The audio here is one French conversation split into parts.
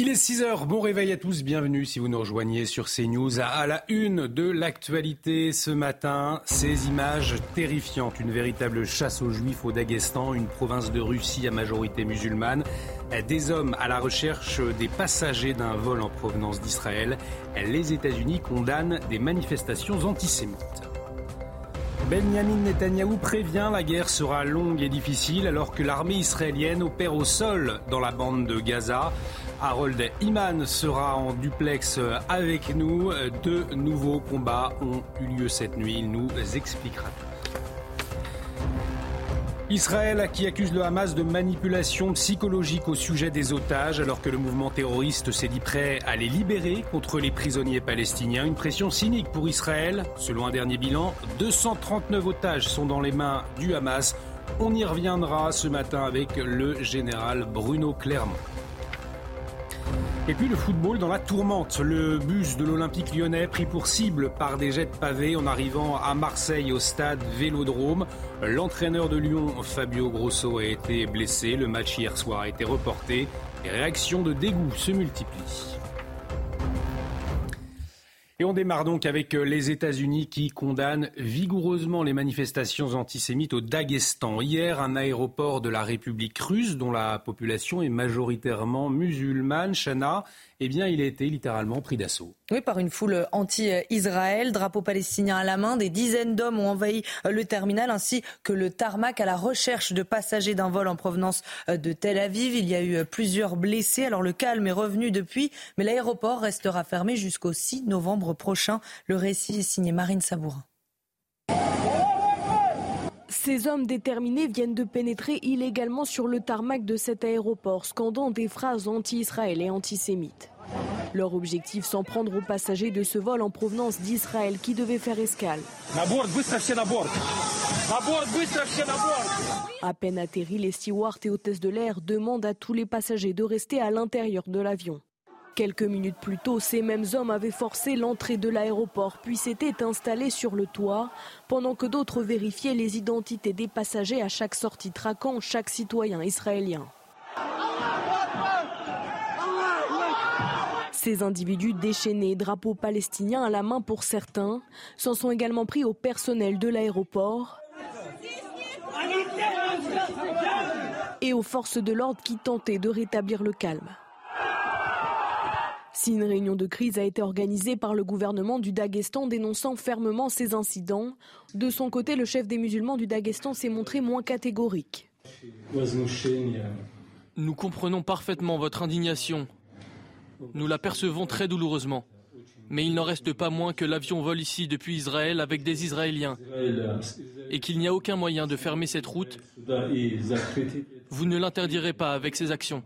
Il est 6 heures, bon réveil à tous, bienvenue si vous nous rejoignez sur CNews. À la une de l'actualité ce matin, ces images terrifiantes, une véritable chasse aux juifs au Daghestan, une province de Russie à majorité musulmane, des hommes à la recherche des passagers d'un vol en provenance d'Israël. Les États-Unis condamnent des manifestations antisémites. Benjamin Netanyahou prévient la guerre sera longue et difficile alors que l'armée israélienne opère au sol dans la bande de Gaza. Harold Iman sera en duplex avec nous. De nouveaux combats ont eu lieu cette nuit. Il nous expliquera Israël qui accuse le Hamas de manipulation psychologique au sujet des otages alors que le mouvement terroriste s'est dit prêt à les libérer contre les prisonniers palestiniens. Une pression cynique pour Israël. Selon un dernier bilan, 239 otages sont dans les mains du Hamas. On y reviendra ce matin avec le général Bruno Clermont. Et puis le football dans la tourmente. Le bus de l'Olympique lyonnais pris pour cible par des jets de pavés en arrivant à Marseille au stade Vélodrome. L'entraîneur de Lyon, Fabio Grosso, a été blessé. Le match hier soir a été reporté. Les réactions de dégoût se multiplient. Et on démarre donc avec euh, les États-Unis qui condamnent vigoureusement les manifestations antisémites au Daghestan. Hier, un aéroport de la République russe, dont la population est majoritairement musulmane, Chana, eh bien, il a été littéralement pris d'assaut. Oui, par une foule anti-Israël, drapeau palestinien à la main, des dizaines d'hommes ont envahi le terminal ainsi que le tarmac à la recherche de passagers d'un vol en provenance de Tel Aviv. Il y a eu plusieurs blessés. Alors le calme est revenu depuis, mais l'aéroport restera fermé jusqu'au 6 novembre prochain. Le récit est signé Marine Sabourin. Ces hommes déterminés viennent de pénétrer illégalement sur le tarmac de cet aéroport, scandant des phrases anti-Israël et antisémites. Leur objectif, s'en prendre aux passagers de ce vol en provenance d'Israël qui devait faire escale. À peine atterri, les stewards et hôtesses de l'air demandent à tous les passagers de rester à l'intérieur de l'avion. Quelques minutes plus tôt, ces mêmes hommes avaient forcé l'entrée de l'aéroport puis s'étaient installés sur le toit, pendant que d'autres vérifiaient les identités des passagers à chaque sortie, traquant chaque citoyen israélien. Ces individus déchaînés, drapeaux palestiniens à la main pour certains, s'en sont également pris au personnel de l'aéroport et aux forces de l'ordre qui tentaient de rétablir le calme. Si une réunion de crise a été organisée par le gouvernement du Daghestan dénonçant fermement ces incidents, de son côté, le chef des musulmans du Daghestan s'est montré moins catégorique. Nous comprenons parfaitement votre indignation. Nous la percevons très douloureusement. Mais il n'en reste pas moins que l'avion vole ici depuis Israël avec des Israéliens et qu'il n'y a aucun moyen de fermer cette route. Vous ne l'interdirez pas avec ces actions.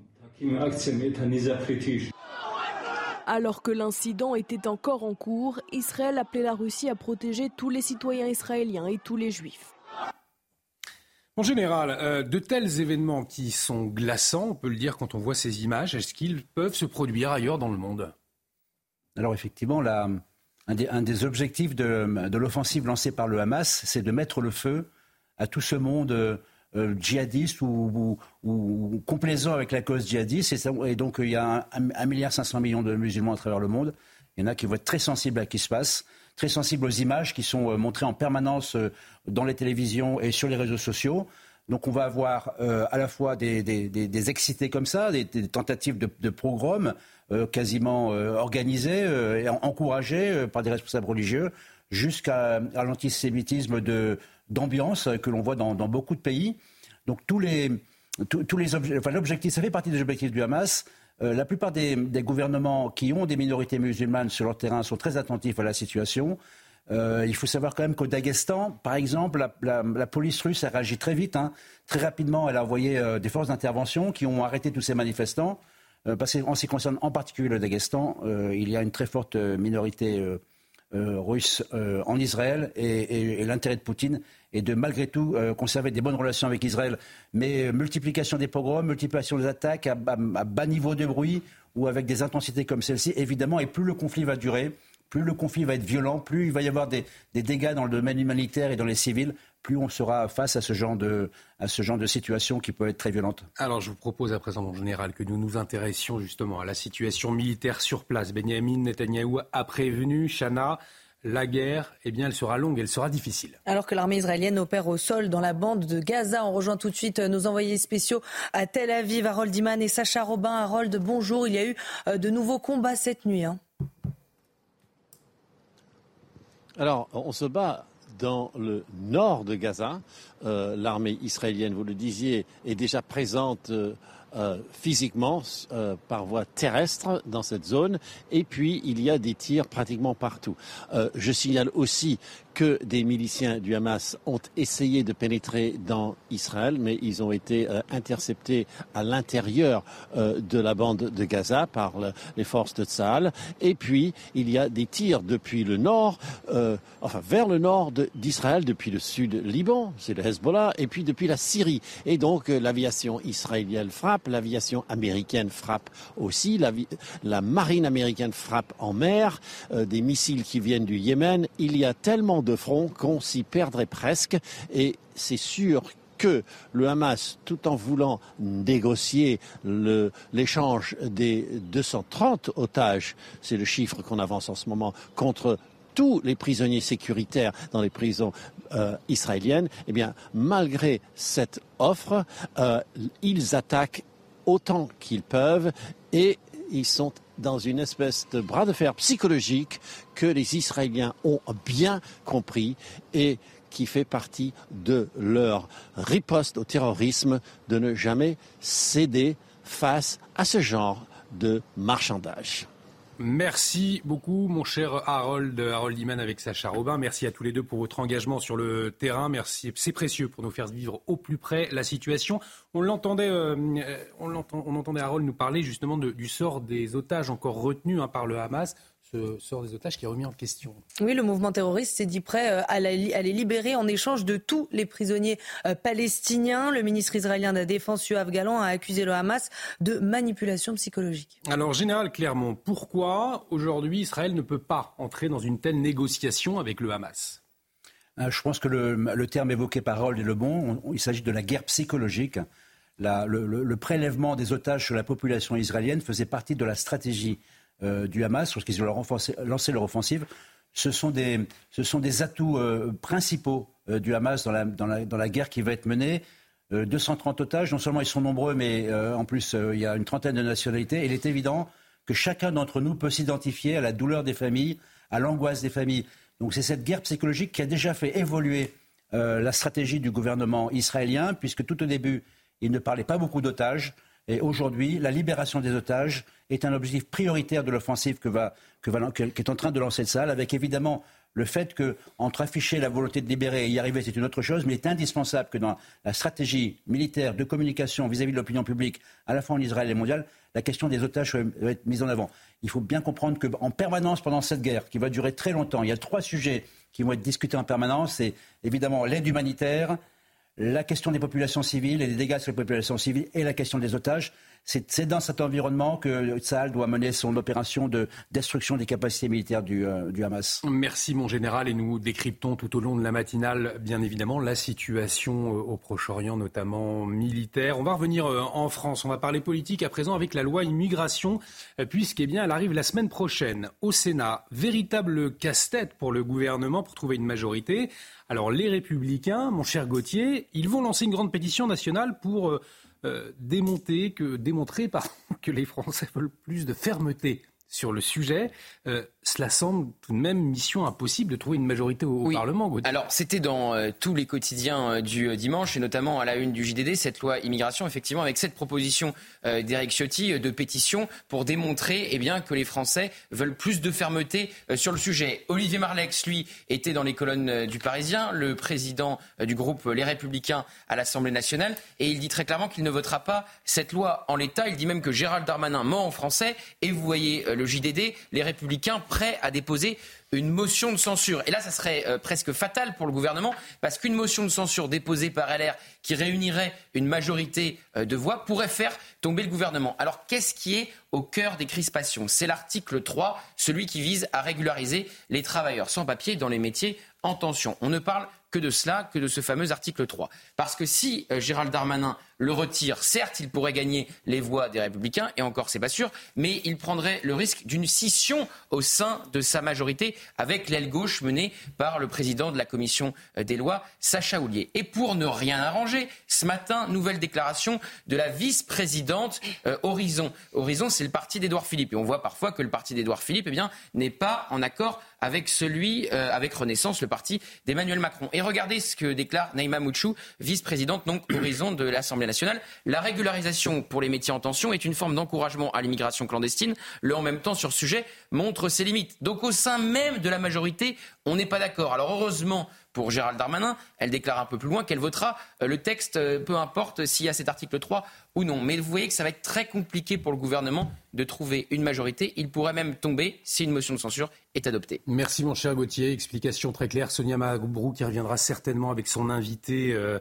Alors que l'incident était encore en cours, Israël appelait la Russie à protéger tous les citoyens israéliens et tous les juifs. En général, euh, de tels événements qui sont glaçants, on peut le dire quand on voit ces images, est-ce qu'ils peuvent se produire ailleurs dans le monde? Alors effectivement, un, des, objectifs de l'offensive lancée par le Hamas, c'est de mettre le feu à tout ce monde euh, euh, djihadistes ou, complaisants avec la cause djihadiste. Et, donc, il y a 1,5 milliard de musulmans à travers le monde. Il y en a qui vont être très sensibles à ce qui se passe, très sensibles aux images qui sont euh, montrées en permanence euh, dans les télévisions et sur les réseaux sociaux. Donc on va avoir à la fois des, excités comme ça, des, tentatives de, de pogrom quasiment organisées et encouragées par des responsables religieux, jusqu'à l'antisémitisme de, d'ambiance que l'on voit dans, beaucoup de pays. Donc tous les, tous, les enfin, l'objectif, ça fait partie des objectifs du Hamas. Euh, la plupart des, gouvernements qui ont des minorités musulmanes sur leur terrain sont très attentifs à la situation. Euh, il faut savoir quand même qu'au Daghestan, par exemple, la, police russe a réagi très vite, hein. très rapidement. Elle a envoyé euh, des forces d'intervention qui ont arrêté tous ces manifestants. Parce qu'en ce qui concerne en particulier le Daghestan, il y a une très forte minorité russe en Israël et, l'intérêt de Poutine est de malgré tout conserver des bonnes relations avec Israël. Mais multiplication des pogroms, multiplication des attaques à bas niveau de bruit ou avec des intensités comme celle-ci, évidemment, et plus le conflit va durer, plus le conflit va être violent, plus il va y avoir des, dégâts dans le domaine humanitaire et dans les civils, plus on sera face à ce genre de, à ce genre de situation qui peut être très violente. Alors je vous propose à présent, mon général, que nous nous intéressions justement à la situation militaire sur place. Benjamin Netanyahou a prévenu, Chana, la guerre, eh bien, elle sera longue, elle sera difficile. Alors que l'armée israélienne opère au sol dans la bande de Gaza, on rejoint tout de suite nos envoyés spéciaux à Tel Aviv, Harold Iman et Sacha Robin. Harold, bonjour. Il y a eu euh, de nouveaux combats cette nuit. Hein. Alors, on se bat dans le nord de Gaza. Euh, l'armée israélienne, vous le disiez, est déjà présente euh, euh, physiquement par voie terrestre dans cette zone. Et puis, il y a des tirs pratiquement partout. je signale aussi que des miliciens du Hamas ont essayé de pénétrer dans Israël, mais ils ont été euh, interceptés à l'intérieur euh, de la bande de Gaza par les forces de Tzahal. Et puis, il y a des tirs depuis le nord, euh, enfin vers le nord d'Israël, depuis le sud Liban, c'est le Hezbollah, et puis depuis la Syrie. Et donc, l'aviation israélienne frappe, l'aviation américaine frappe aussi, la, la, marine américaine frappe en mer, des missiles qui viennent du Yémen. Il y a tellement de front qu'on s'y perdrait presque. Et c'est sûr que le Hamas, tout en voulant négocier l'échange des 230 otages, c'est le chiffre qu'on avance en ce moment, contre tous les prisonniers sécuritaires dans les prisons euh, israéliennes, eh bien, malgré cette offre, euh, ils attaquent autant qu'ils peuvent et ils sont dans une espèce de bras de fer psychologique que les Israéliens ont bien compris et qui fait partie de leur riposte au terrorisme de ne jamais céder face à ce genre de marchandage. Merci beaucoup, mon cher Harold, Harold Iman avec Sacha Robin. Merci à tous les deux pour votre engagement sur le terrain. Merci, c'est précieux pour nous faire vivre au plus près la situation. On l'entendait, euh, on, entendait Harold nous parler justement du sort des otages encore retenus hein, par le Hamas ce sort des otages qui est remis en question. Oui, le mouvement terroriste s'est dit prêt euh, à, les libérer en échange de tous les prisonniers euh, palestiniens. Le ministre israélien de la Défense, Yoav Galan, a accusé le Hamas de manipulation psychologique. Alors, Général Clermont, pourquoi aujourd'hui Israël ne peut pas entrer dans une telle négociation avec le Hamas? Euh, Je pense que le, terme évoqué par Harold est le bon. il s'agit de la guerre psychologique. le, prélèvement des otages sur la population israélienne faisait partie de la stratégie euh, du Hamas lorsqu'ils ont lancé leur offensive. Ce sont des, ce sont des atouts euh, principaux euh, du Hamas dans la, dans, la, dans la, guerre qui va être menée. 230 otages, non seulement ils sont nombreux, mais en plus il y a une trentaine de nationalités. il est évident que chacun d'entre nous peut s'identifier à la douleur des familles, à l'angoisse des familles. Donc c'est cette guerre psychologique qui a déjà fait évoluer la stratégie du gouvernement israélien, puisque tout au début, il ne parlait pas beaucoup d'otages. Et aujourd'hui, la libération des otages est un objectif prioritaire de l'offensive que va, que qu'est en train de lancer salle, avec évidemment le fait que, entre afficher la volonté de libérer et y arriver, c'est une autre chose, mais il est indispensable que dans la stratégie militaire de communication vis-à-vis de l'opinion publique, à la fois en Israël et mondiale, la question des otages soit être mise en avant. Il faut bien comprendre qu'en permanence, pendant cette guerre, qui va durer très longtemps, il y a trois sujets qui vont être discutés en permanence. C'est évidemment l'aide humanitaire, la question des populations civiles et des dégâts sur les populations civiles et la question des otages. C'est dans cet environnement que Tsahal doit mener son opération de destruction des capacités militaires du, euh, du, Hamas. Merci mon général et nous décryptons tout au long de la matinale bien évidemment la situation euh, au Proche-Orient notamment militaire. On va revenir euh, en France, on va parler politique à présent avec la loi immigration puisqu'elle bien elle arrive la semaine prochaine au Sénat. Véritable casse-tête pour le gouvernement pour trouver une majorité. Alors les républicains, mon cher Gauthier, ils vont lancer une grande pétition nationale pour euh, euh, démontrer, que, démontrer que les Français veulent plus de fermeté sur le sujet. Euh, cela semble tout de même mission impossible de trouver une majorité au, Parlement. Alors, c'était dans euh, tous les quotidiens euh, du dimanche, et notamment à la une du JDD, cette loi immigration, effectivement, avec cette proposition d'Éric Ciotti de pétition pour démontrer eh bien, que les Français veulent plus de fermeté sur le sujet. Olivier Marlex, lui, était dans les colonnes du Parisien, le président du groupe Les Républicains à l'Assemblée nationale, et il dit très clairement qu'il ne votera pas cette loi en l'état. Il dit même que Gérald Darmanin ment en français, et vous voyez le JDD, les Républicains prêts à déposer une motion de censure. Et là, ça serait euh, presque fatal pour le gouvernement, parce qu'une motion de censure déposée par LR qui réunirait une majorité euh, de voix pourrait faire tomber le gouvernement. Alors, qu'est-ce qui est au cœur des crispations? C'est l'article 3, celui qui vise à régulariser les travailleurs sans papier dans les métiers en tension. On ne parle que de cela, que de ce fameux article 3. Parce que si euh, Gérald Darmanin le retire, certes, il pourrait gagner les voix des Républicains, et encore, c'est pas sûr, mais il prendrait le risque d'une scission au sein de sa majorité avec l'aile gauche menée par le président de la commission euh, des lois, Sacha Houlier. Et pour ne rien arranger, ce matin, nouvelle déclaration de la vice-présidente euh, Horizon. Horizon, c'est le parti d'Édouard Philippe. Et on voit parfois que le parti d'Édouard Philippe eh n'est pas en accord avec celui, avec Renaissance, le parti d'Emmanuel Macron. Et regardez ce que déclare Naïma Mouchou, vice-présidente donc horizon de l'Assemblée nationale. La régularisation pour les métiers en tension est une forme d'encouragement à l'immigration clandestine. Le en même temps sur ce sujet montre ses limites. Donc au sein même de la majorité, on n'est pas d'accord. Alors heureusement pour Gérald Darmanin, elle déclare un peu plus loin qu'elle votera euh, le texte, euh, peu importe s'il y a cet article 3 ou non. Mais vous voyez que ça va être très compliqué pour le gouvernement de trouver une majorité. Il pourrait même tomber si une motion de censure est adoptée. Merci mon cher Gauthier. Explication très claire. Sonia Mabrou qui reviendra certainement avec son invité euh,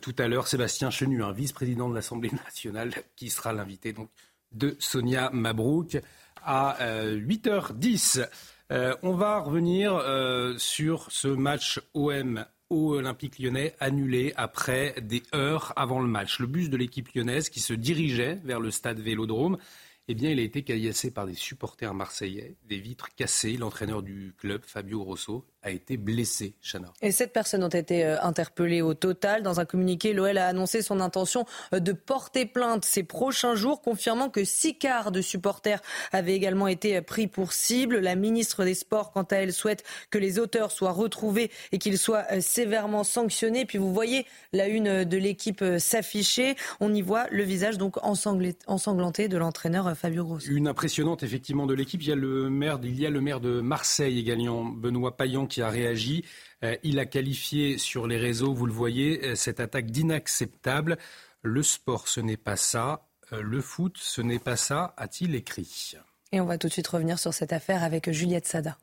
tout à l'heure, Sébastien Chenu, un vice-président de l'Assemblée nationale, qui sera l'invité donc de Sonia Mabrouk à 8h10. Euh, on va revenir euh, sur ce match OM au Olympique lyonnais annulé après des heures avant le match. Le bus de l'équipe lyonnaise qui se dirigeait vers le stade Vélodrome eh bien, il a été caillassé par des supporters marseillais, des vitres cassées. L'entraîneur du club, Fabio Grosso, a été blessé, Chana. Et sept personnes ont été euh, interpellées au total. Dans un communiqué, l'OL a annoncé son intention euh, de porter plainte ces prochains jours, confirmant que six quarts de supporters avaient également été euh, pris pour cible. La ministre des Sports, quant à elle, souhaite que les auteurs soient retrouvés et qu'ils soient sévèrement sanctionnés. Puis vous voyez la une de l'équipe s'afficher. On y voit le visage donc ensanglanté de l'entraîneur Fabio Grosso. Une impressionnante effectivement de l'équipe. Il y a le maire, il y a le maire de Marseille également, Benoît Payan, qui a réagi. Euh, il a qualifié sur les réseaux, vous le voyez, euh, cette attaque d'inacceptable. Le sport, ce n'est pas ça. Euh, le foot, ce n'est pas ça, a-t-il écrit. Et on va tout de suite revenir sur cette affaire avec Juliette Sada.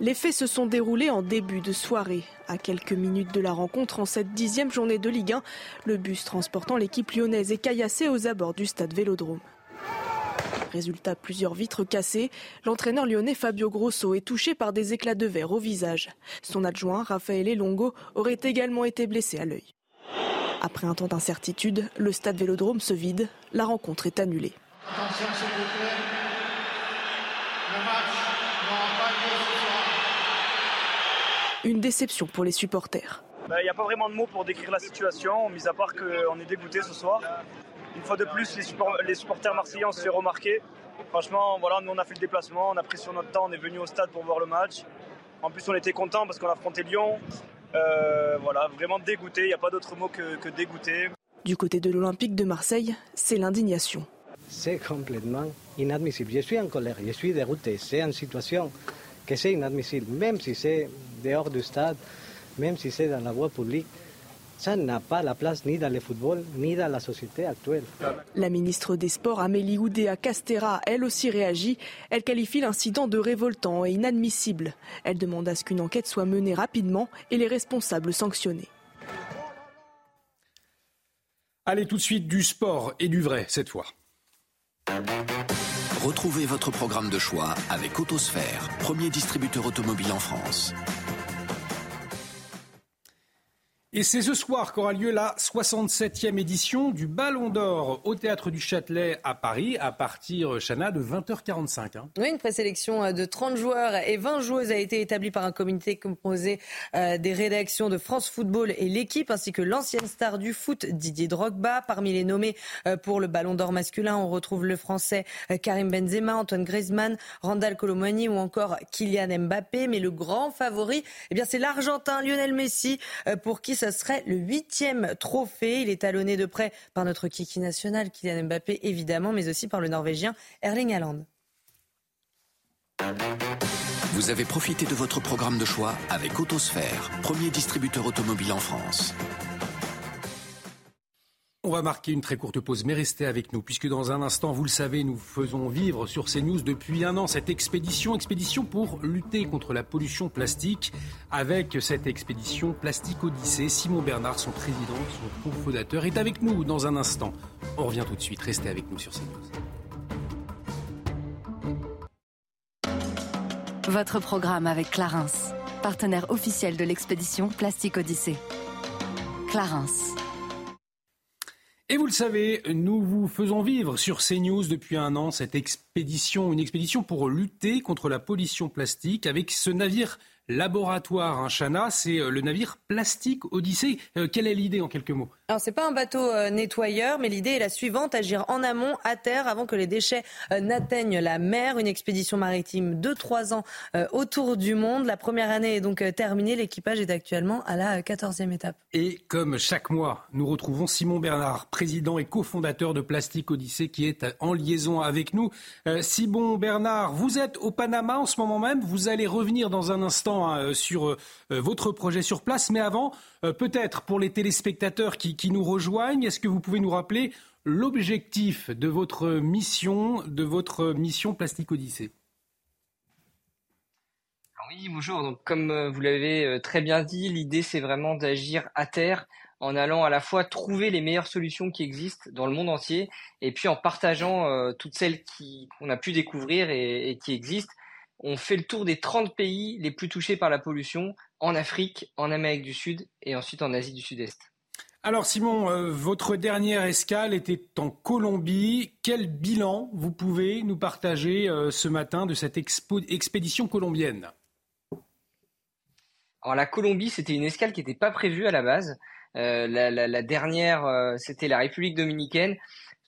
Les faits se sont déroulés en début de soirée. À quelques minutes de la rencontre, en cette dixième journée de Ligue 1, le bus transportant l'équipe lyonnaise est caillassé aux abords du stade Vélodrome. Résultat, plusieurs vitres cassées. L'entraîneur lyonnais Fabio Grosso est touché par des éclats de verre au visage. Son adjoint, Raphaël Longo, aurait également été blessé à l'œil. Après un temps d'incertitude, le stade Vélodrome se vide. La rencontre est annulée. Une déception pour les supporters. Bah, il n'y a pas vraiment de mots pour décrire la situation, mis à part qu'on est dégoûté ce soir. Une fois de plus, les, supporters marseillais ont se fait remarquer. Franchement, voilà, nous on a fait le déplacement, on a pris sur notre temps, on est venu au stade pour voir le match. En plus, on était content parce qu'on a affronté Lyon. Euh, voilà, vraiment dégoûté, il n'y a pas d'autre mot que, que dégoûté. Du côté de l'Olympique de Marseille, c'est l'indignation. C'est complètement inadmissible. Je suis en colère, je suis dégoûté. C'est une situation que c'est inadmissible, même si c'est dehors du stade, même si c'est dans la voie publique. Ça n'a pas la place ni dans le football, ni dans la société actuelle. La ministre des Sports, Amélie Oudéa Castera, elle aussi réagit. Elle qualifie l'incident de révoltant et inadmissible. Elle demande à ce qu'une enquête soit menée rapidement et les responsables sanctionnés. Allez tout de suite du sport et du vrai cette fois. Retrouvez votre programme de choix avec Autosphère, premier distributeur automobile en France. Et c'est ce soir qu'aura lieu la 67e édition du Ballon d'Or au Théâtre du Châtelet à Paris, à partir, Chana, de 20h45. Hein. Oui, une présélection euh, de 30 joueurs et 20 joueuses a été établie par un comité composé euh, des rédactions de France Football et l'équipe, ainsi que l'ancienne star du foot Didier Drogba. Parmi les nommés euh, pour le Ballon d'Or masculin, on retrouve le Français Karim Benzema, Antoine Griezmann, Randall Colomani ou encore Kylian Mbappé. Mais le grand favori, eh bien, c'est l'Argentin Lionel Messi, pour qui ce serait le huitième trophée. Il est talonné de près par notre kiki national, Kylian Mbappé évidemment, mais aussi par le Norvégien Erling Haaland. Vous avez profité de votre programme de choix avec Autosphère, premier distributeur automobile en France. On va marquer une très courte pause, mais restez avec nous, puisque dans un instant, vous le savez, nous faisons vivre sur CNews depuis un an cette expédition, expédition pour lutter contre la pollution plastique. Avec cette expédition Plastique Odyssée, Simon Bernard, son président, son cofondateur, est avec nous dans un instant. On revient tout de suite, restez avec nous sur CNews. Votre programme avec Clarence, partenaire officiel de l'expédition Plastique Odyssée. Clarence. Et vous le savez, nous vous faisons vivre sur CNews depuis un an cette expédition, une expédition pour lutter contre la pollution plastique avec ce navire laboratoire, un Chana, c'est euh, le navire Plastique Odyssée. Euh, quelle est l'idée en quelques mots? Alors c'est pas un bateau euh, nettoyeur, mais l'idée est la suivante agir en amont, à terre, avant que les déchets n'atteignent la mer. Une expédition maritime de trois ans autour du monde. La première année est donc terminée. L'équipage est actuellement à la quatorzième étape. Et comme chaque mois, nous retrouvons Simon Bernard, président et cofondateur de Plastique Odyssée, qui est en liaison avec nous. Simon Bernard, vous êtes au Panama en ce moment même. Vous allez revenir dans un instant Hein, euh, sur euh, votre projet sur place. Mais avant, euh, peut-être pour les téléspectateurs qui, nous rejoignent, est-ce que vous pouvez nous rappeler l'objectif de votre mission, de votre mission Plastique Odyssée? Oui, bonjour. Comme vous l'avez très bien dit, l'idée c'est vraiment d'agir à terre en allant à la fois trouver les meilleures solutions qui existent dans le monde entier et puis en partageant toutes celles qu'on a pu découvrir et qui existent on fait le tour des 30 pays les plus touchés par la pollution en Afrique, en Amérique du Sud et ensuite en Asie du Sud-Est. Alors Simon, euh, votre dernière escale était en Colombie. Quel bilan vous pouvez nous partager euh, ce matin de cette expédition colombienne? Alors la Colombie, c'était une escale qui n'était pas prévue à la base. Euh, la, dernière, c'était la République dominicaine.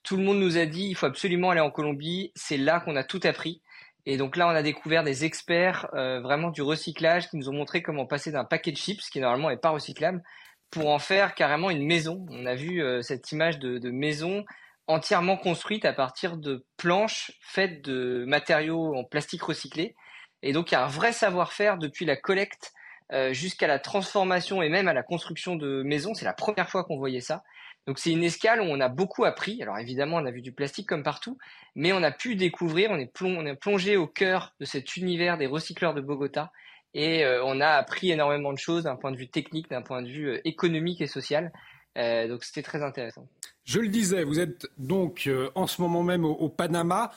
Tout le monde nous a dit il faut absolument aller en Colombie. C'est là qu'on a tout appris. Et donc là, on a découvert des experts euh, vraiment du recyclage qui nous ont montré comment passer d'un paquet de chips, qui normalement n'est pas recyclable, pour en faire carrément une maison. On a vu euh, cette image de, de, maison entièrement construite à partir de planches faites de matériaux en plastique recyclé. Et donc il y a un vrai savoir-faire depuis la collecte euh, jusqu'à la transformation et même à la construction de maisons. C'est la première fois qu'on voyait ça. Donc c'est une escale où on a beaucoup appris. Alors évidemment, on a vu du plastique comme partout, mais on a pu découvrir, on est, plongé au cœur de cet univers des recycleurs de Bogota et euh, on a appris énormément de choses d'un point de vue technique, d'un point de vue euh, économique et social. Euh, donc c'était très intéressant. Je le disais, vous êtes donc en ce moment même au, Panama.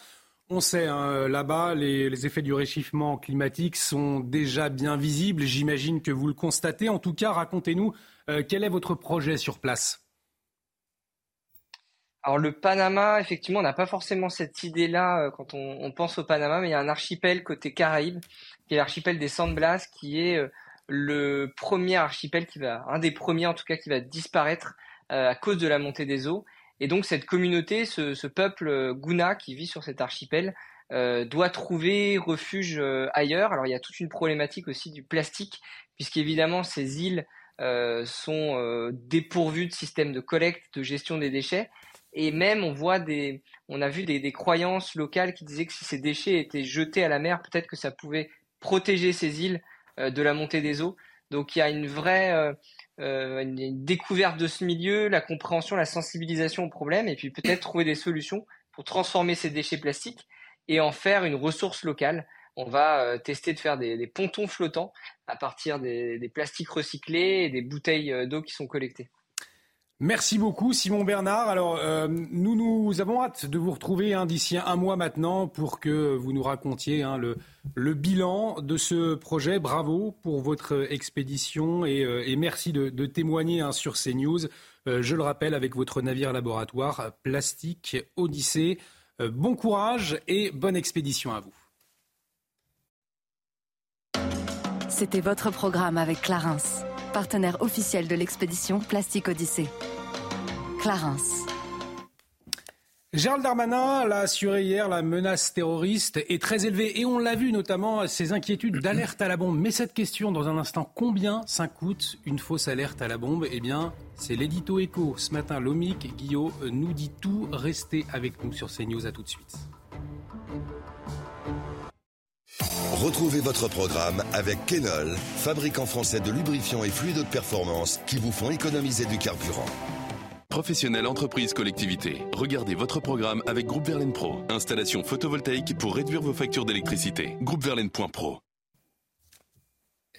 On sait, hein, là-bas, les, les, effets du réchauffement climatique sont déjà bien visibles. J'imagine que vous le constatez. En tout cas, racontez-nous quel est votre projet sur place? Alors le Panama, effectivement, on n'a pas forcément cette idée-là euh, quand on, pense au Panama, mais il y a un archipel côté Caraïbes, qui est l'archipel des San Blas, qui est euh, le premier archipel qui va, un des premiers en tout cas, qui va disparaître euh, à cause de la montée des eaux. Et donc cette communauté, ce, peuple Guna qui vit sur cet archipel, doit trouver refuge ailleurs. Alors il y a toute une problématique aussi du plastique, puisqu'évidemment ces îles sont dépourvues de systèmes de collecte, de gestion des déchets. Et même, on a vu des, croyances locales qui disaient que si ces déchets étaient jetés à la mer, peut-être que ça pouvait protéger ces îles euh, de la montée des eaux. Donc il y a une vraie euh, euh, découverte de ce milieu, la compréhension, la sensibilisation au problème, et puis peut-être trouver des solutions pour transformer ces déchets plastiques et en faire une ressource locale. On va tester de faire des, pontons flottants à partir des plastiques recyclés et des bouteilles d'eau qui sont collectées. Merci beaucoup Simon Bernard. Alors euh, nous nous avons hâte de vous retrouver hein, d'ici un mois maintenant pour que vous nous racontiez hein, le, bilan de ce projet. Bravo pour votre expédition et, euh, merci de, de témoigner hein, sur ces news. Euh, je le rappelle avec votre navire laboratoire Plastique Odyssée. bon courage et bonne expédition à vous. C'était votre programme avec Clarence partenaire officiel de l'expédition Plastique Odyssée. Clarence. Gérald Darmanin l'a assuré hier, la menace terroriste est très élevée et on l'a vu notamment ses inquiétudes d'alerte à la bombe. Mais cette question, dans un instant, combien ça coûte une fausse alerte à la bombe? Eh bien, c'est l'édito écho. Ce matin, Lomic Guillaume nous dit tout. Restez avec nous sur CNews. À tout de suite. Retrouvez votre programme avec Kenol, fabricant français de lubrifiants et fluides de performance qui vous font économiser du carburant. Professionnels, entreprises, collectivités. Regardez votre programme avec Groupe Verlaine Pro. Installation photovoltaïque pour réduire vos factures d'électricité. Groupeverlaine.pro.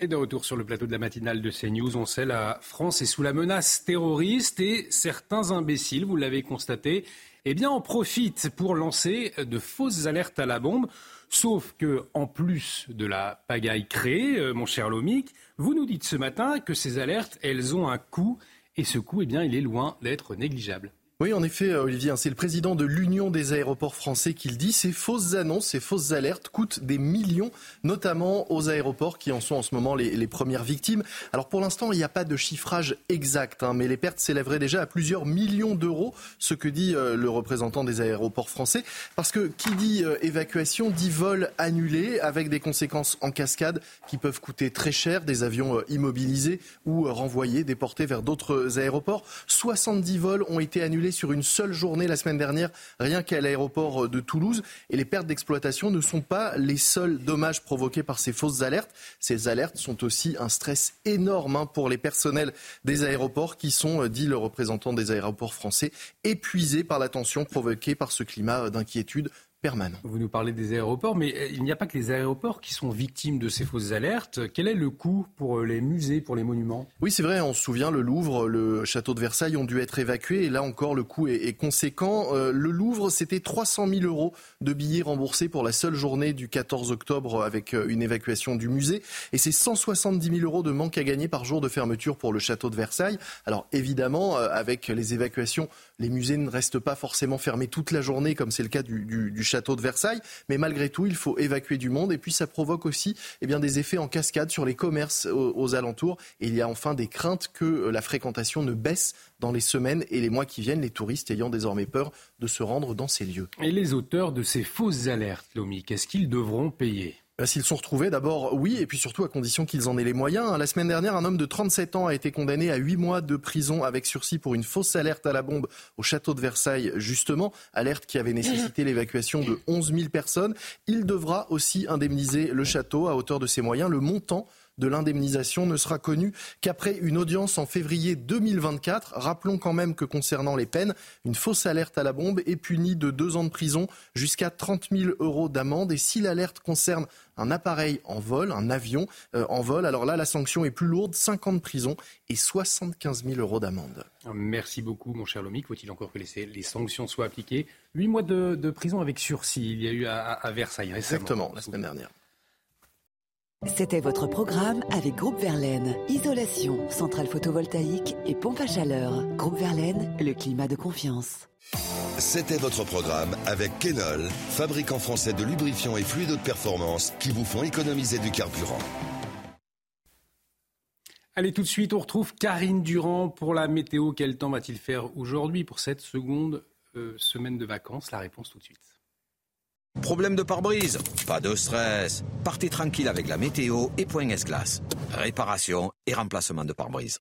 Et de retour sur le plateau de la matinale de CNews, on sait la France est sous la menace terroriste et certains imbéciles, vous l'avez constaté, eh bien en profitent pour lancer de fausses alertes à la bombe. Sauf que, en plus de la pagaille créée, euh, mon cher Lomic, vous nous dites ce matin que ces alertes, elles ont un coût, et ce coût, eh bien, il est loin d'être négligeable. Oui, en effet, euh, Olivier, hein, c'est le président de l'Union des aéroports français qui le dit. Ces fausses annonces, ces fausses alertes coûtent des millions, notamment aux aéroports qui en sont en ce moment les, premières victimes. Alors pour l'instant, il n'y a pas de chiffrage exact, hein, mais les pertes s'élèveraient déjà à plusieurs millions d'euros, ce que dit euh, le représentant des aéroports français. Parce que qui dit euh, évacuation dit vol annulé, avec des conséquences en cascade qui peuvent coûter très cher, des avions immobilisés ou renvoyés, déportés vers d'autres aéroports. 70 vols ont été annulés sur une seule journée la semaine dernière, rien qu'à l'aéroport euh, de Toulouse. Et les pertes d'exploitation ne sont pas les seuls dommages provoqués par ces fausses alertes. Ces alertes sont aussi un stress énorme hein, pour les personnels des aéroports qui sont, euh, dit le représentant des aéroports français, épuisés par la tension provoquée par ce climat euh, d'inquiétude permanent. Vous nous parlez des aéroports, mais euh, il n'y a pas que les aéroports qui sont victimes de ces fausses alertes. Quel est le coût pour euh, les musées, pour les monuments? Oui, c'est vrai, on se souvient, le Louvre, le château de Versailles ont dû être évacués, et là encore, le coût est, conséquent. Euh, le Louvre, c'était 300 000 euros de billets remboursés pour la seule journée du 14 octobre avec une évacuation du musée, et c'est 170 000 euros de manque à gagner par jour de fermeture pour le château de Versailles. Alors évidemment, avec les évacuations, les musées ne restent pas forcément fermés toute la journée, comme c'est le cas du, du château de Versailles. Mais malgré tout, il faut évacuer du monde. Et puis, ça provoque aussi eh bien, des effets en cascade sur les commerces aux, alentours. Et il y a enfin des craintes que euh, la fréquentation ne baisse dans les semaines et les mois qui viennent, les touristes ayant désormais peur de se rendre dans ces lieux. Et les auteurs de ces fausses alertes, Lomi, qu'est-ce qu'ils devront payer? S'ils sont retrouvés, d'abord, oui, et puis surtout à condition qu'ils en aient les moyens. La semaine dernière, un homme de 37 ans a été condamné à 8 mois de prison avec sursis pour une fausse alerte à la bombe au château de Versailles, justement, alerte qui avait nécessité l'évacuation de 11 000 personnes. Il devra aussi indemniser le château à hauteur de ses moyens. Le montant de l'indemnisation ne sera connu qu'après une audience en février 2024. Rappelons quand même que concernant les peines, une fausse alerte à la bombe est punie de deux ans de prison jusqu'à 30 000 euros d'amende. Et si l'alerte concerne un appareil en vol, un avion euh, en vol, alors là, la sanction est plus lourde, 5 ans de prison et 75 000 euros d'amende. Merci beaucoup, mon cher Lomic. Faut-il encore que les, sanctions soient appliquées? 8 mois de, prison avec sursis, il y a eu à, à Versailles récemment. Exactement, la semaine dernière. C'était votre programme avec Groupe Verlaine. Isolation, centrale photovoltaïque et pompe à chaleur. Groupe Verlaine, le climat de confiance. C'était votre programme avec Kenol, fabricant français de lubrifiants et fluides de performance qui vous font économiser du carburant. Allez, tout de suite, on retrouve Karine Durand pour la météo. Quel temps va-t-il faire aujourd'hui pour cette seconde euh, semaine de vacances? La réponse tout de suite. Problème de pare-brise? Pas de stress. Partez tranquille avec la météo et Point S-Glace. Réparation et remplacement de pare-brise.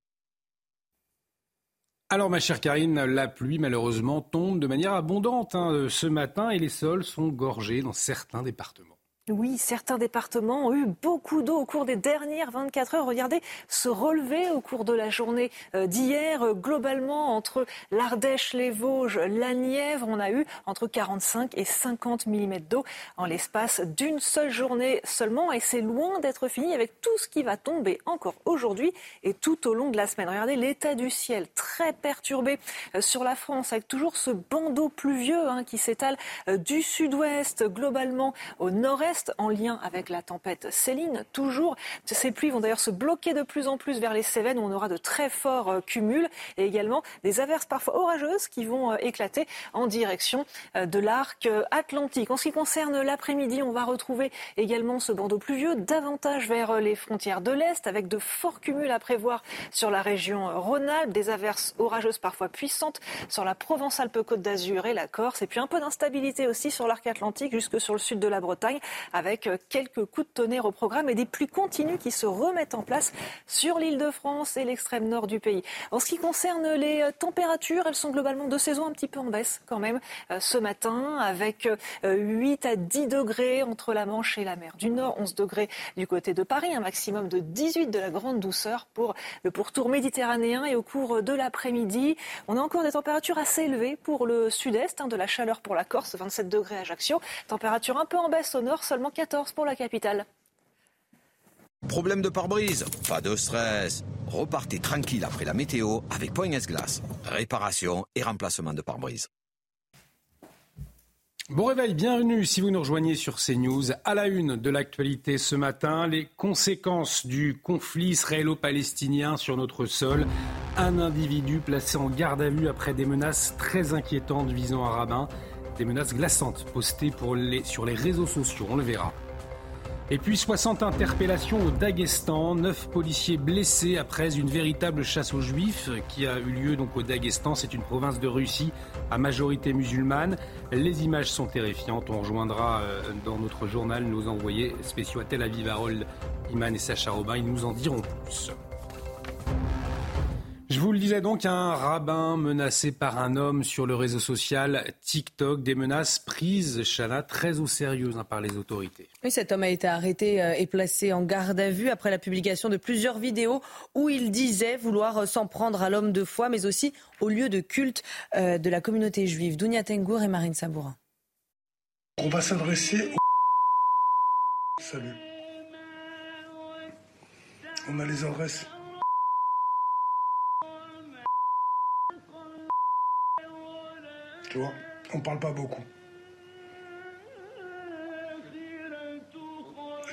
Alors ma chère Karine, la pluie malheureusement tombe de manière abondante hein, ce matin et les sols sont gorgés dans certains départements. Oui, certains départements ont eu beaucoup d'eau au cours des dernières 24 heures. Regardez, se relever au cours de la journée euh, d'hier. Euh, globalement, entre l'Ardèche, les Vosges, la Nièvre, on a eu entre 45 et 50 mm d'eau en l'espace d'une seule journée seulement. Et c'est loin d'être fini avec tout ce qui va tomber encore aujourd'hui et tout au long de la semaine. Regardez l'état du ciel très perturbé euh, sur la France avec toujours ce bandeau pluvieux hein, qui s'étale du sud-ouest globalement au nord-est en lien avec la tempête Céline. Toujours, ces pluies vont d'ailleurs se bloquer de plus en plus vers les Cévennes où on aura de très forts euh, cumuls et également des averses parfois orageuses qui vont euh, éclater en direction euh, de l'arc atlantique. En ce qui concerne l'après-midi, on va retrouver également ce bandeau pluvieux davantage vers les frontières de l'Est avec de forts cumuls à prévoir sur la région Rhône-Alpes, des averses orageuses parfois puissantes sur la Provence-Alpes-Côte d'Azur et la Corse et puis un peu d'instabilité aussi sur l'arc atlantique jusque sur le sud de la Bretagne avec euh, quelques coups de tonnerre au programme et des pluies continues qui se remettent en place sur l'île de France et l'extrême nord du pays. En ce qui concerne les euh, températures, elles sont globalement de saison un petit peu en baisse quand même euh, ce matin avec 8 à 10 degrés entre la Manche et la mer du Nord, 11 degrés du côté de Paris, un maximum de 18 de la grande douceur pour le pourtour méditerranéen et au cours de l'après-midi, on a encore des températures assez élevées pour le sud-est, hein, de la chaleur pour la Corse, 27 degrés à Ajaccio, température un peu en baisse au nord, seulement 14 pour la capitale. Problème de pare-brise Pas de stress. Repartez tranquille après la météo avec Point S-Glace. Réparation et remplacement de pare-brise. Bon réveil, bienvenue si vous nous rejoignez sur CNews. À la une de l'actualité ce matin, les conséquences du conflit israélo-palestinien sur notre sol. Un individu placé en garde à vue après des menaces très inquiétantes visant un rabbin. Des menaces glaçantes postées sur les réseaux sociaux, on le verra. Et puis 60 interpellations au Daghestan, 9 policiers blessés après une véritable chasse aux juifs qui a eu lieu donc au Daghestan, c'est une province de Russie à majorité musulmane. Les images sont terrifiantes, on rejoindra euh, dans notre journal nos envoyés spéciaux à Tel Aviv, Harold Iman et Sacha Robin, ils nous en diront plus. Je vous le disais donc, un rabbin menacé par un homme sur le réseau social TikTok, des menaces prises, Chana, très au sérieux hein, par les autorités. Oui, cet homme a été arrêté euh, et placé en garde à vue après la publication de plusieurs vidéos où il disait vouloir euh, s'en prendre à l'homme de foi, mais aussi au lieu de culte euh, de la communauté juive. Dounia Tengour et Marine Sabourin. On va s'adresser au... Salut. On a les adresses. Tu vois, on parle pas beaucoup.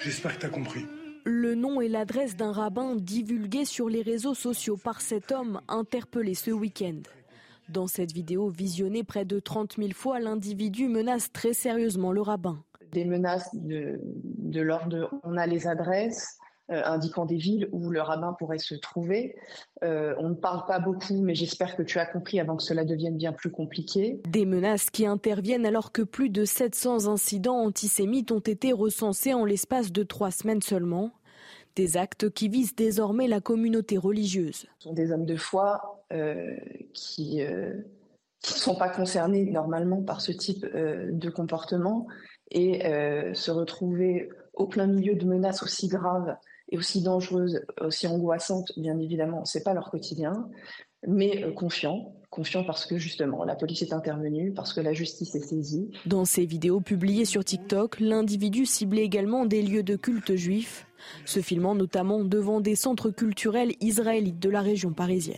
J'espère que tu as compris. Le nom et l'adresse d'un rabbin divulgués sur les réseaux sociaux par cet homme interpellé ce week-end. Dans cette vidéo visionnée près de 30 000 fois, l'individu menace très sérieusement le rabbin. Des menaces de, de l'ordre on a les adresses, indiquant des villes où le rabbin pourrait se trouver. Euh, on ne parle pas beaucoup, mais j'espère que tu as compris avant que cela devienne bien plus compliqué. Des menaces qui interviennent alors que plus de 700 incidents antisémites ont été recensés en l'espace de trois semaines seulement. Des actes qui visent désormais la communauté religieuse. Ce sont des hommes de foi euh, qui ne sont pas concernés normalement par ce type de comportement et se retrouver au plein milieu de menaces aussi graves et aussi dangereuses, aussi angoissantes, bien évidemment, c'est pas leur quotidien, mais euh, confiant, confiant parce que justement la police est intervenue, parce que la justice est saisie. Dans ces vidéos publiées sur TikTok, l'individu ciblait également des lieux de culte juifs, se filmant notamment devant des centres culturels israélites de la région parisienne.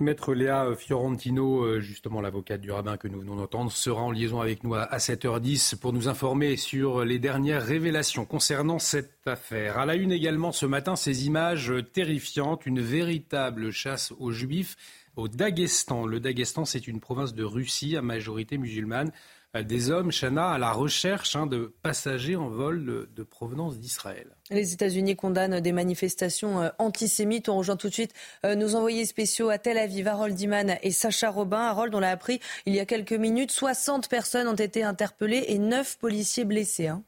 Maître Léa Fiorentino, euh, justement l'avocate du rabbin que nous venons d'entendre, sera en liaison avec nous à 7h10 pour nous informer sur les dernières révélations concernant cette affaire. À la une également ce matin, ces images terrifiantes, une véritable chasse aux juifs au Daghestan. Le Daghestan, c'est une province de Russie à majorité musulmane. Euh, des hommes, Chana, à la recherche hein, de passagers en vol de, provenance d'Israël. Les États-Unis condamnent des manifestations euh, antisémites. On rejoint tout de suite euh, nos envoyés spéciaux à Tel Aviv, Harold Iman et Sacha Robin. Harold, on l'a appris il y a quelques minutes, 60 personnes ont été interpellées et 9 policiers blessés. Hein.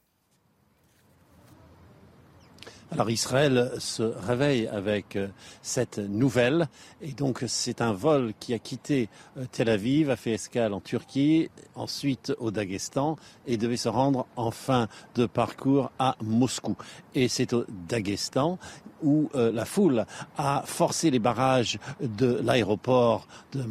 Alors Israël se réveille avec euh, cette nouvelle et donc c'est un vol qui a quitté euh, Tel Aviv, a fait escale en Turquie, ensuite au Daghestan et devait se rendre en fin de parcours à Moscou. Et c'est au Daghestan où euh, la foule a forcé les barrages de l'aéroport de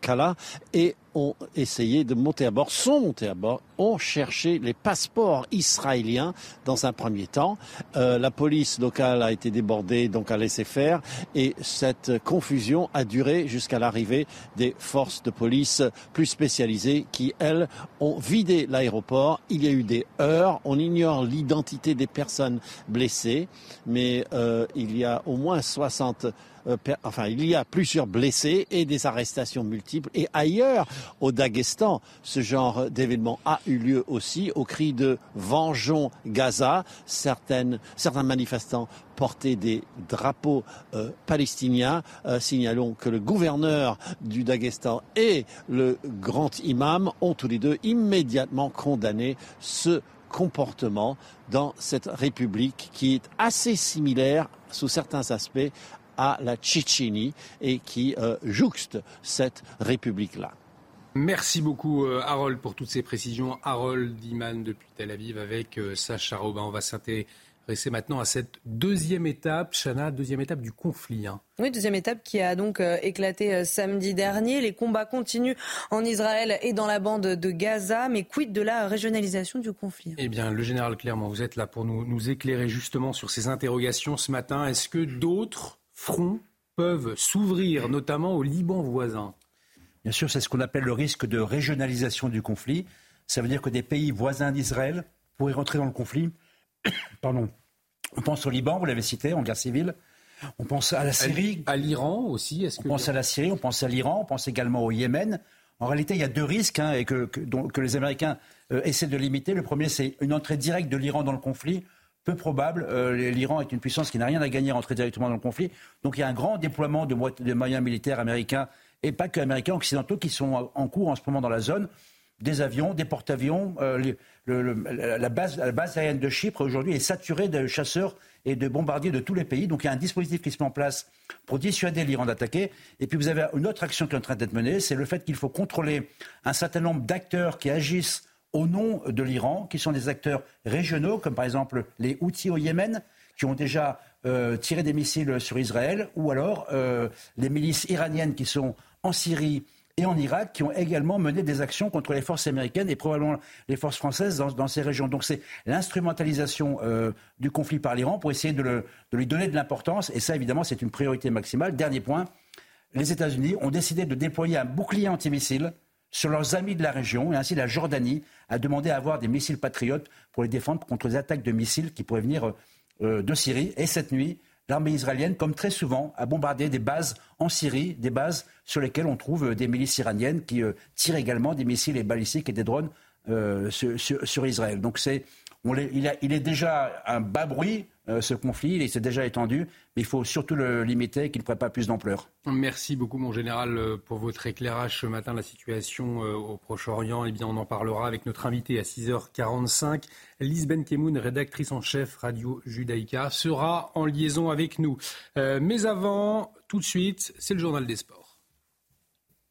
Kala et ont essayé de monter à bord, sont montés à bord, ont cherché les passeports israéliens dans un premier temps. Euh, la police locale a été débordée, donc a laissé faire, et cette confusion a duré jusqu'à l'arrivée des forces de police plus spécialisées qui, elles, ont vidé l'aéroport. Il y a eu des heurts, on ignore l'identité des personnes blessées, mais euh, il y a au moins 60 euh, enfin, il y a plusieurs blessés et des arrestations multiples. Et ailleurs, au Daghestan, ce genre d'événement a eu lieu aussi au cri de Vengeons Gaza. Certains manifestants portaient des drapeaux euh, palestiniens. Euh, signalons que le gouverneur du Daghestan et le grand imam ont tous les deux immédiatement condamné ce comportement dans cette république qui est assez similaire sous certains aspects à la Tchétchénie et qui euh, jouxte cette république-là. Merci beaucoup euh, Harold pour toutes ces précisions. Harold Iman depuis Tel Aviv avec euh, Sacha Robin. On va s'intéresser maintenant à cette deuxième étape, Chana, deuxième étape du conflit. Hein. Oui, deuxième étape qui a donc éclaté samedi dernier. Les combats continuent en Israël et dans la bande de Gaza, mais quid de la régionalisation du conflit Eh bien, le général Clermont, vous êtes là pour nous, nous éclairer justement sur ces interrogations ce matin. Est-ce que d'autres fronts peuvent s'ouvrir, notamment au Liban voisin? Bien sûr, c'est ce qu'on appelle le risque de régionalisation du conflit. Ça veut dire que des pays voisins d'Israël pourraient rentrer dans le conflit. Pardon. On pense au Liban, vous l'avez cité, en guerre civile. On pense à la Syrie. À l'Iran aussi. on pense à la Syrie, on pense à l'Iran, on pense également au Yémen. En réalité, il y a deux risques hein, et que, que, les Américains euh, essaient de limiter. Le premier, c'est une entrée directe de l'Iran dans le conflit peu probable. Euh, L'Iran est une puissance qui n'a rien à gagner à rentrer directement dans le conflit. Donc il y a un grand déploiement de, moyens militaires américains et pas que américains, occidentaux qui sont en cours en ce moment dans la zone. Des avions, des porte-avions. Euh, la, base, aérienne de Chypre aujourd'hui est saturée de chasseurs et de bombardiers de tous les pays. Donc il y a un dispositif qui se met en place pour dissuader l'Iran d'attaquer. Et puis vous avez une autre action qui est en train d'être menée, c'est le fait qu'il faut contrôler un certain nombre d'acteurs qui agissent au nom de l'Iran, qui sont des acteurs régionaux, comme par exemple les Houthis au Yémen, qui ont déjà euh, tiré des missiles sur Israël, ou alors euh, les milices iraniennes qui sont en Syrie et en Irak, qui ont également mené des actions contre les forces américaines et probablement les forces françaises dans, ces régions. Donc c'est l'instrumentalisation euh, du conflit par l'Iran pour essayer de, lui donner de l'importance, et ça évidemment c'est une priorité maximale. Dernier point, les États-Unis ont décidé de déployer un bouclier antimissile sur leurs amis de la région, et ainsi la Jordanie a demandé à avoir des missiles patriotes pour les défendre contre les attaques de missiles qui pourraient venir euh, de Syrie. Et cette nuit, l'armée israélienne, comme très souvent, a bombardé des bases en Syrie, des bases sur lesquelles on trouve euh, des milices iraniennes qui euh, tirent également des missiles et balistiques et des drones sur, Israël. Donc c'est, il, est déjà un bas bruit euh, ce conflit. Il s'est déjà étendu, mais il faut surtout le limiter qu'il ne prenne pas plus d'ampleur. Merci beaucoup, mon général, euh, pour votre éclairage ce matin. La situation euh, au Proche-Orient, eh bien, on en parlera avec notre invité à 6h45. Lise Benkemoun, rédactrice en chef Radio Judaïka, sera en liaison avec nous. mais avant, tout de suite, c'est le journal des sports.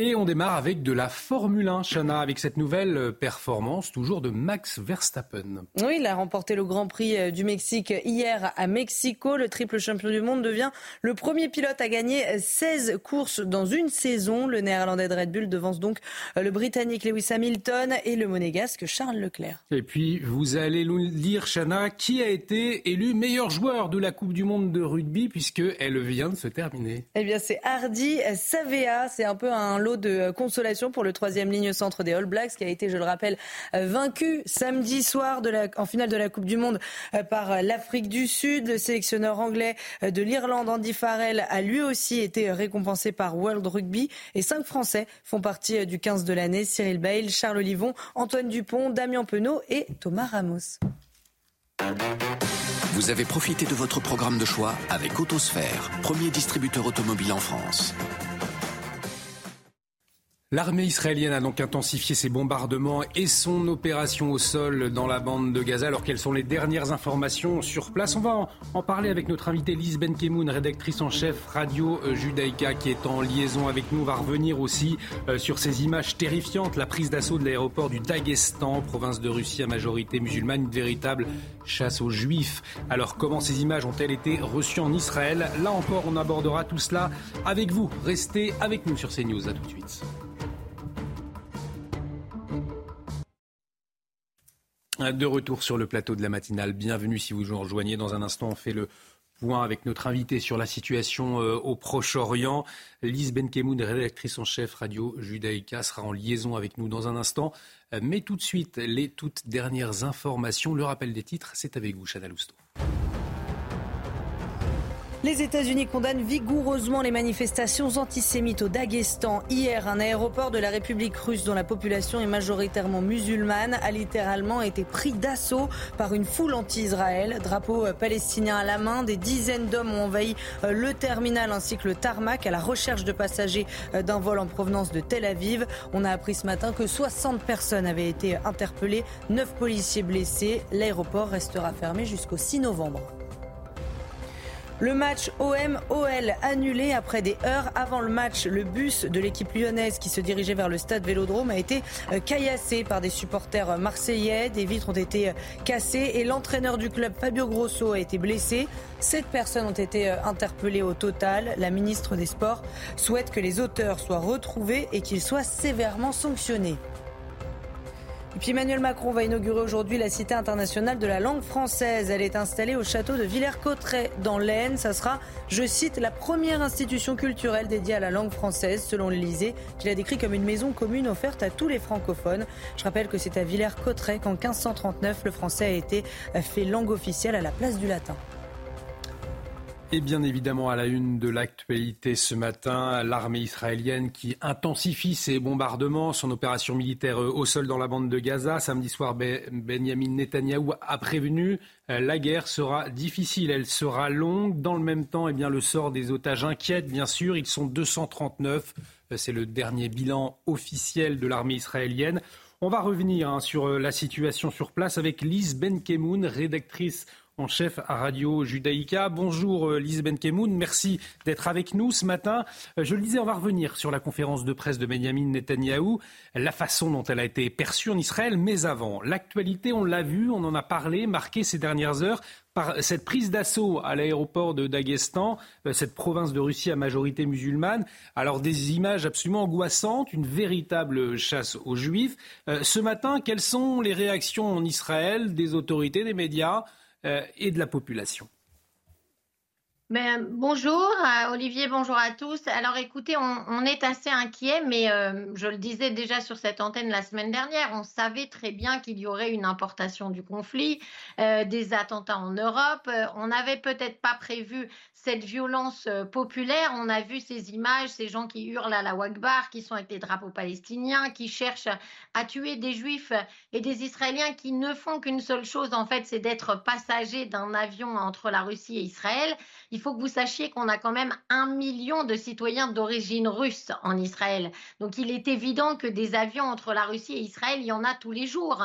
Et on démarre avec de la Formule 1, Chana, avec cette nouvelle performance, toujours de Max Verstappen. Oui, il a remporté le Grand Prix euh, du Mexique hier à Mexico. Le triple champion du monde devient le premier pilote à gagner 16 courses dans une saison. Le néerlandais de Red Bull devance donc euh, le britannique Lewis Hamilton et le monégasque Charles Leclerc. Et puis, vous allez nous dire, Chana, qui a été élu meilleur joueur de la Coupe du Monde de rugby, puisqu'elle vient de se terminer. Eh bien, c'est Hardy Savea. C'est un peu un de euh, consolation pour le troisième ligne centre des All Blacks, qui a été, je le rappelle, euh, vaincu samedi soir en finale de la Coupe du Monde euh, par l'Afrique du Sud. Le sélectionneur anglais de l'Irlande, Andy Farrell, a lui aussi été récompensé par World Rugby. Et cinq Français font partie du 15 de l'année. Cyril Bale, Charles Olivon, Antoine Dupont, Damien Penaud et Thomas Ramos. Vous avez profité de votre programme de choix avec Autosphère, premier distributeur automobile en France. L'armée israélienne a donc intensifié ses bombardements et son opération au sol dans la bande de Gaza. Alors quelles sont les dernières informations sur place? On va en, parler avec notre invitée Lise Benkemoun, rédactrice en chef Radio euh, Judaïka, qui est en liaison avec nous. On va revenir aussi euh, sur ces images terrifiantes, la prise d'assaut de l'aéroport du Daghestan, province de Russie à majorité musulmane, une véritable chasse aux juifs. Alors comment ces images ont-elles été reçues en Israël? Là encore, on abordera tout cela avec vous. Restez avec nous sur CNews. À tout de suite. De retour sur le plateau de la matinale. Bienvenue si vous nous rejoignez. Dans un instant, on fait le point avec notre invité sur la situation euh, au Proche-Orient. Lise Benkemoun, rédactrice en chef Radio Judaïka, sera en liaison avec nous dans un instant. Euh, mais tout de suite, les toutes dernières informations. Le rappel des titres, c'est avec vous, Chana Lousteau. Les États-Unis condamnent vigoureusement les manifestations antisémites au Daghestan. Hier, un aéroport de la République russe dont la population est majoritairement musulmane a littéralement été pris d'assaut par une foule anti-Israël. Drapeau palestinien à la main, des dizaines d'hommes ont envahi euh, le terminal ainsi que le tarmac à la recherche de passagers euh, d'un vol en provenance de Tel Aviv. On a appris ce matin que 60 personnes avaient été interpellées, 9 policiers blessés. L'aéroport restera fermé jusqu'au 6 novembre. Le match OM-OL annulé après des heures avant le match. Le bus de l'équipe lyonnaise qui se dirigeait vers le stade Vélodrome a été euh, caillassé par des supporters marseillais. Des vitres ont été euh, cassées et l'entraîneur du club Fabio Grosso a été blessé. Sept personnes ont été euh, interpellées au total. La ministre des Sports souhaite que les auteurs soient retrouvés et qu'ils soient sévèrement sanctionnés. Et puis Emmanuel Macron va inaugurer aujourd'hui la Cité internationale de la langue française. Elle est installée au château de Villers-Cotterêts dans l'Aisne. Ça sera, je cite, la première institution culturelle dédiée à la langue française, selon l'Elysée, qui l'a décrit comme une maison commune offerte à tous les francophones. Je rappelle que c'est à Villers-Cotterêts qu'en 1539, le français a été fait langue officielle à la place du latin. Et bien évidemment, à la une de l'actualité ce matin, l'armée israélienne qui intensifie ses bombardements, son opération militaire euh, au sol dans la bande de Gaza. Samedi soir, Benjamin Netanyahou a prévenu euh, la guerre sera difficile, elle sera longue. Dans le même temps, eh bien, le sort des otages inquiète, bien sûr. Ils sont 239. Euh, c'est le dernier bilan officiel de l'armée israélienne. On va revenir hein, sur la situation sur place avec Lise Benkemoun, rédactrice en chef à Radio Judaïka. Bonjour euh, Lise Benkemoun, merci d'être avec nous ce matin. Euh, je le disais, on va revenir sur la conférence de presse de Benjamin Netanyahou, la façon dont elle a été perçue en Israël, mais avant. L'actualité, on l'a vu, on en a parlé, marqué ces dernières heures par cette prise d'assaut à l'aéroport de Daghestan, euh, cette province de Russie à majorité musulmane. Alors des images absolument angoissantes, une véritable chasse aux juifs. Ce matin, quelles sont les réactions en Israël des autorités, des médias et de la population. Ben, bonjour euh, Olivier, bonjour à tous. Alors écoutez, on, est assez inquiet, mais euh, je le disais déjà sur cette antenne la semaine dernière, on savait très bien qu'il y aurait une importation du conflit, des attentats en Europe. on n'avait peut-être pas prévu cette violence euh, populaire. On a vu ces images, ces gens qui hurlent à la Wagbar, qui sont avec des drapeaux palestiniens, qui cherchent à tuer des juifs et des Israéliens qui ne font qu'une seule chose, en fait, c'est d'être passagers d'un avion entre la Russie et Israël. Il faut que vous sachiez qu'on a quand même un million de citoyens d'origine russe en Israël. Donc il est évident que des avions entre la Russie et Israël, il y en a tous les jours.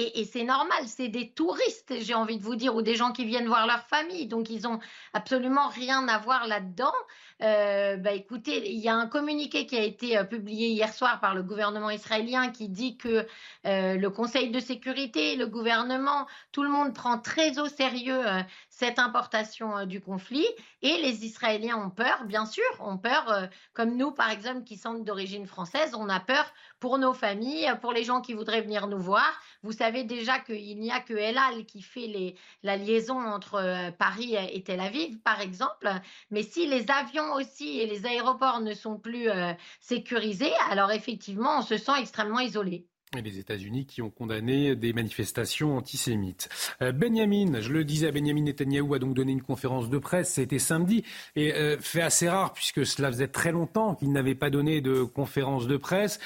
Et, c'est normal, c'est des touristes, j'ai envie de vous dire, ou des gens qui viennent voir leur famille. Donc, ils n'ont absolument rien à voir là-dedans. Euh, bah, écoutez, il y a un communiqué qui a été euh, publié hier soir par le gouvernement israélien qui dit que euh, le Conseil de sécurité, le gouvernement, tout le monde prend très au sérieux cette importation du conflit et les Israéliens ont peur, bien sûr, ont peur, comme nous par exemple qui sommes d'origine française, on a peur pour nos familles, pour les gens qui voudraient venir nous voir. Vous savez déjà qu'il n'y a que El Al qui fait la liaison entre Paris et Tel Aviv, par exemple, mais si les avions aussi et les aéroports ne sont plus euh, sécurisés, alors effectivement, on se sent extrêmement isolé. Et les États-Unis qui ont condamné des manifestations antisémites. Euh, Benjamin, je le disais, Benjamin Netanyahou a donc donné une conférence de presse, c'était samedi, et euh, fait assez rare puisque cela faisait très longtemps qu'il n'avait pas donné de conférence de presse.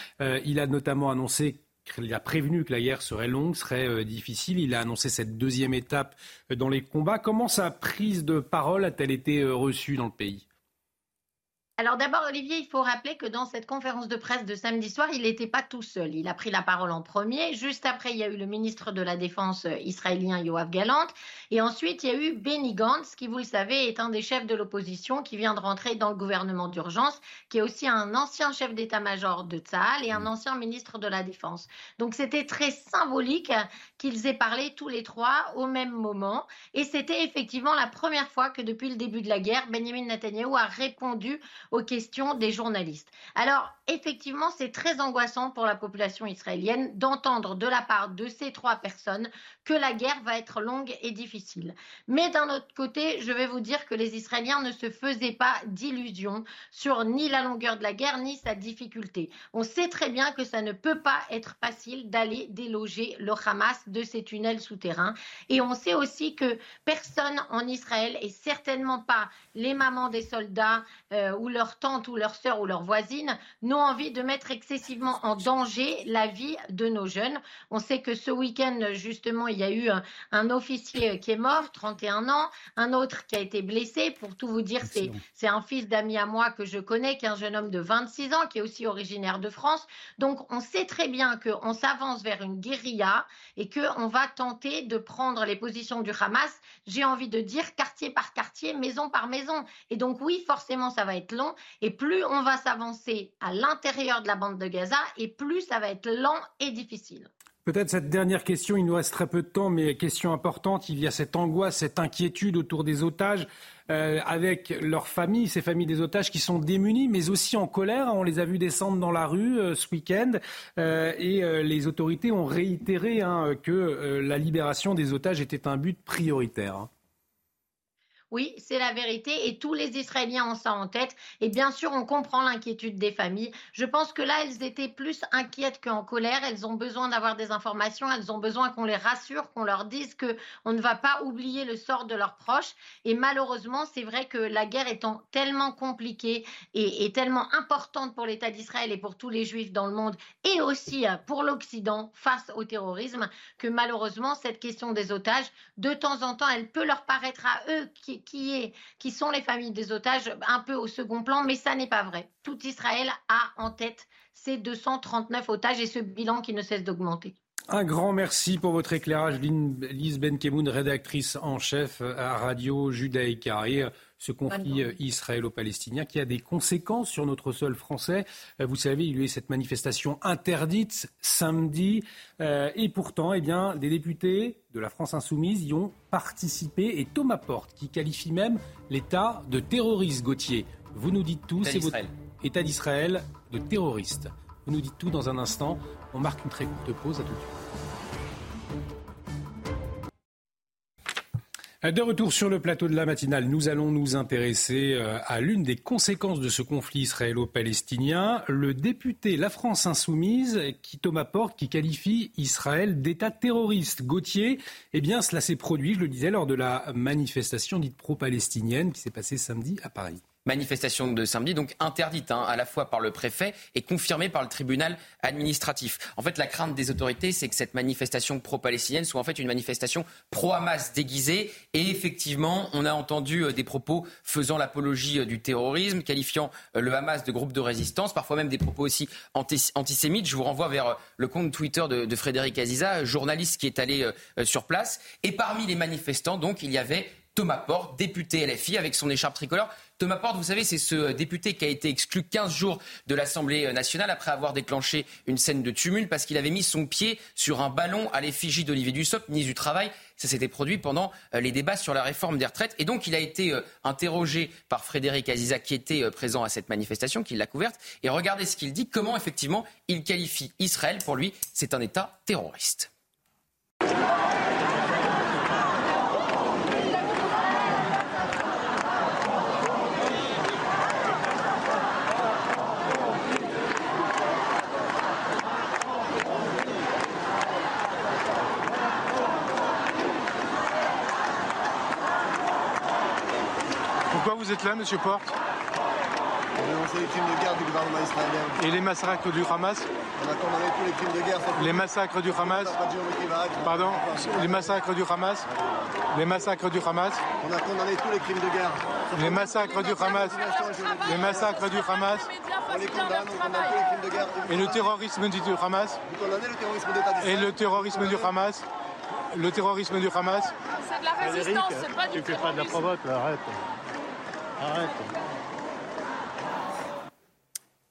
il a notamment annoncé qu'il a prévenu que la guerre serait longue, serait difficile. Il a annoncé cette deuxième étape dans les combats. Comment sa prise de parole a-t-elle été reçue dans le pays? Alors d'abord, Olivier, il faut rappeler que dans cette conférence de presse de samedi soir, il n'était pas tout seul. Il a pris la parole en premier. Juste après, il y a eu le ministre de la Défense euh, israélien Yoav Galant. Et ensuite, il y a eu Benny Gantz, qui, vous le savez, est un des chefs de l'opposition, qui vient de rentrer dans le gouvernement d'urgence, qui est aussi un ancien chef d'état-major de Tzahal et un ancien ministre de la Défense. Donc c'était très symbolique qu'ils aient parlé tous les trois au même moment. Et c'était effectivement la première fois que depuis le début de la guerre, Benjamin Netanyahu a répondu aux questions des journalistes. Alors, effectivement, c'est très angoissant pour la population israélienne d'entendre de la part de ces trois personnes que la guerre va être longue et difficile. Mais d'un autre côté, je vais vous dire que les Israéliens ne se faisaient pas d'illusions sur ni la longueur de la guerre, ni sa difficulté. On sait très bien que ça ne peut pas être facile d'aller déloger le Hamas de ces tunnels souterrains. Et on sait aussi que personne en Israël, et certainement pas les mamans des soldats euh, ou leurs tantes ou leurs sœurs ou leurs voisines, n'ont envie de mettre excessivement en danger la vie de nos jeunes. On sait que ce week-end, justement, il y a eu un, officier qui est mort, 31 ans, un autre qui a été blessé. Pour tout vous dire, c'est un fils d'ami à moi que je connais, qui est un jeune homme de 26 ans, qui est aussi originaire de France. Donc, on sait très bien qu'on s'avance vers une guérilla et qu'on va tenter de prendre les positions du Hamas, j'ai envie de dire quartier par quartier, maison par maison. Et donc, oui, forcément, ça va être long. Et plus on va s'avancer à l'intérieur de la bande de Gaza, et plus ça va être lent et difficile. Peut-être cette dernière question, il nous reste très peu de temps, mais question importante, il y a cette angoisse, cette inquiétude autour des otages, euh, avec leurs familles, ces familles des otages qui sont démunies, mais aussi en colère. On les a vus descendre dans la rue euh, ce week-end, euh, et les autorités ont réitéré hein, que la libération des otages était un but prioritaire. Oui, c'est la vérité et tous les Israéliens ont ça en tête. Et bien sûr, on comprend l'inquiétude des familles. Je pense que là, elles étaient plus inquiètes qu'en colère. Elles ont besoin d'avoir des informations. Elles ont besoin qu'on les rassure, qu'on leur dise que on ne va pas oublier le sort de leurs proches. Et malheureusement, c'est vrai que la guerre étant tellement compliquée et, et tellement importante pour l'État d'Israël et pour tous les Juifs dans le monde et aussi euh, pour l'Occident face au terrorisme, que malheureusement, cette question des otages, de temps en temps, elle peut leur paraître à eux qui qui, qui sont les familles des otages un peu au second plan, mais ça n'est pas vrai. Tout Israël a en tête ces 239 otages et ce bilan qui ne cesse d'augmenter. Un grand merci pour votre éclairage, Lise Benkemoun, rédactrice en chef à Radio Judaïka. Et ce conflit israélo-palestinien qui a des conséquences sur notre sol français. Euh, vous savez, il y a eu cette manifestation interdite samedi. Euh, et pourtant, eh bien, des députés de la France insoumise y ont participé. Et Thomas Porte, qui qualifie même l'État de terroriste, Gauthier. Vous nous dites tout, c'est votre État d'Israël de terroriste. Vous nous dites tout dans un instant. On marque une très courte pause. À tout de suite. De retour sur le plateau de la matinale, nous allons nous intéresser euh, à l'une des conséquences de ce conflit israélo-palestinien. Le député La France Insoumise, qui Thomas Porte, qui qualifie Israël d'État terroriste. Gauthier, eh bien, cela s'est produit, je le disais, lors de la manifestation dite pro-palestinienne qui s'est passée samedi à Paris manifestation de samedi, donc interdite hein, à la fois par le préfet et confirmée par le tribunal administratif. En fait, la crainte des autorités, c'est que cette manifestation pro-palestinienne soit en fait une manifestation pro-Hamas déguisée. Et effectivement, on a entendu euh, des propos faisant l'apologie euh, du terrorisme, qualifiant euh, le Hamas de groupe de résistance, parfois même des propos aussi antisémites. Je vous renvoie vers le compte Twitter de, Frédéric Aziza, journaliste qui est allé sur place. Et parmi les manifestants, donc, il y avait Thomas Porte, député LFI, avec son écharpe tricolore. Thomas Porte, vous savez, c'est ce député qui a été exclu 15 jours de l'Assemblée nationale après avoir déclenché une scène de tumulte parce qu'il avait mis son pied sur un ballon à l'effigie d'Olivier Dussopt, ministre du Travail. Ça s'était produit pendant euh, les débats sur la réforme des retraites. Et donc, il a été euh, interrogé par Frédéric Aziza, qui était euh, présent à cette manifestation, qui l'a couverte. Et regardez ce qu'il dit, comment effectivement il qualifie Israël. Pour lui, c'est un État terroriste. Vous êtes là, Monsieur Porte On dénoncer les crimes de guerre du gouvernement israélien. Et les massacres du Hamas On a condamné tous les crimes de guerre. Les massacres du Hamas. Pardon Les massacres du Hamas. Les massacres du Hamas. On a condamné tous les crimes de guerre. Les massacres du Hamas. Les massacres du Hamas. On les condamne, on condamne tous les crimes de guerre. Et le terrorisme du Hamas. Vous condamnez le terrorisme d'État Et le terrorisme du Hamas. Le terrorisme du Hamas. C'est de la résistance, c'est pas du Tu fais pas de la provoque, arrête.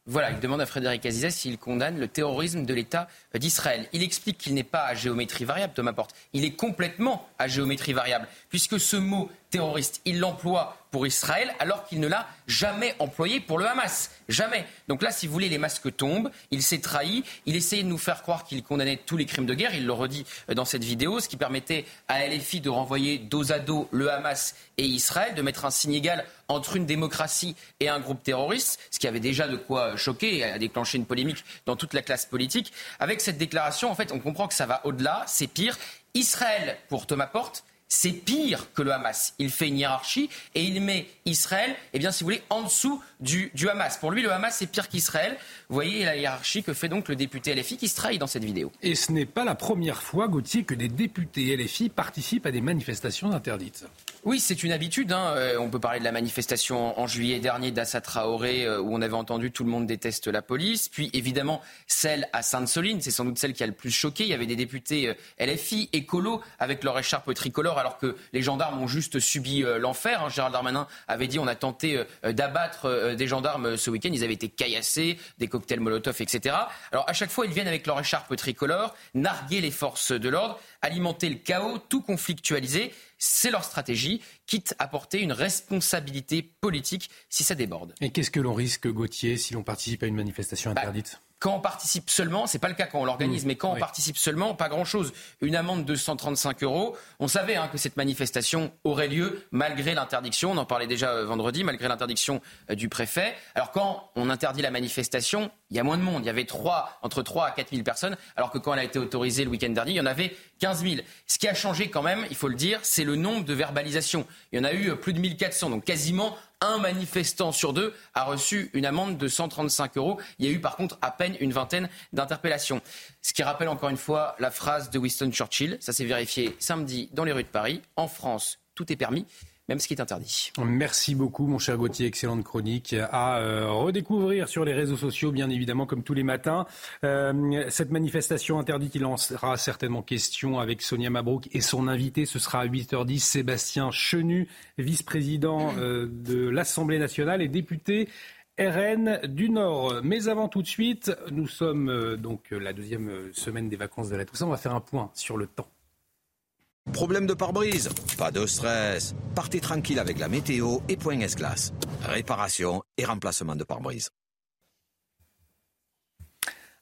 Voilà, il demande à Frédéric Azizet s'il condamne le terrorisme de l'État d'Israël. Il explique qu'il n'est pas à géométrie variable, Thomas Porte. Il est complètement à géométrie variable, puisque ce mot terroriste, il l'emploie pour Israël alors qu'il ne l'a jamais employé pour le Hamas. Jamais. Donc là, si vous voulez, les masques tombent. Il s'est trahi. Il essayait de nous faire croire qu'il condamnait tous les crimes de guerre. Il le redit euh, dans cette vidéo, ce qui permettait à LFI de renvoyer dos à dos le Hamas et Israël, de mettre un signe égal entre une démocratie et un groupe terroriste, ce qui avait déjà de quoi choquer et a déclenché une polémique dans toute la classe politique. Avec cette déclaration, en fait, on comprend que ça va au-delà, c'est pire. Israël, pour Thomas Porte, c'est pire que le Hamas. Il fait une hiérarchie et il met Israël, eh bien, si vous voulez, en dessous du, du Hamas. Pour lui, le Hamas, c'est pire qu'Israël. Vous voyez la hiérarchie que fait donc le député LFI qui se trahit dans cette vidéo. Et ce n'est pas la première fois, Gauthier, que des députés LFI participent à des manifestations interdites. Oui, c'est une habitude. Hein. Euh, on peut parler de la manifestation en juillet dernier d'Assa Traoré, euh, où on avait entendu tout le monde déteste la police. Puis évidemment, celle à Sainte-Soline, c'est sans doute celle qui a le plus choqué. Il y avait des députés euh, LFI, écolos, avec leur écharpe tricolore, alors que les gendarmes ont juste subi l'enfer. Hein. Gérald Darmanin avait dit on a tenté d'abattre des gendarmes ce week-end. Ils avaient été caillassés, des cocktails Molotov, etc. Alors à chaque fois, ils viennent avec leur écharpe tricolore, narguer les forces de l'ordre, alimenter le chaos, tout conflictualiser. C'est leur stratégie, quitte à porter une responsabilité politique si ça déborde. Et qu'est-ce que l'on risque, Gauthier, si l'on participe à une manifestation interdite? Quand on participe seulement, c'est pas le cas quand on l'organise, Mmh, mais quand on oui. participe seulement, pas grand-chose. Une amende de 135 euros. On savait hein, que cette manifestation aurait lieu malgré l'interdiction. On en parlait déjà euh, vendredi, malgré l'interdiction euh, du préfet. Alors quand on interdit la manifestation, il y a moins de monde. Il y avait trois, entre 3 à 4 000 personnes, alors que quand elle a été autorisée le week-end dernier, il y en avait 15 000. Ce qui a changé quand même, il faut le dire, c'est le nombre de verbalisations. Il y en a eu euh, plus de 1400, donc quasiment un manifestant sur deux a reçu une amende de 135 euros. Il y a eu par contre à peine une vingtaine d'interpellations. Ce qui rappelle encore une fois la phrase de Winston Churchill. Ça s'est vérifié samedi dans les rues de Paris. En France, tout est permis, Merci beaucoup, mon cher Gauthier. Excellente chronique à euh, redécouvrir sur les réseaux sociaux, bien évidemment, comme tous les matins. Euh, cette manifestation interdite, il en sera certainement question avec Sonia Mabrouk et son invité. Ce sera à 8h10, Sébastien Chenu, vice-président euh, de l'Assemblée nationale et député. RN du Nord. Mais avant tout de suite, nous sommes donc la deuxième semaine des vacances de la Toussaint. On va faire un point sur le temps. Problème de pare-brise Pas de stress. Partez tranquille avec la météo et Point S-Glace. Réparation et remplacement de pare-brise.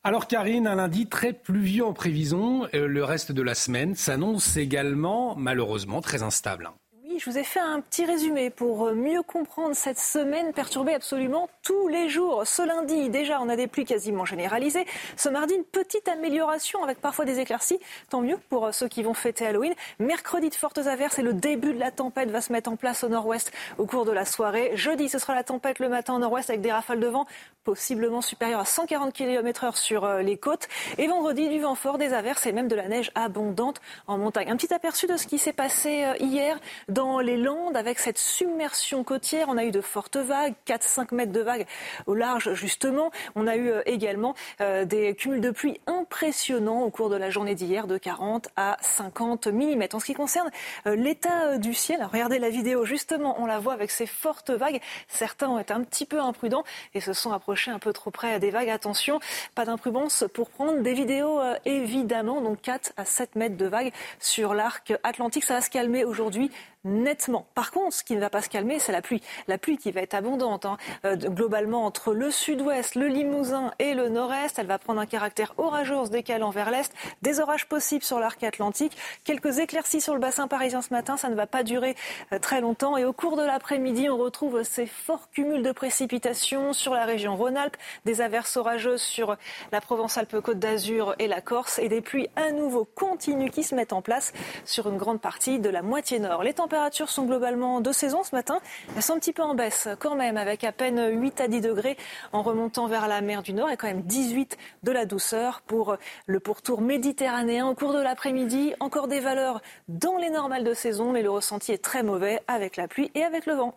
Alors Karine, un lundi très pluvieux en prévision. Euh, le reste de la semaine s'annonce également malheureusement très instable. Je vous ai fait un petit résumé pour mieux comprendre cette semaine perturbée absolument tous les jours. Ce lundi, déjà, on a des pluies quasiment généralisées. Ce mardi, une petite amélioration avec parfois des éclaircies. Tant mieux pour ceux qui vont fêter Halloween. Mercredi, de fortes averses et le début de la tempête va se mettre en place au nord-ouest au cours de la soirée. Jeudi, ce sera la tempête le matin au nord-ouest avec des rafales de vent possiblement supérieures à 140 km heure sur euh, les côtes. Et vendredi, du vent fort, des averses et même de la neige abondante en montagne. Un petit aperçu de ce qui s'est passé euh, hier les Landes avec cette submersion côtière. On a eu de fortes vagues, 4-5 mètres de vagues au large justement. On a eu euh, également euh, des cumuls de pluie impressionnants au cours de la journée d'hier de 40 à 50 mm. En ce qui concerne euh, l'état du ciel, regardez la vidéo justement, on la voit avec ces fortes vagues. Certains ont été un petit peu imprudents et se sont approchés un peu trop près des vagues. Attention, pas d'imprudence pour prendre des vidéos évidemment. Donc 4 à 7 mètres de vagues sur l'arc atlantique. Ça va se calmer aujourd'hui nettement. Par contre, ce qui ne va pas se calmer, c'est la pluie. La pluie qui va être abondante, hein, euh, globalement entre le sud-ouest, le Limousin et le nord-est. Elle va prendre un caractère orageux en se décalant vers l'est. Des orages possibles sur l'arc atlantique. Quelques éclaircies sur le bassin parisien ce matin. Ça ne va pas durer euh, très longtemps. Et au cours de l'après-midi, on retrouve ces forts cumuls de précipitations sur la région Rhône-Alpes, des averses orageuses sur la Provence-Alpes-Côte d'Azur et la Corse, et des pluies à nouveau continues qui se mettent en place sur une grande partie de la moitié nord. Températures sont globalement de saison ce matin. Elles sont un petit peu en baisse quand même, avec à peine 8 à 10 degrés en remontant vers la mer du Nord et quand même 18 de la douceur pour le pourtour méditerranéen. Au cours de l'après-midi, encore des valeurs dans les normales de saison, mais le ressenti est très mauvais avec la pluie et avec le vent.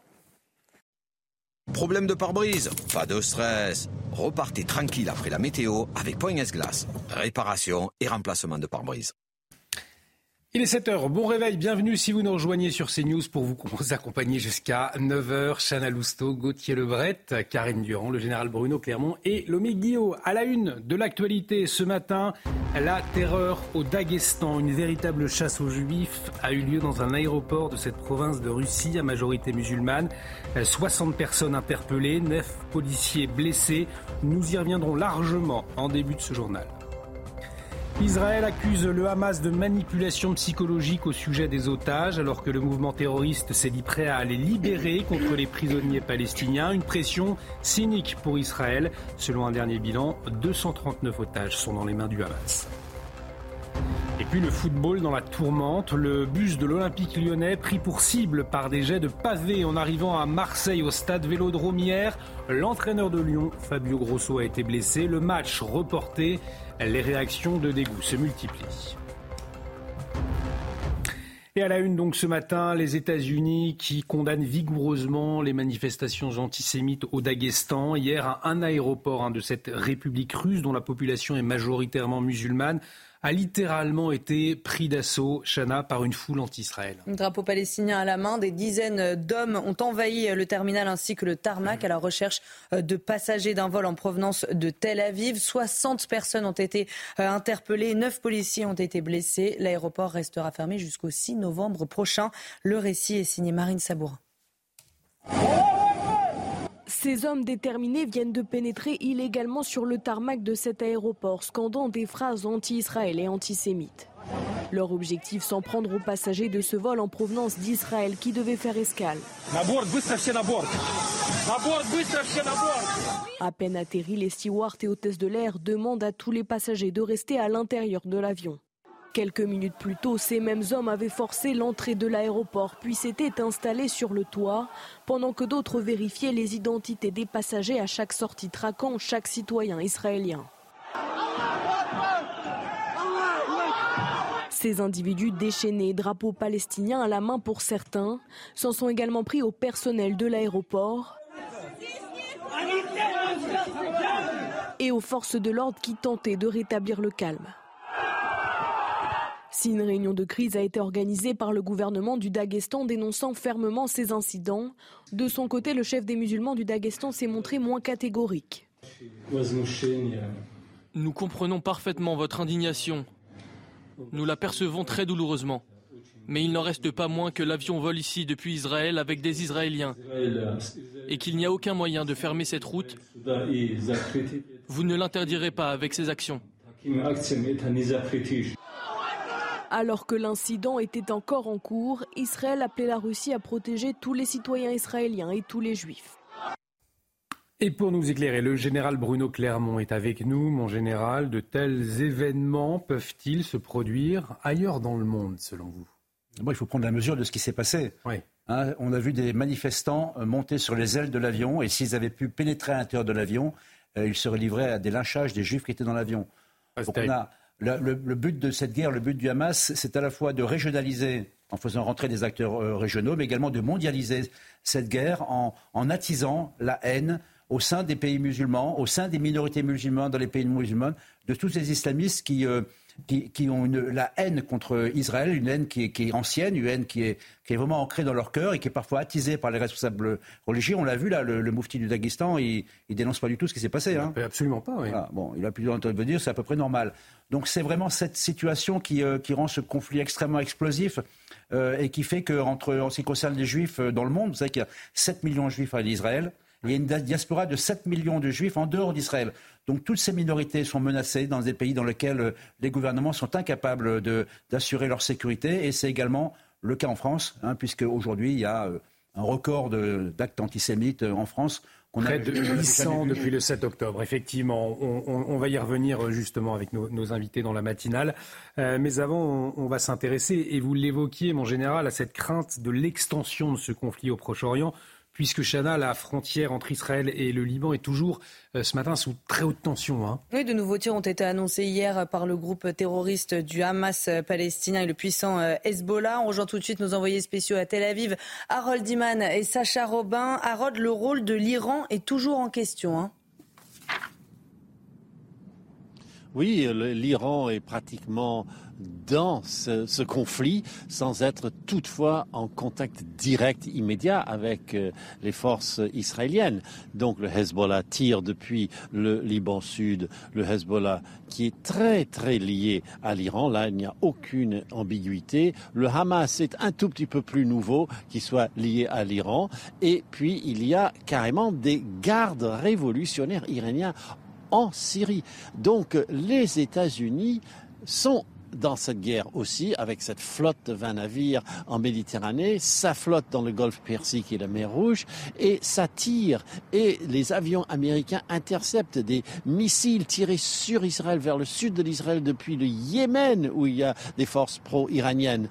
Problème de pare-brise? Pas de stress. Repartez tranquille après la météo avec Point S-Glace. Réparation et remplacement de pare-brise. Il est 7h, bon réveil, bienvenue si vous nous rejoignez sur CNews pour vous accompagner jusqu'à 9h. Chana Lousteau, Gauthier Lebret, Karine Durand, le général Bruno Clermont et Lomé Guillot. À la une de l'actualité ce matin, la terreur au Daghestan. Une véritable chasse aux juifs a eu lieu dans un aéroport de cette province de Russie à majorité musulmane. 60 personnes interpellées, 9 policiers blessés. Nous y reviendrons largement en début de ce journal. Israël accuse le Hamas de manipulation psychologique au sujet des otages, alors que le mouvement terroriste s'est dit prêt à les libérer contre les prisonniers palestiniens. Une pression cynique pour Israël. Selon un dernier bilan, 239 otages sont dans les mains du Hamas. Et puis le football dans la tourmente, le bus de l'Olympique lyonnais pris pour cible par des jets de pavés en arrivant à Marseille au stade Vélodrome hier. L'entraîneur de Lyon, Fabio Grosso, a été blessé. Le match reporté les réactions de dégoût se multiplient. Et à la une donc ce matin, les États-Unis qui condamnent vigoureusement les manifestations antisémites au Daghestan. Hier, à un aéroport de cette République russe dont la population est majoritairement musulmane a littéralement été pris d'assaut, Chana, par une foule anti-Israël. Drapeau palestinien à la main, des dizaines d'hommes ont envahi le terminal ainsi que le tarmac à la recherche de passagers d'un vol en provenance de Tel Aviv. 60 personnes ont été euh, interpellées, 9 policiers ont été blessés. L'aéroport restera fermé jusqu'au 6 novembre prochain. Le récit est signé Marine Sabourin. Ces hommes déterminés viennent de pénétrer illégalement sur le tarmac de cet aéroport, scandant des phrases anti-Israël et antisémites. Leur objectif, s'en prendre aux passagers de ce vol en provenance d'Israël qui devait faire escale. À peine atterri, les stewards et hôtesses de l'air demandent à tous les passagers de rester à l'intérieur de l'avion. Quelques minutes plus tôt, ces mêmes hommes avaient forcé l'entrée de l'aéroport, puis s'étaient installés sur le toit, pendant que d'autres vérifiaient les identités des passagers à chaque sortie, traquant chaque citoyen israélien. Ces individus déchaînés, drapeaux palestiniens à la main pour certains, s'en sont également pris au personnel de l'aéroport et aux forces de l'ordre qui tentaient de rétablir le calme. Si une réunion de crise a été organisée par le gouvernement du Daghestan dénonçant fermement ces incidents, de son côté, le chef des musulmans du Daghestan s'est montré moins catégorique. Nous comprenons parfaitement votre indignation. Nous la percevons très douloureusement. Mais il n'en reste pas moins que l'avion vole ici depuis Israël avec des Israéliens et qu'il n'y a aucun moyen de fermer cette route. Vous ne l'interdirez pas avec ces actions. Alors que l'incident était encore en cours, Israël appelait la Russie à protéger tous les citoyens israéliens et tous les juifs. Et pour nous éclairer, le général Bruno Clermont est avec nous. Mon général, de tels événements peuvent-ils se produire ailleurs dans le monde, selon vous? Il faut prendre la mesure de ce qui s'est passé. Hein, on a vu des manifestants euh, monter sur les ailes de l'avion et s'ils avaient pu pénétrer à l'intérieur de l'avion, euh, ils seraient livrés à des lynchages des juifs qui étaient dans l'avion. Donc on a le, but de cette guerre, le but du Hamas, c'est à la fois de régionaliser en faisant rentrer des acteurs euh, régionaux, mais également de mondialiser cette guerre en, attisant la haine au sein des pays musulmans, au sein des minorités musulmanes dans les pays musulmans, de tous ces islamistes qui, euh, qui, ont une, la haine contre Israël, une haine qui est, ancienne, une haine qui est, qui est, vraiment ancrée dans leur cœur et qui est parfois attisée par les responsables religieux. On l'a vu là, le, le, moufti du Daghestan, il, dénonce pas du tout ce qui s'est passé. Hein. Absolument pas. Oui. Bon, il a plus de dire, c'est à peu près normal. Donc c'est vraiment cette situation qui, euh, qui, rend ce conflit extrêmement explosif. Euh, et qui fait qu'entre, en ce qui concerne les juifs euh, dans le monde, vous savez qu'il y a 7 millions de juifs en Israël, il y a une diaspora de 7 millions de juifs en dehors d'Israël. Donc toutes ces minorités sont menacées dans des pays dans lesquels euh, les gouvernements sont incapables d'assurer leur sécurité. Et c'est également le cas en France, hein, puisque aujourd'hui il y a euh, un record d'actes antisémites euh, en France. Près de 800 depuis le 7 octobre, effectivement. On, va y revenir justement avec nos, invités dans la matinale. Euh, mais avant, on, va s'intéresser, et vous l'évoquiez, mon général, à cette crainte de l'extension de ce conflit au Proche-Orient puisque Chana, la frontière entre Israël et le Liban est toujours euh, ce matin sous très haute tension. Hein. Oui, de nouveaux tirs ont été annoncés hier par le groupe terroriste du Hamas palestinien et le puissant euh, Hezbollah. On rejoint tout de suite nos envoyés spéciaux à Tel Aviv, Harold Iman et Sacha Robin. Harold, le rôle de l'Iran est toujours en question. Hein. Oui, l'Iran est pratiquement dans ce, conflit sans être toutefois en contact direct immédiat avec euh, les forces israéliennes. Donc le Hezbollah tire depuis le Liban Sud, le Hezbollah qui est très très lié à l'Iran, là il n'y a aucune ambiguïté. Le Hamas est un tout petit peu plus nouveau qui soit lié à l'Iran et puis il y a carrément des gardes révolutionnaires iraniens en Syrie. Donc les États-Unis sont dans cette guerre aussi, avec cette flotte de 20 navires en Méditerranée, sa flotte dans le golfe Persique et la mer Rouge, et ça tire. Et les avions américains interceptent des missiles tirés sur Israël, vers le sud de l'Israël, depuis le Yémen, où il y a des forces pro-iraniennes.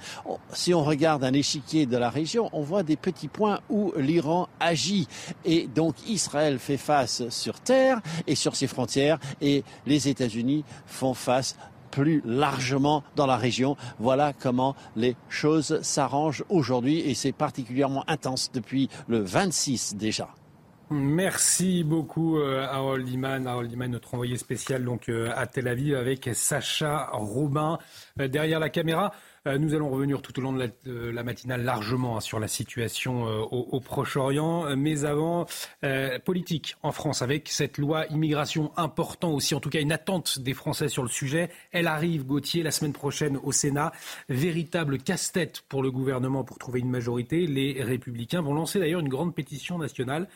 Si on regarde un échiquier de la région, on voit des petits points où l'Iran agit. Et donc Israël fait face sur terre et sur ses frontières, et les États-Unis font face plus largement dans la région. Voilà comment les choses s'arrangent aujourd'hui et c'est particulièrement intense depuis le 26 déjà. Merci beaucoup euh, Harold Iman, Harold notre envoyé spécial donc euh, à Tel Aviv avec Sacha Robin euh, derrière la caméra. Euh, nous allons revenir tout au long de la, matinale largement hein, sur la situation euh, au, Proche-Orient. Euh, mais avant, politique en France avec cette loi immigration important aussi, en tout cas une attente des Français sur le sujet. Elle arrive, Gauthier, la semaine prochaine au Sénat. Véritable casse-tête pour le gouvernement pour trouver une majorité. Les républicains vont lancer d'ailleurs une grande pétition nationale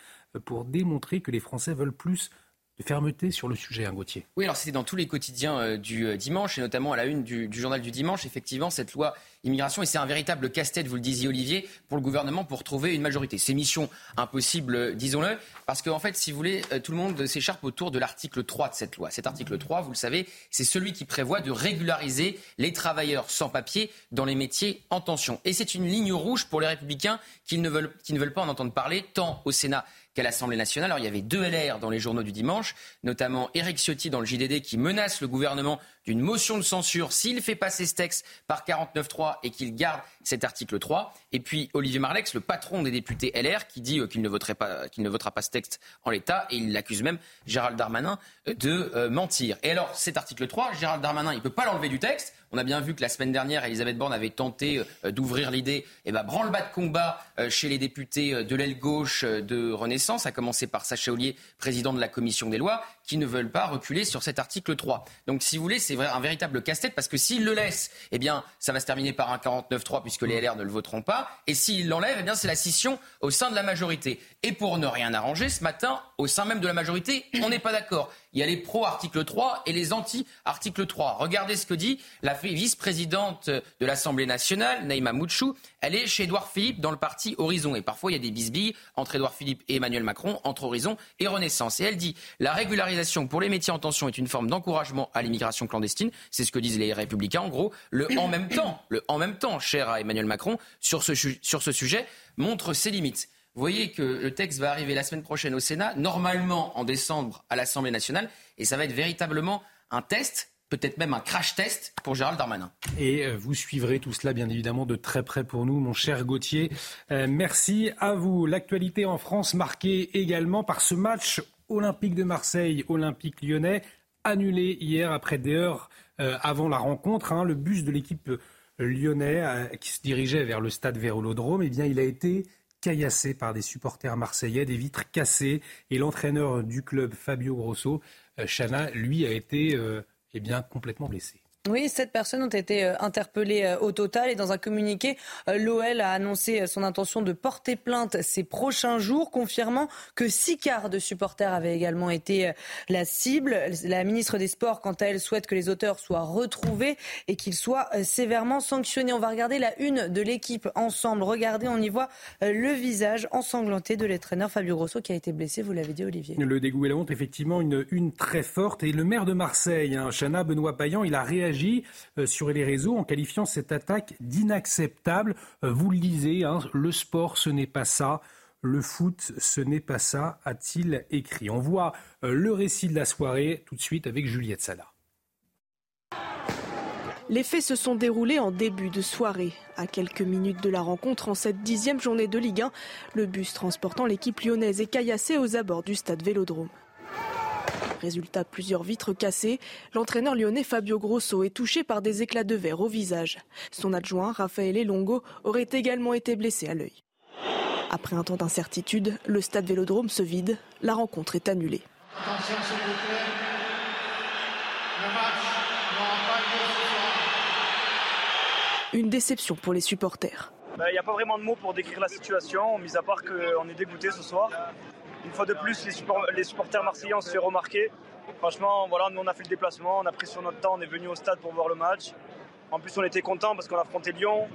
pour démontrer que les Français veulent plus de fermeté sur le sujet, hein, Gauthier. Oui, alors c'était dans tous les quotidiens euh, du euh, dimanche, et notamment à la une du, journal du dimanche, effectivement, cette loi immigration, et c'est un véritable casse-tête, vous le disiez Olivier, pour le gouvernement pour trouver une majorité. C'est mission impossible, disons-le, parce qu'en fait, si vous voulez, euh, tout le monde s'écharpe autour de l'article 3 de cette loi. Cet article 3, vous le savez, c'est celui qui prévoit de régulariser les travailleurs sans papier dans les métiers en tension. Et c'est une ligne rouge pour les républicains qui ne veulent, qui ne veulent pas en entendre parler, tant au Sénat qu'à l'Assemblée nationale. Alors il y avait deux LR dans les journaux du dimanche, notamment Éric Ciotti dans le JDD qui menace le gouvernement d'une motion de censure s'il fait passer ce texte par 49.3 et qu'il garde cet article 3. Et puis Olivier Marlex, le patron des députés LR, qui dit euh, qu'il ne, votera pas ce texte en l'état et il accuse même Gérald Darmanin euh, de euh, mentir. Et alors cet article 3, Gérald Darmanin, il ne peut pas l'enlever du texte. On a bien vu que la semaine dernière, Elisabeth Borne avait tenté d'ouvrir l'idée, et eh ben, branle-bas de combat chez les députés de l'aile gauche de Renaissance, à commencer par Sacha Ollier, président de la commission des lois, qui ne veulent pas reculer sur cet article 3. Donc si vous voulez, c'est un véritable casse-tête parce que s'il le laisse, eh bien, ça va se terminer par un 49-3 puisque les LR ne le voteront pas. Et s'il l'enlève, eh bien, c'est la scission au sein de la majorité. Et pour ne rien arranger, ce matin, au sein même de la majorité, on n'est pas d'accord. Il y a les pro-article 3 et les anti-article 3. Regardez ce que dit la vice-présidente de l'Assemblée nationale, Naïma Mouchou. Elle est chez Édouard Philippe dans le parti Horizon. Et parfois, il y a des bisbilles entre Édouard Philippe et Emmanuel Macron, entre Horizon et Renaissance. Et elle dit la régularisation pour les métiers en tension est une forme d'encouragement à l'immigration clandestine. C'est ce que disent les Républicains. En gros, le en même temps, le en même temps, cher à Emmanuel Macron, sur ce, sur ce sujet, montre ses limites. Vous voyez que le texte va arriver la semaine prochaine au Sénat, normalement en décembre à l'Assemblée nationale, et ça va être véritablement un test peut-être même un crash test pour Gérald Darmanin. Et euh, vous suivrez tout cela bien évidemment de très près pour nous, mon cher Gauthier. Euh, merci à vous. L'actualité en France marquée également par ce match olympique de Marseille, olympique lyonnais, annulé hier après des heures euh, avant la rencontre. Hein. le bus de l'équipe lyonnais qui se dirigeait vers le stade Vérolodrome, eh il a été caillassé par des supporters marseillais, des vitres cassées. Et l'entraîneur du club, Fabio Grosso, Chana, lui, a été eh complètement blessé. Oui, sept personnes ont été euh, interpellées euh, au total et dans un communiqué, euh, l'OL a annoncé son intention de porter plainte ces prochains jours, confirmant que six quarts de supporters avaient également été la cible. La ministre des Sports, quant à elle, souhaite que les auteurs soient retrouvés et qu'ils soient sévèrement sanctionnés. On va regarder la une de l'équipe ensemble. Regardez, on y voit le visage ensanglanté de l'entraîneur Fabio Grosso qui a été blessé, vous l'avez dit Olivier. Le dégoût et la honte, effectivement, une une très forte. Et le maire de Marseille, hein, Chana Benoît Payan, il a réagi euh, sur les réseaux en qualifiant cette attaque d'inacceptable. Euh, vous le lisez, hein, le sport, ce n'est pas ça. Le foot, ce n'est pas ça, a-t-il écrit. On voit euh, le récit de la soirée tout de suite avec Juliette Sala. Les faits se sont déroulés en début de soirée. À quelques minutes de la rencontre, en cette dixième journée de Ligue 1, le bus transportant l'équipe lyonnaise est caillassé aux abords du stade Vélodrome. Résultat, plusieurs vitres cassées. L'entraîneur lyonnais Fabio Grosso est touché par des éclats de verre au visage. Son adjoint, Raphaël Elongo, aurait également été blessé à l'œil. Après un temps d'incertitude, le stade Vélodrome se vide. La rencontre est annulée. Une déception pour les supporters. Il bah, n'y a pas vraiment de mots pour décrire la situation, mis à part qu'on est dégoûté ce soir une fois de plus, les, supporters marseillais ont se fait remarquer. Franchement, voilà, nous on a fait le déplacement, on a pris sur notre temps, on est venu au stade pour voir le match. En plus, on était content parce qu'on a affronté Lyon.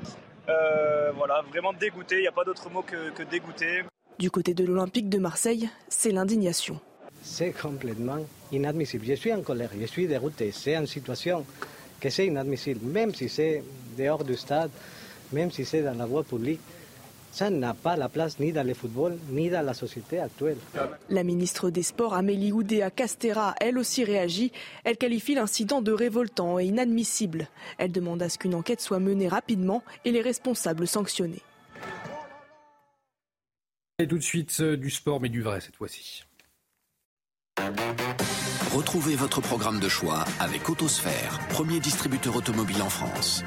Euh, voilà, vraiment dégoûté, il n'y a pas d'autre mot que, que dégoûté. Du côté de l'Olympique de Marseille, c'est l'indignation. C'est complètement inadmissible. Je suis en colère, je suis dégoûté. C'est une situation que c'est inadmissible, même si c'est dehors du stade, même si c'est dans la voie publique. Ça n'a pas la place ni dans le football, ni dans la société actuelle. La ministre des Sports, Amélie Oudéa Castera, elle aussi réagit. Elle qualifie l'incident de révoltant et inadmissible. Elle demande à ce qu'une enquête soit menée rapidement et les responsables sanctionnés. Et tout de suite euh, du sport, mais du vrai cette fois-ci. Retrouvez votre programme de choix avec Autosphère, premier distributeur automobile en France.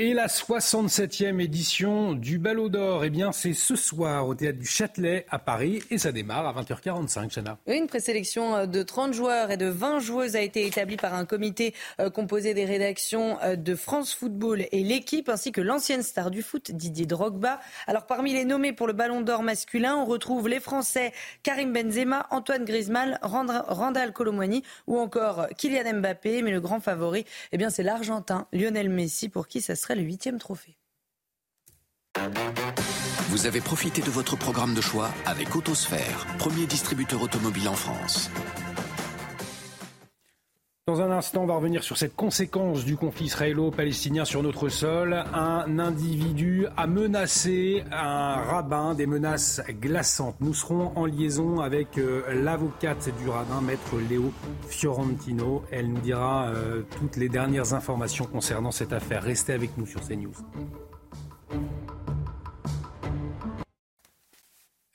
Et la 67e édition du Ballot d'Or, eh bien, c'est ce soir au théâtre du Châtelet à Paris et ça démarre à 20h45, Chana. Une présélection euh, de 30 joueurs et de 20 joueuses a été établie par un comité euh, composé des rédactions euh, de France Football et l'équipe ainsi que l'ancienne star du foot Didier Drogba. Alors parmi les nommés pour le Ballon d'Or masculin, on retrouve les Français Karim Benzema, Antoine Griezmann, Randall Colomwani ou encore Kylian Mbappé. Mais le grand favori, eh bien, c'est l'Argentin Lionel Messi pour qui ça serait le huitième trophée. Vous avez profité de votre programme de choix avec Autosphère, premier distributeur automobile en France. Dans un instant, on va revenir sur cette conséquence du conflit israélo-palestinien sur notre sol. Un individu a menacé un rabbin, des menaces glaçantes. Nous serons en liaison avec euh, l'avocate du rabbin, maître Léo Fiorentino. Elle nous dira euh, toutes les dernières informations concernant cette affaire. Restez avec nous sur CNews.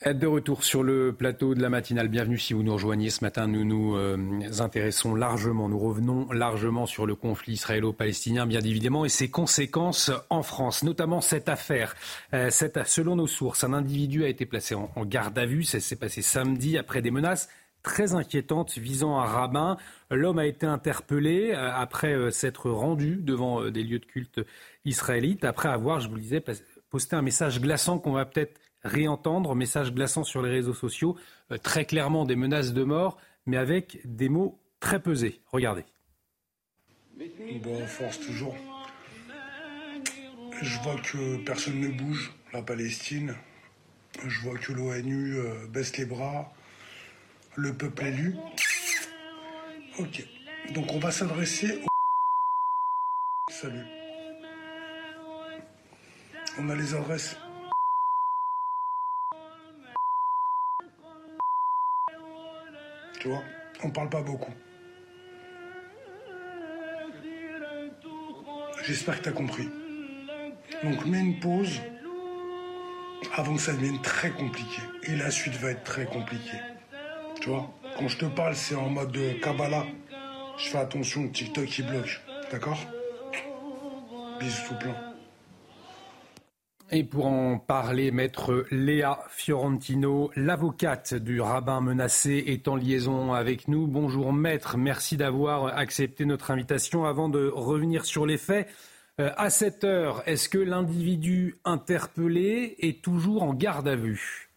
De retour sur le plateau de la matinale. Bienvenue si vous nous rejoignez ce matin. Nous nous euh, intéressons largement, nous revenons largement sur le conflit israélo-palestinien, bien évidemment, et ses conséquences en France, notamment cette affaire. Euh, selon nos sources, un individu a été placé en, garde à vue. Ça s'est passé samedi après des menaces très inquiétantes visant un rabbin. L'homme a été interpellé euh, après s'être rendu devant des lieux de culte israélites, après avoir, je vous le disais, posté un message glaçant qu'on va peut-être réentendre, message glaçant sur les réseaux sociaux, euh, très clairement des menaces de mort, mais avec des mots très pesés. Regardez. Bon, force toujours. Je vois que personne ne bouge, la Palestine. Je vois que l'ONU euh, baisse les bras, le peuple élu. Ok. Donc on va s'adresser au... Salut. On a les adresses. Tu vois, on parle pas beaucoup. J'espère que tu as compris. Donc mets une pause avant que ça devienne très compliqué. Et la suite va être très compliquée. Tu vois, quand je te parle, c'est en mode de Kabbalah. Je fais attention, TikTok qui bloque. D'accord? Bisous tout plein. Et pour en parler, maître Léa Fiorentino, l'avocate du rabbin menacé, est en liaison avec nous. Bonjour maître, merci d'avoir accepté notre invitation. Avant de revenir sur les faits, euh, à cette heure, est-ce que l'individu interpellé est toujours en garde à vue?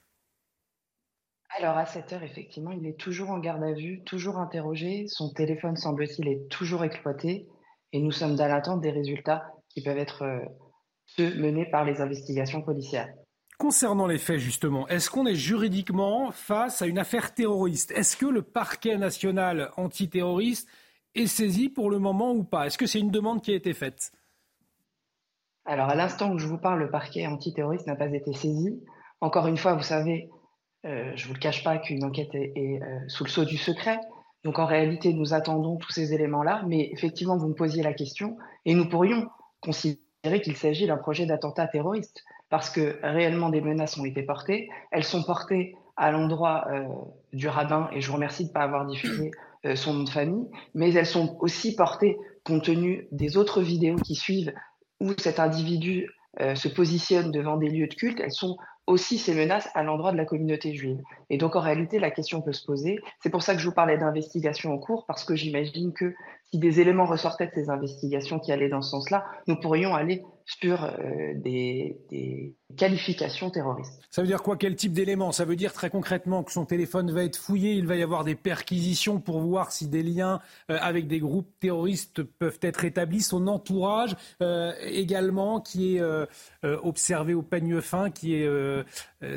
Alors à cette heure, effectivement, il est toujours en garde à vue, toujours interrogé. Son téléphone, semble-t-il, est toujours exploité. Et nous sommes dans l'attente des résultats qui peuvent être euh, ceux menés par les investigations policières. Concernant les faits, justement, est-ce qu'on est juridiquement face à une affaire terroriste? Est-ce que le parquet national antiterroriste est saisi pour le moment ou pas? Est-ce que c'est une demande qui a été faite? Alors, à l'instant où je vous parle, le parquet antiterroriste n'a pas été saisi. Encore une fois, vous savez, euh, je ne vous le cache pas qu'une enquête est, euh, sous le sceau du secret. Donc en réalité, nous attendons tous ces éléments-là. Mais effectivement, vous me posiez la question et nous pourrions considérer qu'il s'agit d'un projet d'attentat terroriste parce que réellement des menaces ont été portées. Elles sont portées à l'endroit euh, du rabbin et je vous remercie de ne pas avoir diffusé son nom de famille, mais elles sont aussi portées compte tenu des autres vidéos qui suivent où cet individu se positionne devant des lieux de culte. Elles sont aussi ces menaces à l'endroit de la communauté juive. Et donc en réalité, la question peut se poser. C'est pour ça que je vous parlais d'investigation en cours, parce que j'imagine que si des éléments ressortaient de ces investigations qui allaient dans ce sens-là, nous pourrions aller sur euh, des, qualifications terroristes. Ça veut dire quoi? Quel type d'éléments? Ça veut dire très concrètement que son téléphone va être fouillé, il va y avoir des perquisitions pour voir si des liens euh, avec des groupes terroristes peuvent être établis, son entourage euh, également qui est observé au peigne fin, qui est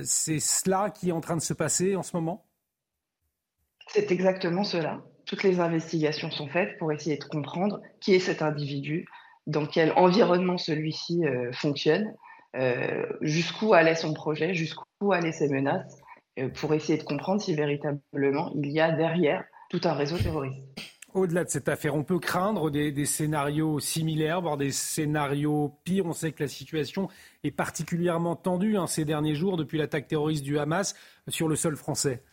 c'est cela qui est en train de se passer en ce moment? C'est exactement cela. Toutes les investigations sont faites pour essayer de comprendre qui est cet individu, dans quel environnement celui-ci euh, fonctionne, euh, jusqu'où allait son projet, jusqu'où allaient ses menaces, euh, pour essayer de comprendre si véritablement il y a derrière tout un réseau terroriste. Au-delà de cette affaire, on peut craindre des, scénarios similaires, voire des scénarios pires. On sait que la situation est particulièrement tendue hein, ces derniers jours depuis l'attaque terroriste du Hamas sur le sol français.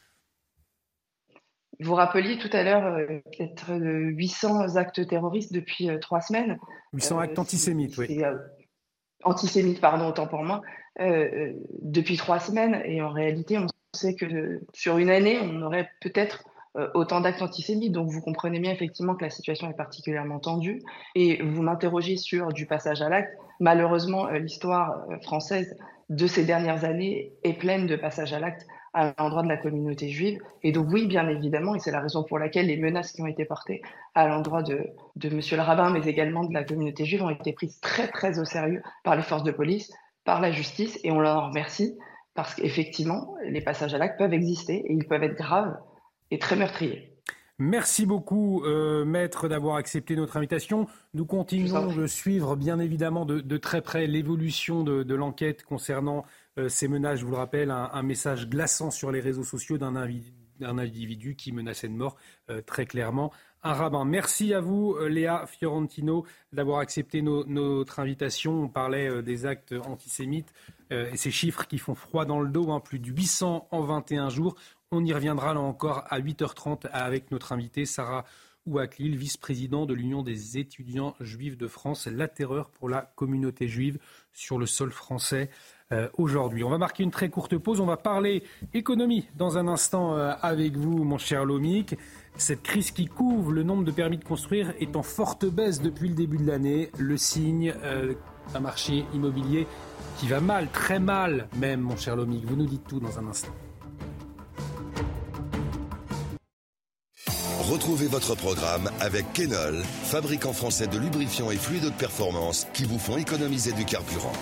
Vous rappeliez tout à l'heure euh, peut-être 800 actes terroristes depuis euh, trois semaines. 800 actes euh, antisémites, oui. antisémites, pardon, autant pour moi, depuis trois semaines. Et en réalité, on sait que sur une année, on aurait peut-être autant d'actes antisémites. Donc vous comprenez bien effectivement que la situation est particulièrement tendue. Et vous m'interrogez sur du passage à l'acte. Malheureusement, l'histoire française de ces dernières années est pleine de passages à l'acte à l'endroit de la communauté juive. Et donc oui, bien évidemment, et c'est la raison pour laquelle les menaces qui ont été portées à l'endroit de, de Monsieur le rabbin, mais également de la communauté juive, ont été prises très très au sérieux par les forces de police, par la justice, et on leur remercie parce qu'effectivement, les passages à l'acte peuvent exister et ils peuvent être graves et très meurtriers. Merci beaucoup, euh, maître, d'avoir accepté notre invitation. Nous continuons de suivre, bien évidemment, de, de très près l'évolution de, de l'enquête concernant euh, ces menaces, je vous le rappelle, un, message glaçant sur les réseaux sociaux d'un individu, qui menaçait de mort euh, très clairement un rabbin. Merci à vous, Léa Fiorentino, d'avoir accepté notre invitation. On parlait des actes antisémites et ces chiffres qui font froid dans le dos, hein, plus de 800 en 21 jours. On y reviendra là encore à 8h30 avec notre invitée Sarah Ouaklil, vice-président de l'Union des étudiants juifs de France, la terreur pour la communauté juive sur le sol français. Euh, aujourd'hui. On va marquer une très courte pause. On va parler économie dans un instant euh, avec vous, mon cher Lomic. Cette crise qui couvre le nombre de permis de construire est en forte baisse depuis le début de l'année. Le signe euh, d'un marché immobilier qui va mal, très mal même, mon cher Lomic. Vous nous dites tout dans un instant. Retrouvez votre programme avec Kenol, fabricant français de lubrifiants et fluides de performance qui vous font économiser du carburant.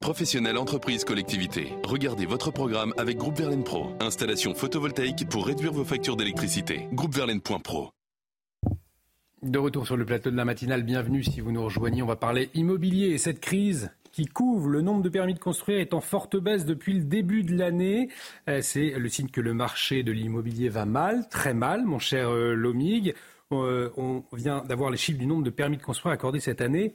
Professionnels, entreprises, collectivités. Regardez votre programme avec Groupe Verlaine Pro. Installation photovoltaïque pour réduire vos factures d'électricité. Groupeverlaine.pro. De retour sur le plateau de la matinale, bienvenue si vous nous rejoignez. On va parler immobilier et cette crise qui couvre le nombre de permis de construire est en forte baisse depuis le début de l'année. Euh, c'est le signe que le marché de l'immobilier va mal, très mal, mon cher euh, Lomig. Euh, on vient d'avoir les chiffres du nombre de permis de construire accordés cette année.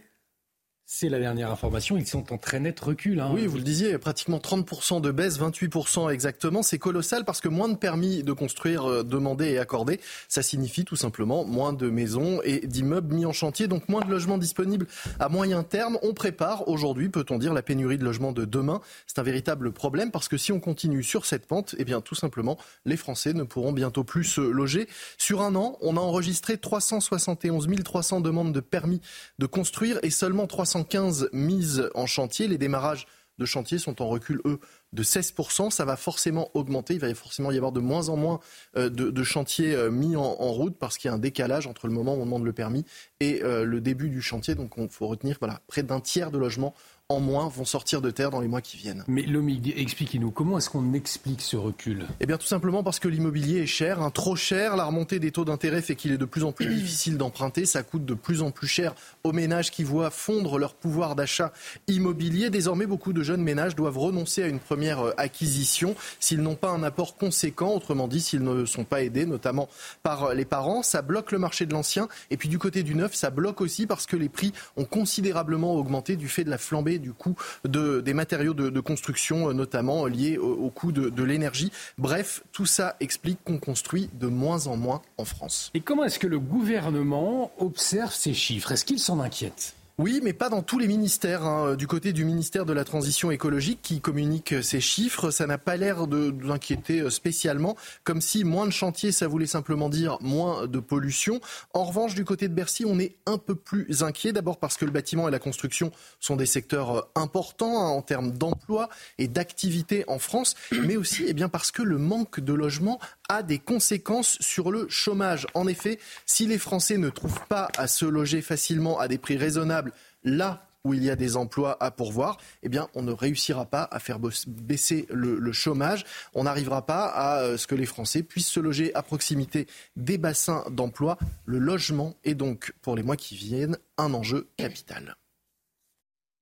C'est la dernière information. Ils sont en très net recul. Hein. Oui, vous le disiez, pratiquement 30% de baisse, 28% exactement. C'est colossal parce que moins de permis de construire euh, demandés et accordés, ça signifie tout simplement moins de maisons et d'immeubles mis en chantier, donc moins de logements disponibles à moyen terme. On prépare aujourd'hui, peut-on dire, la pénurie de logements de demain. C'est un véritable problème parce que si on continue sur cette pente, eh bien tout simplement, les Français ne pourront bientôt plus se loger. Sur un an, on a enregistré 371 300 demandes de permis de construire et seulement 300 115 mises en chantier. Les démarrages de chantier sont en recul, eux, de 16%. Ça va forcément augmenter. Il va forcément y avoir de moins en moins euh, de, chantiers euh, mis en, route parce qu'il y a un décalage entre le moment où on demande le permis et euh, le début du chantier. Donc, il faut retenir voilà, près d'un tiers de logements en moins vont sortir de terre dans les mois qui viennent. Mais Lomi, expliquez-nous, comment est-ce qu'on explique ce recul? Eh bien tout simplement parce que l'immobilier est cher, hein, trop cher. La remontée des taux d'intérêt fait qu'il est de plus en plus difficile d'emprunter. Ça coûte de plus en plus cher aux ménages qui voient fondre leur pouvoir d'achat immobilier. Désormais, beaucoup de jeunes ménages doivent renoncer à une première euh, acquisition s'ils n'ont pas un apport conséquent, autrement dit s'ils ne sont pas aidés, notamment par euh, les parents. Ça bloque le marché de l'ancien. Et puis du côté du neuf, ça bloque aussi parce que les prix ont considérablement augmenté du fait de la flambée du coût des matériaux de, construction, euh, notamment liés au, coût de, l'énergie. Bref, tout ça explique qu'on construit de moins en moins en France. Et comment est-ce que le gouvernement observe ces chiffres? Est-ce qu'il s'en inquiète? Oui, mais pas dans tous les ministères. Hein. Du côté du ministère de la Transition écologique qui communique ces chiffres, ça n'a pas l'air de, d'inquiéter spécialement, comme si moins de chantiers, ça voulait simplement dire moins de pollution. En revanche, du côté de Bercy, on est un peu plus inquiet. D'abord parce que le bâtiment et la construction sont des secteurs importants hein, en termes d'emploi et d'activité en France, mais aussi eh bien, parce que le manque de logement a des conséquences sur le chômage. En effet, si les Français ne trouvent pas à se loger facilement à des prix raisonnables là où il y a des emplois à pourvoir, eh bien, on ne réussira pas à faire baisser le, chômage. On n'arrivera pas à euh, ce que les Français puissent se loger à proximité des bassins d'emploi. Le logement est donc, pour les mois qui viennent, un enjeu capital.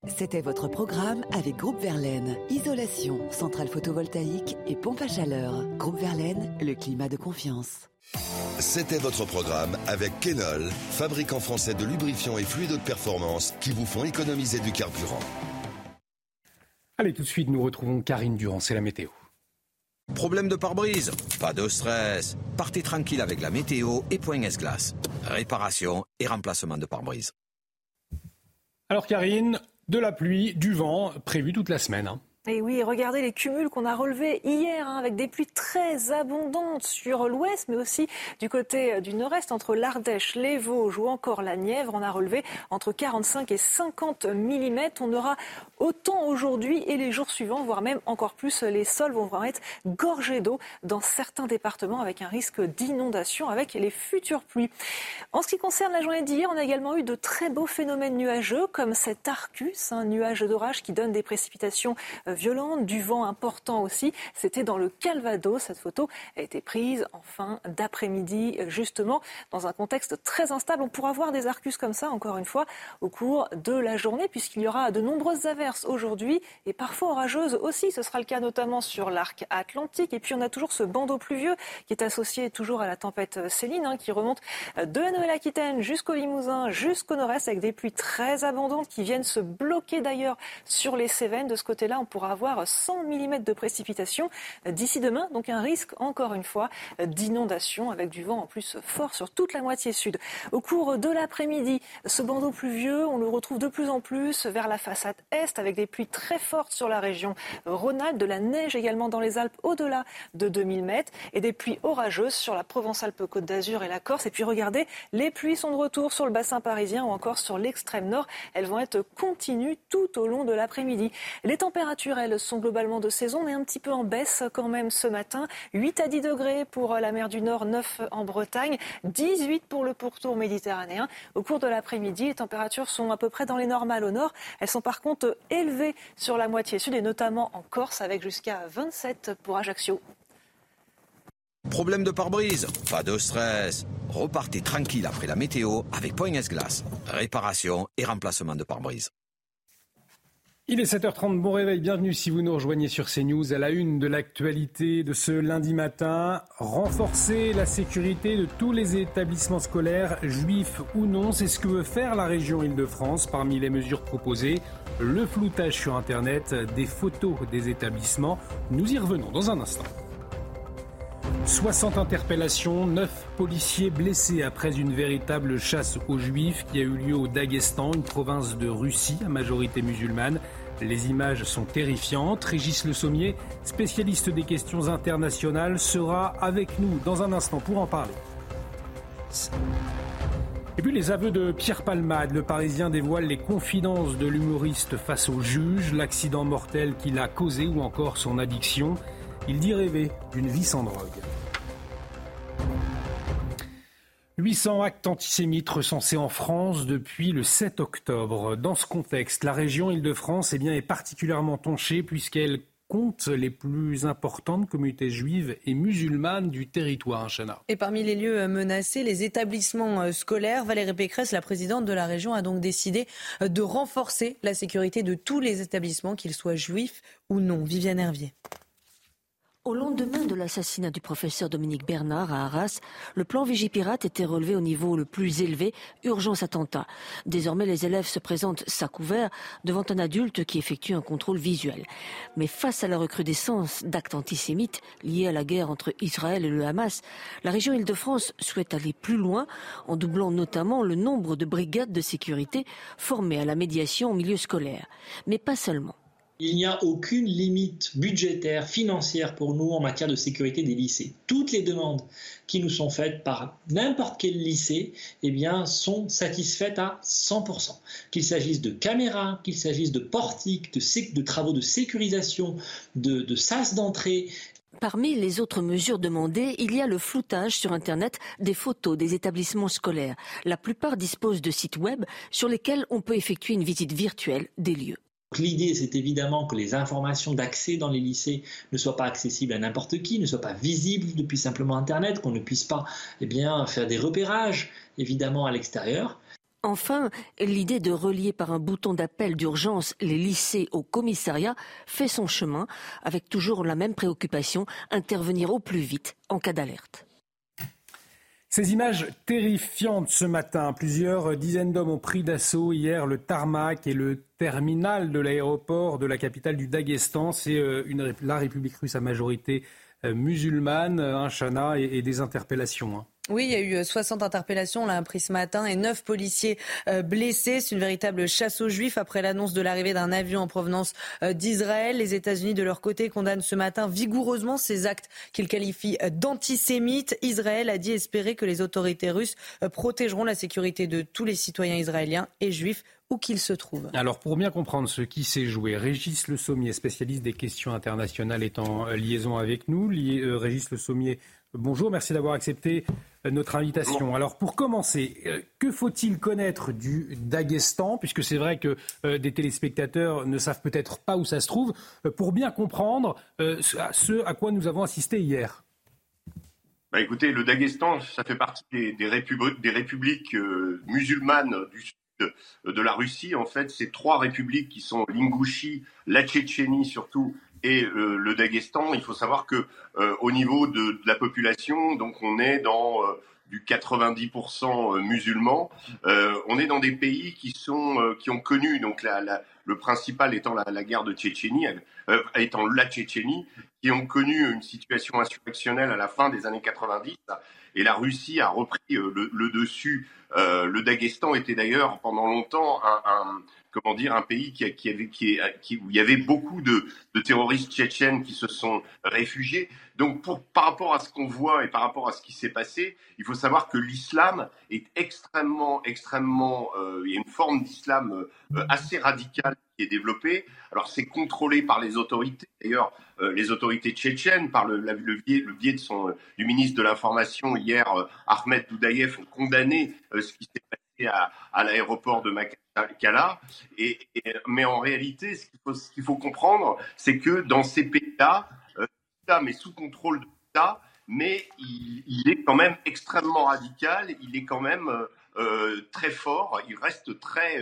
C'était votre programme avec Groupe Verlaine. Isolation, centrale photovoltaïque et pompe à chaleur. Groupe Verlaine, le climat de confiance. C'était votre programme avec Kenol, fabricant français de lubrifiants et fluides de performance qui vous font économiser du carburant. Allez, tout de suite, nous retrouvons Karine Durand, c'est la météo. Problème de pare-brise? Pas de stress. Partez tranquille avec la météo et Point S-Glace. Réparation et remplacement de pare-brise. Alors Karine, de la pluie, du vent, prévu toute la semaine. Et oui, regardez les cumuls qu'on a relevés hier, hein, avec des pluies très abondantes sur l'ouest, mais aussi du côté euh, du nord-est, entre l'Ardèche, les Vosges ou encore la Nièvre. On a relevé entre 45 et 50 mm. On aura autant aujourd'hui et les jours suivants, voire même encore plus. Les sols vont vraiment être gorgés d'eau dans certains départements, avec un risque d'inondation avec les futures pluies. En ce qui concerne la journée d'hier, on a également eu de très beaux phénomènes nuageux, comme cet Arcus, un nuage d'orage qui donne des précipitations euh, violente, du vent important aussi. C'était dans le Calvados. Cette photo a été prise en fin d'après-midi, justement, dans un contexte très instable. On pourra voir des arcus comme ça, encore une fois, au cours de la journée, puisqu'il y aura de nombreuses averses aujourd'hui et parfois orageuses aussi. Ce sera le cas notamment sur l'arc atlantique. Et puis on a toujours ce bandeau pluvieux qui est associé toujours à la tempête Céline, hein, qui remonte de la Nouvelle-Aquitaine jusqu'au Limousin, jusqu'au nord-est, avec des pluies très abondantes qui viennent se bloquer d'ailleurs sur les Cévennes. De ce côté-là, on pourra avoir 100 mm de préciptation d'ici demain. Donc un risque, encore une fois, d'inondation avec du vent en plus fort sur toute la moitié sud. Au cours de l'après-midi, ce bandeau pluvieux, on le retrouve de plus en plus vers la façade est avec des pluies très fortes sur la région Rhône-Alpes, de la neige également dans les Alpes au-delà de 2000 mètres et des pluies orageuses sur la Provence-Alpes-Côte d'Azur et la Corse. Et puis regardez, les pluies sont de retour sur le bassin parisien ou encore sur l'extrême nord. Elles vont être continues tout au long de l'après-midi. Les températures elles sont globalement de saison, mais un petit peu en baisse quand même ce matin. 8 à 10 degrés pour la mer du Nord, 9 en Bretagne, 18 pour le pourtour méditerranéen. Au cours de l'après-midi, les températures sont à peu près dans les normales au nord. Elles sont par contre élevées sur la moitié sud et notamment en Corse avec jusqu'à 27 pour Ajaccio. Problème de pare-brise? Pas de stress. Repartez tranquille après la météo avec Point S-Glace. Réparation et remplacement de pare-brise. Il est 7h30, bon réveil, bienvenue si vous nous rejoignez sur CNews à la une de l'actualité de ce lundi matin. Renforcer la sécurité de tous les établissements scolaires, juifs ou non, c'est ce que veut faire la région Île-de-France. Parmi les mesures proposées, le floutage sur Internet des photos des établissements. Nous y revenons dans un instant. 60 interpellations, 9 policiers blessés après une véritable chasse aux juifs qui a eu lieu au Daghestan, une province de Russie à majorité musulmane. Les images sont terrifiantes. Régis Le Sommier, spécialiste des questions internationales, sera avec nous dans un instant pour en parler. Et puis les aveux de Pierre Palmade, le Parisien dévoile les confidences de l'humoriste face au juge, l'accident mortel qu'il a causé ou encore son addiction. Il dit rêver d'une vie sans drogue. 800 actes antisémites recensés en France depuis le 7 octobre. Dans ce contexte, la région Île-de-France eh est particulièrement touchée puisqu'elle compte les plus importantes communautés juives et musulmanes du territoire, Chana. Et parmi les lieux menacés, les établissements euh, scolaires. Valérie Pécresse, la présidente de la région, a donc décidé euh, de renforcer la sécurité de tous les établissements, qu'ils soient juifs ou non. Viviane Hervier. Au lendemain de l'assassinat du professeur Dominique Bernard à Arras, le plan Vigipirate était relevé au niveau le plus élevé, urgence attentat. Désormais, les élèves se présentent sac ouvert devant un adulte qui effectue un contrôle visuel. Mais face à la recrudescence d'actes antisémites liés à la guerre entre Israël et le Hamas, la région Île-de-France souhaite aller plus loin en doublant notamment le nombre de brigades de sécurité formées à la médiation au milieu scolaire. Mais pas seulement. Il n'y a aucune limite budgétaire, financière pour nous en matière de sécurité des lycées. Toutes les demandes qui nous sont faites par n'importe quel lycée eh bien, sont satisfaites à 100%. Qu'il s'agisse de caméras, qu'il s'agisse de portiques, de, travaux de sécurisation, de, de sas d'entrée, Parmi les autres mesures demandées, il y a le floutage sur Internet des photos des établissements scolaires. La plupart disposent de sites web sur lesquels on peut effectuer une visite virtuelle des lieux. L'idée, c'est évidemment que les informations d'accès dans les lycées ne soient pas accessibles à n'importe qui, ne soient pas visibles depuis simplement Internet, qu'on ne puisse pas eh faire des repérages, évidemment, à l'extérieur. Enfin, l'idée de relier par un bouton d'appel d'urgence les lycées au commissariat fait son chemin, avec toujours la même préoccupation, intervenir au plus vite en cas d'alerte. Ces images terrifiantes ce matin. Plusieurs dizaines d'hommes ont pris d'assaut hier le tarmac et le terminal de l'aéroport de la capitale du Daghestan. C'est euh, la République russe à majorité euh, musulmane, un chana et, des interpellations. Oui, il y a eu 60 euh, interpellations, on l'a appris ce matin, et 9 policiers euh, blessés. C'est une véritable chasse aux juifs après l'annonce de l'arrivée d'un avion en provenance euh, d'Israël. Les États-Unis, de leur côté, condamnent ce matin vigoureusement ces actes qu'ils qualifient d'antisémites. Israël a dit espérer que les autorités russes protégeront la sécurité de tous les citoyens israéliens et juifs où qu'ils se trouvent. Alors pour bien comprendre ce qui s'est joué, Régis Le Sommier, spécialiste des questions internationales, est en liaison avec nous. Régis Le Sommier, bonjour, merci d'avoir accepté notre invitation. Alors pour commencer, euh, que faut-il connaître du Daghestan, puisque c'est vrai que euh, des téléspectateurs ne savent peut-être pas où ça se trouve, euh, pour bien comprendre ce à quoi nous avons assisté hier? Bah écoutez, le Daghestan, ça fait partie des, des, républiques musulmanes du sud de la Russie. En fait, c'est trois républiques qui sont l'Ingouchie, la Tchétchénie surtout et le Daghestan. Il faut savoir que euh, au niveau de, la population, donc on est dans euh, du 90% euh, musulmans. on est dans des pays qui sont qui ont connu donc la, le principal étant la, guerre de Tchétchénie, étant la Tchétchénie, qui ont connu une situation insurrectionnelle à la fin des années 90. Et la Russie a repris le, dessus. le Daghestan était d'ailleurs pendant longtemps un, comment dire, un pays qui, qui avait, qui, qui, où il y avait beaucoup de, de, terroristes tchétchènes qui se sont réfugiés. Donc, pour, par rapport à ce qu'on voit et par rapport à ce qui s'est passé, il faut savoir que l'islam est extrêmement, extrêmement, euh, il y a une forme d'islam euh, assez radicale qui est développée. Alors, c'est contrôlé par les autorités. D'ailleurs, euh, les autorités tchétchènes, par le, le, biais, le biais de son, du ministre de l'Information hier, Ahmed Doudaïev, ont condamné ce qui s'est passé à, l'aéroport de Et, mais en réalité, ce qu'il faut, comprendre, c'est que dans ces pays-là, euh, l'État est sous contrôle de l'État, mais il, est quand même extrêmement radical, il est quand même euh, très fort, il reste très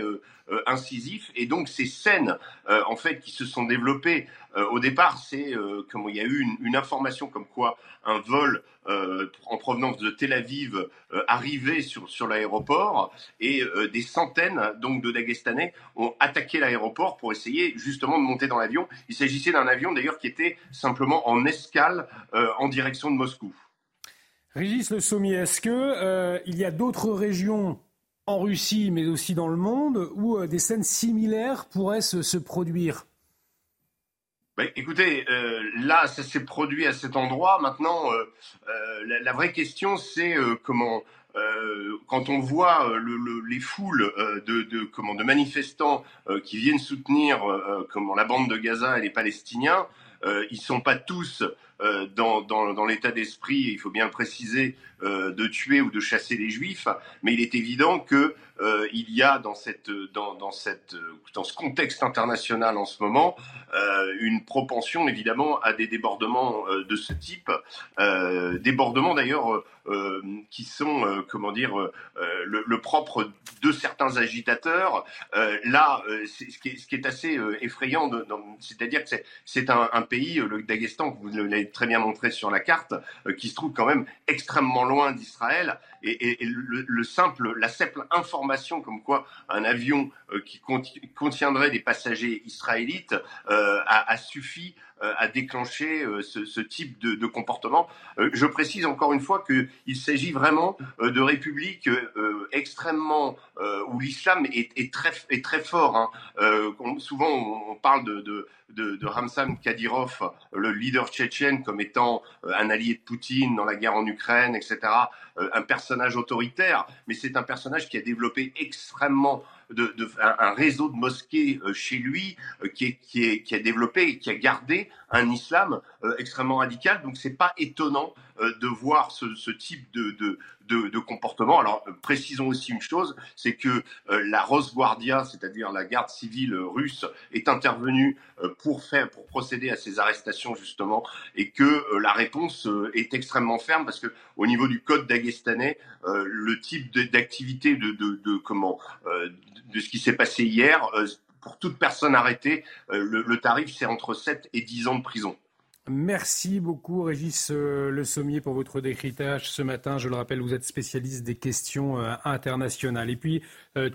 incisif. Et donc ces scènes, en fait, qui se sont développées au départ, c'est comme il y a eu une, information comme quoi un vol en provenance de Tel Aviv arrivait sur, sur l'aéroport et des centaines donc de Dagestanais ont attaqué l'aéroport pour essayer justement de monter dans l'avion. Il s'agissait d'un avion d'ailleurs qui était simplement en escale en direction de Moscou. Régis Le Sommier, est-ce qu'il euh, y a d'autres régions en Russie, mais aussi dans le monde, où euh, des scènes similaires pourraient se, produire? Ben, écoutez, euh, là, ça s'est produit à cet endroit. Maintenant, la, vraie question, c'est comment, quand on voit les foules de, de manifestants qui viennent soutenir comment, la bande de Gaza et les Palestiniens, ils sont pas tous dans, dans, dans l'état d'esprit, il faut bien le préciser, euh, de tuer ou de chasser les juifs, mais il est évident que euh, il y a dans cette dans, dans cette dans ce contexte international en ce moment euh, une propension évidemment à des débordements euh, de ce type, euh, débordements d'ailleurs qui sont comment dire le, propre de certains agitateurs. là, ce qui, est, ce, qui est, assez effrayant, c'est-à-dire que c'est un, un, pays, le Daghestan, que vous l'avez très bien montré sur la carte, qui se trouve quand même extrêmement loin d'Israël. Et, le, simple, la simple information comme quoi un avion qui contiendrait des passagers israélites euh, a, a, suffi euh, à déclencher euh, ce, type de, comportement. je précise encore une fois qu'il s'agit vraiment de républiques extrêmement où l'islam est, très, est très fort. Hein. souvent, on, parle de, de de, Kadyrov, le leader tchétchène, comme étant un allié de Poutine dans la guerre en Ukraine, etc., un personnage autoritaire, mais c'est un personnage qui a développé extrêmement de, de un, réseau de mosquées euh, chez lui euh, qui, est, qui, est, qui a développé et qui a gardé un islam euh, extrêmement radical. Donc c'est pas étonnant de voir ce, ce type de, de, de, comportement. Alors précisons aussi une chose, c'est que la Rosguardia, c'est-à-dire la garde civile russe, est intervenue pour faire, pour procéder à ces arrestations justement, et que la réponse est extrêmement ferme parce que au niveau du code dagestanais, le type d'activité de, ce qui s'est passé hier, euh, pour toute personne arrêtée, euh, le, tarif, c'est entre 7 et 10 ans de prison. Merci beaucoup, Régis euh, Le Sommier, pour votre décryptage ce matin. Je le rappelle, vous êtes spécialiste des questions internationales. Et puis,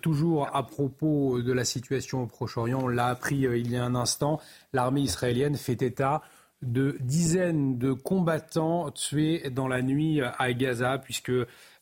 toujours à propos de la situation au Proche-Orient, on l'a appris il y a un instant, l'armée israélienne fait état de dizaines de combattants tués dans la nuit à Gaza, puisque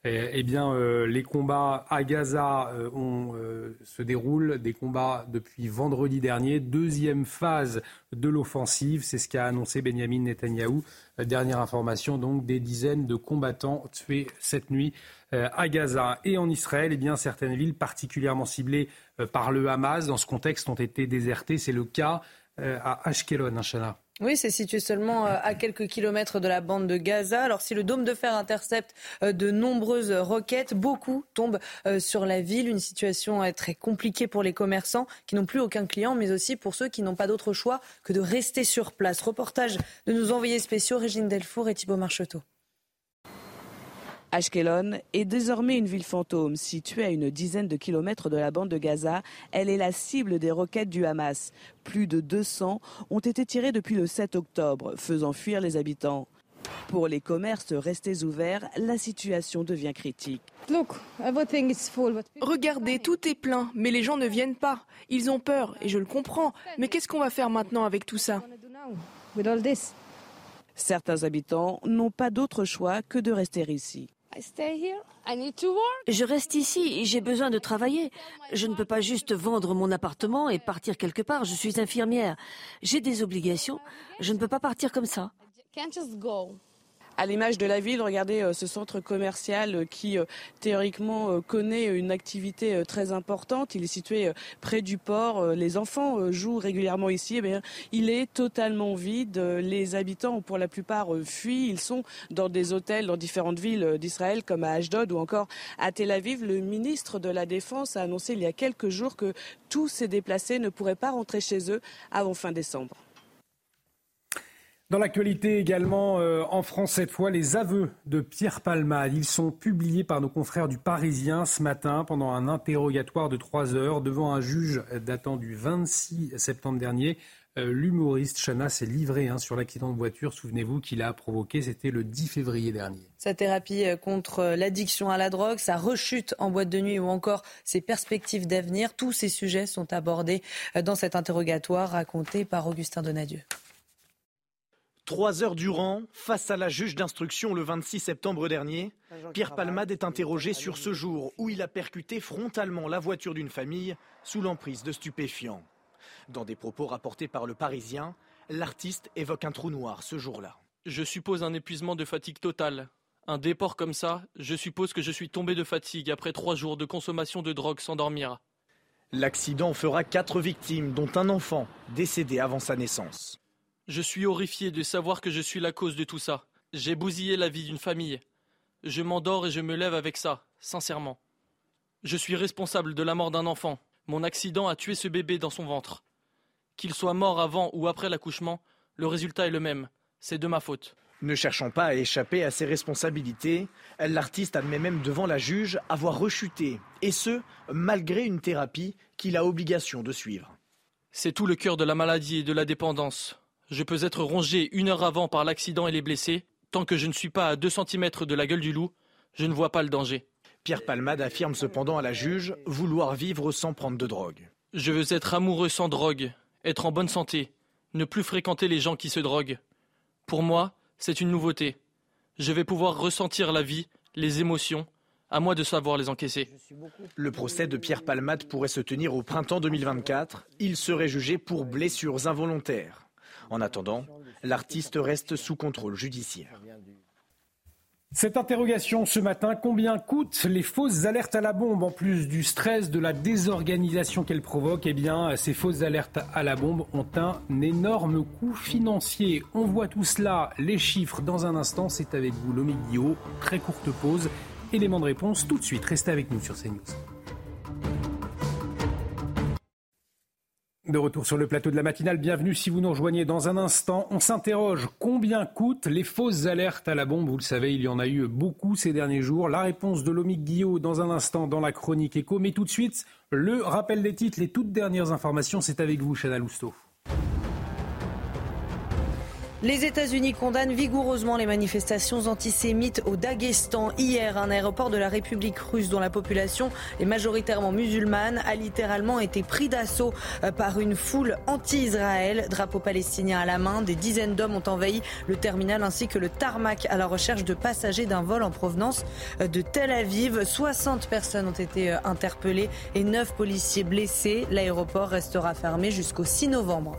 eh, eh bien, euh, les combats à Gaza euh, euh, se déroulent, des combats depuis vendredi dernier. Deuxième phase de l'offensive, c'est ce qu'a annoncé Benjamin Netanyahou. dernière information, donc, des dizaines de combattants tués cette nuit à Gaza et en Israël. Eh bien, certaines villes particulièrement ciblées par le Hamas dans ce contexte ont été désertées. C'est le cas à Ashkelon, Inch'Allah. Oui, c'est situé seulement euh, à quelques kilomètres de la bande de Gaza. Alors si le dôme de fer intercepte euh, de nombreuses roquettes, beaucoup tombent euh, sur la ville. Une situation très compliquée pour les commerçants qui n'ont plus aucun client, mais aussi pour ceux qui n'ont pas d'autre choix que de rester sur place. Reportage de nos envoyés spéciaux Régine Delfour et Thibault Marcheteau. Ashkelon est désormais une ville fantôme située à une dizaine de kilomètres de la bande de Gaza. Elle est la cible des roquettes du Hamas. Plus de 200 ont été tirées depuis le 7 octobre, faisant fuir les habitants. Pour les commerces restés ouverts, la situation devient critique. Regardez, tout est plein, mais les gens ne viennent pas. Ils ont peur, et je le comprends. Mais qu'est-ce qu'on va faire maintenant avec tout ça? Certains habitants n'ont pas d'autre choix que de rester ici. Je reste ici j'ai besoin de travailler. Je ne peux pas juste vendre mon appartement et partir quelque part. Je suis infirmière. J'ai des obligations. Je ne peux pas partir comme ça. À l'image de la ville, regardez euh, ce centre commercial euh, qui euh, théoriquement connaît une activité très importante. Il est situé près du port. Les enfants jouent régulièrement ici. Eh il est totalement vide. Les habitants ont pour la plupart fui. Ils sont dans des hôtels dans différentes villes d'Israël comme à Ashdod ou encore à Tel Aviv. Le ministre de la Défense a annoncé il y a quelques jours que tous ces déplacés ne pourraient pas rentrer chez eux avant fin décembre. Dans l'actualité également, euh, en France cette fois, les aveux de Pierre Palmade. Ils sont publiés par nos confrères du Parisien ce matin pendant un interrogatoire de trois heures devant un juge datant du 26 septembre dernier. Euh, l'humoriste Chana s'est livré hein, sur l'accident de voiture, souvenez-vous, qu'il a provoqué, c'était le 10 février dernier. Sa thérapie euh, contre l'addiction à la drogue, sa rechute en boîte de nuit ou encore ses perspectives d'avenir, tous ces sujets sont abordés dans cet interrogatoire raconté par Augustin Donadieu. Trois heures durant, face à la juge d'instruction le 26 septembre dernier, Pierre Palmade est interrogé sur ce jour où il a percuté frontalement la voiture d'une famille sous l'emprise de stupéfiants. Dans des propos rapportés par le Parisien, l'artiste évoque un trou noir ce jour-là. Je suppose un épuisement de fatigue totale. Un déport comme ça, je suppose que je suis tombé de fatigue après trois jours de consommation de drogue sans dormir. L'accident fera quatre victimes, dont un enfant décédé avant sa naissance. Je suis horrifié de savoir que je suis la cause de tout ça. J'ai bousillé la vie d'une famille. Je m'endors et je me lève avec ça, sincèrement. Je suis responsable de la mort d'un enfant. Mon accident a tué ce bébé dans son ventre. Qu'il soit mort avant ou après l'accouchement, le résultat est le même. C'est de ma faute. Ne cherchant pas à échapper à ses responsabilités, l'artiste admet même devant la juge avoir rechuté, et ce, malgré une thérapie qu'il a obligation de suivre. C'est tout le cœur de la maladie et de la dépendance. Je peux être rongé une heure avant par l'accident et les blessés. Tant que je ne suis pas à 2 cm de la gueule du loup, je ne vois pas le danger. Pierre Palmade affirme cependant à la juge vouloir vivre sans prendre de drogue. Je veux être amoureux sans drogue, être en bonne santé, ne plus fréquenter les gens qui se droguent. Pour moi, c'est une nouveauté. Je vais pouvoir ressentir la vie, les émotions, à moi de savoir les encaisser. Le procès de Pierre Palmade pourrait se tenir au printemps 2024. Il serait jugé pour blessures involontaires. En attendant, l'artiste reste sous contrôle judiciaire. Cette interrogation ce matin, combien coûtent les fausses alertes à la bombe En plus du stress, de la désorganisation qu'elles provoquent, eh bien, ces fausses alertes à la bombe ont un énorme coût financier. On voit tout cela, les chiffres dans un instant. C'est avec vous, Lomi Guillaume. Très courte pause. Élément de réponse tout de suite. Restez avec nous sur CNews. De retour sur le plateau de la matinale, bienvenue si vous nous rejoignez dans un instant. On s'interroge combien coûtent les fausses alertes à la bombe? Vous le savez, il y en a eu beaucoup ces derniers jours. La réponse de Lomique Guillot dans un instant dans la chronique écho. Mais tout de suite, le rappel des titres, les toutes dernières informations, c'est avec vous, Chana Lousteau. Les États-Unis condamnent vigoureusement les manifestations antisémites au Daghestan. Hier, un aéroport de la République russe dont la population est majoritairement musulmane a littéralement été pris d'assaut euh, par une foule anti-Israël. Drapeau palestinien à la main, des dizaines d'hommes ont envahi le terminal ainsi que le tarmac à la recherche de passagers d'un vol en provenance euh, de Tel Aviv. 60 personnes ont été euh, interpellées et 9 policiers blessés. L'aéroport restera fermé jusqu'au 6 novembre.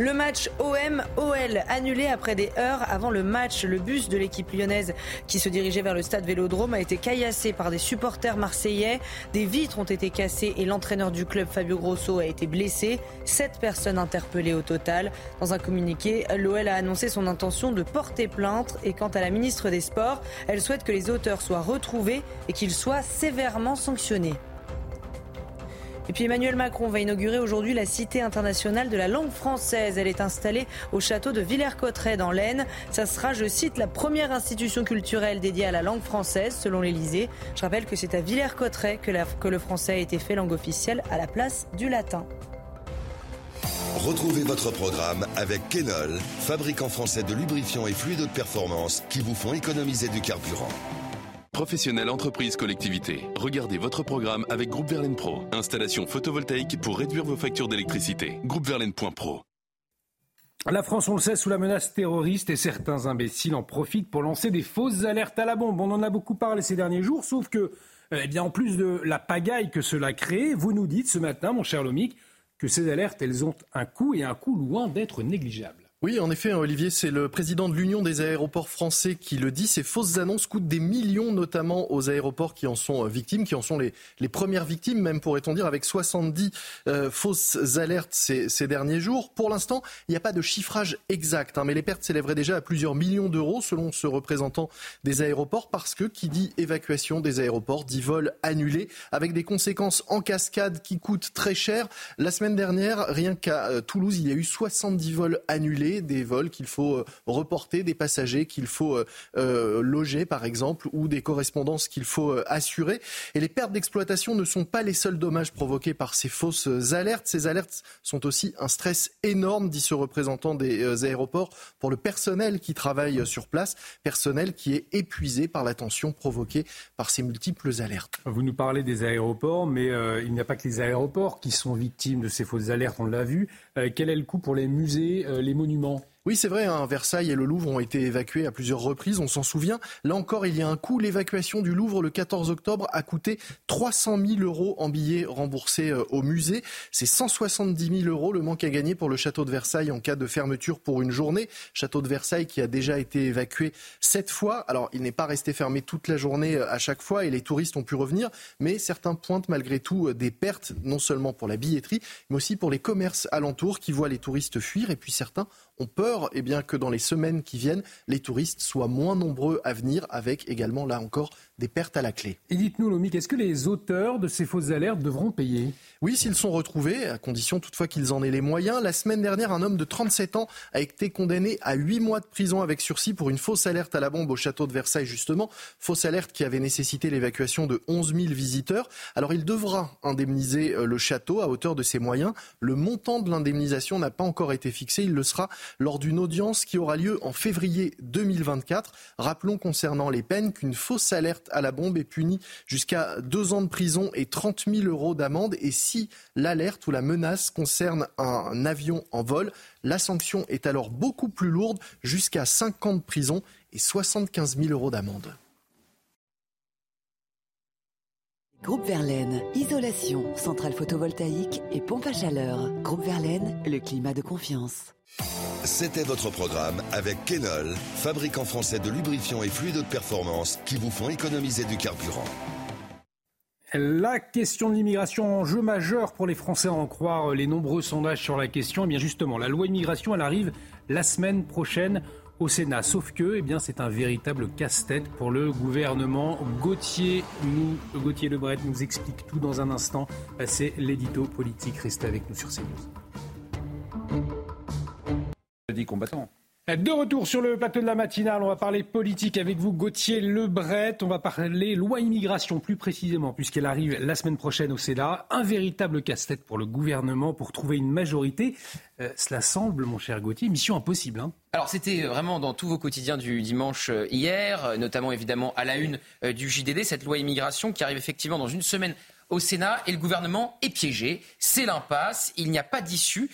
Le match OM-OL annulé après des heures avant le match. Le bus de l'équipe lyonnaise qui se dirigeait vers le stade Vélodrome a été caillassé par des supporters marseillais. Des vitres ont été cassées et l'entraîneur du club Fabio Grosso a été blessé. Sept personnes interpellées au total. Dans un communiqué, l'OL a annoncé son intention de porter plainte et quant à la ministre des Sports, elle souhaite que les auteurs soient retrouvés et qu'ils soient sévèrement sanctionnés. Et puis Emmanuel Macron va inaugurer aujourd'hui la Cité internationale de la langue française. Elle est installée au château de Villers-Cotterêts dans l'Aisne. Ça sera, je cite, la première institution culturelle dédiée à la langue française selon l'Elysée. Je rappelle que c'est à Villers-Cotterêts que, que le français a été fait langue officielle à la place du latin. Retrouvez votre programme avec Kenol, fabricant français de lubrifiants et fluides de performance qui vous font économiser du carburant. Professionnels, entreprises, collectivités. Regardez votre programme avec Groupe Verlaine Pro. Installation photovoltaïque pour réduire vos factures d'électricité. Groupeverlaine.pro. La France, on le sait, sous la menace terroriste et certains imbéciles en profitent pour lancer des fausses alertes à la bombe. On en a beaucoup parlé ces derniers jours, sauf que, eh bien, en plus de la pagaille que cela crée, vous nous dites ce matin, mon cher Lomic, que ces alertes, elles ont un coût et un coût loin d'être négligeable. Oui, en effet, Olivier, c'est le président de l'Union des aéroports français qui le dit. Ces fausses annonces coûtent des millions, notamment aux aéroports qui en sont euh, victimes, qui en sont les, premières victimes, même pourrait-on dire, avec 70 euh, fausses alertes ces, ces, derniers jours. Pour l'instant, il n'y a pas de chiffrage exact, hein, mais les pertes s'élèveraient déjà à plusieurs millions d'euros, selon ce représentant des aéroports, parce que qui dit évacuation des aéroports dit vol annulé, avec des conséquences en cascade qui coûtent très cher. La semaine dernière, rien qu'à euh, Toulouse, il y a eu 70 vols annulés des vols, qu'il faut reporter des passagers, qu'il faut loger par exemple, ou des correspondances qu'il faut assurer. Et les pertes d'exploitation ne sont pas les seuls dommages provoqués par ces fausses alertes. Ces alertes sont aussi un stress énorme, dit ce représentant des aéroports, pour le personnel qui travaille sur place, personnel qui est épuisé par la tension provoquée par ces multiples alertes. Vous nous parlez des aéroports, mais euh, il n'y a pas que les aéroports qui sont victimes de ces fausses alertes, on l'a vu. Euh, quel est le coût pour les musées, euh, les monuments oui, c'est vrai, hein, Versailles et le Louvre ont été évacués à plusieurs reprises, on s'en souvient. Là encore, il y a un coût. L'évacuation du Louvre le 14 octobre a coûté 300 000 euros en billets remboursés euh, au musée. C'est 170 000 euros le manque à gagner pour le château de Versailles en cas de fermeture pour une journée. Château de Versailles qui a déjà été évacué sept fois. Alors, il n'est pas resté fermé toute la journée euh, à chaque fois et les touristes ont pu revenir, mais certains pointent malgré tout euh, des pertes, non seulement pour la billetterie, mais aussi pour les commerces alentours qui voient les touristes fuir et puis certains ont peur eh bien, que dans les semaines qui viennent, les touristes soient moins nombreux à venir, avec également, là encore, des pertes à la clé. Et dites-nous, Lomik, est-ce que les auteurs de ces fausses alertes devront payer? Oui, s'ils sont retrouvés, à condition toutefois qu'ils en aient les moyens. La semaine dernière, un homme de 37 ans a été condamné à 8 mois de prison avec sursis pour une fausse alerte à la bombe au château de Versailles, justement. Fausse alerte qui avait nécessité l'évacuation de 11 000 visiteurs. Alors il devra indemniser euh, le château à hauteur de ses moyens. Le montant de l'indemnisation n'a pas encore été fixé. Il le sera lors d'une audience qui aura lieu en février 2024. Rappelons concernant les peines qu'une fausse alerte à la bombe est puni jusqu'à deux ans de prison et 30 000 euros d'amende. Et si l'alerte ou la menace concerne un avion en vol, la sanction est alors beaucoup plus lourde, jusqu'à 5 ans de prison et 75 000 euros d'amende. Groupe Verlaine, isolation, centrale photovoltaïque et pompe à chaleur. Groupe Verlaine, le climat de confiance. C'était votre programme avec Kenol, fabricant français de lubrifiants et fluides de performance qui vous font économiser du carburant. La question de l'immigration, enjeu majeur pour les Français à en croire les nombreux sondages sur la question. Et eh bien justement, la loi immigration, elle arrive la semaine prochaine au Sénat. Sauf que, eh bien, c'est un véritable casse-tête pour le gouvernement. Gauthier, nous, Gauthier Lebret nous explique tout dans un instant. C'est l'édito politique. Restez avec nous sur CNews. De retour sur le plateau de la matinale, on va parler politique avec vous, Gauthier Lebret. On va parler loi immigration plus précisément, puisqu'elle arrive la semaine prochaine au Sénat. Un véritable casse-tête pour le gouvernement pour trouver une majorité. Euh, cela semble, mon cher Gauthier, mission impossible. Hein. Alors c'était vraiment dans tous vos quotidiens du dimanche euh, hier, notamment évidemment à la une euh, du JDD, cette loi immigration qui arrive effectivement dans une semaine au Sénat et le gouvernement est piégé. C'est l'impasse, il n'y a pas d'issue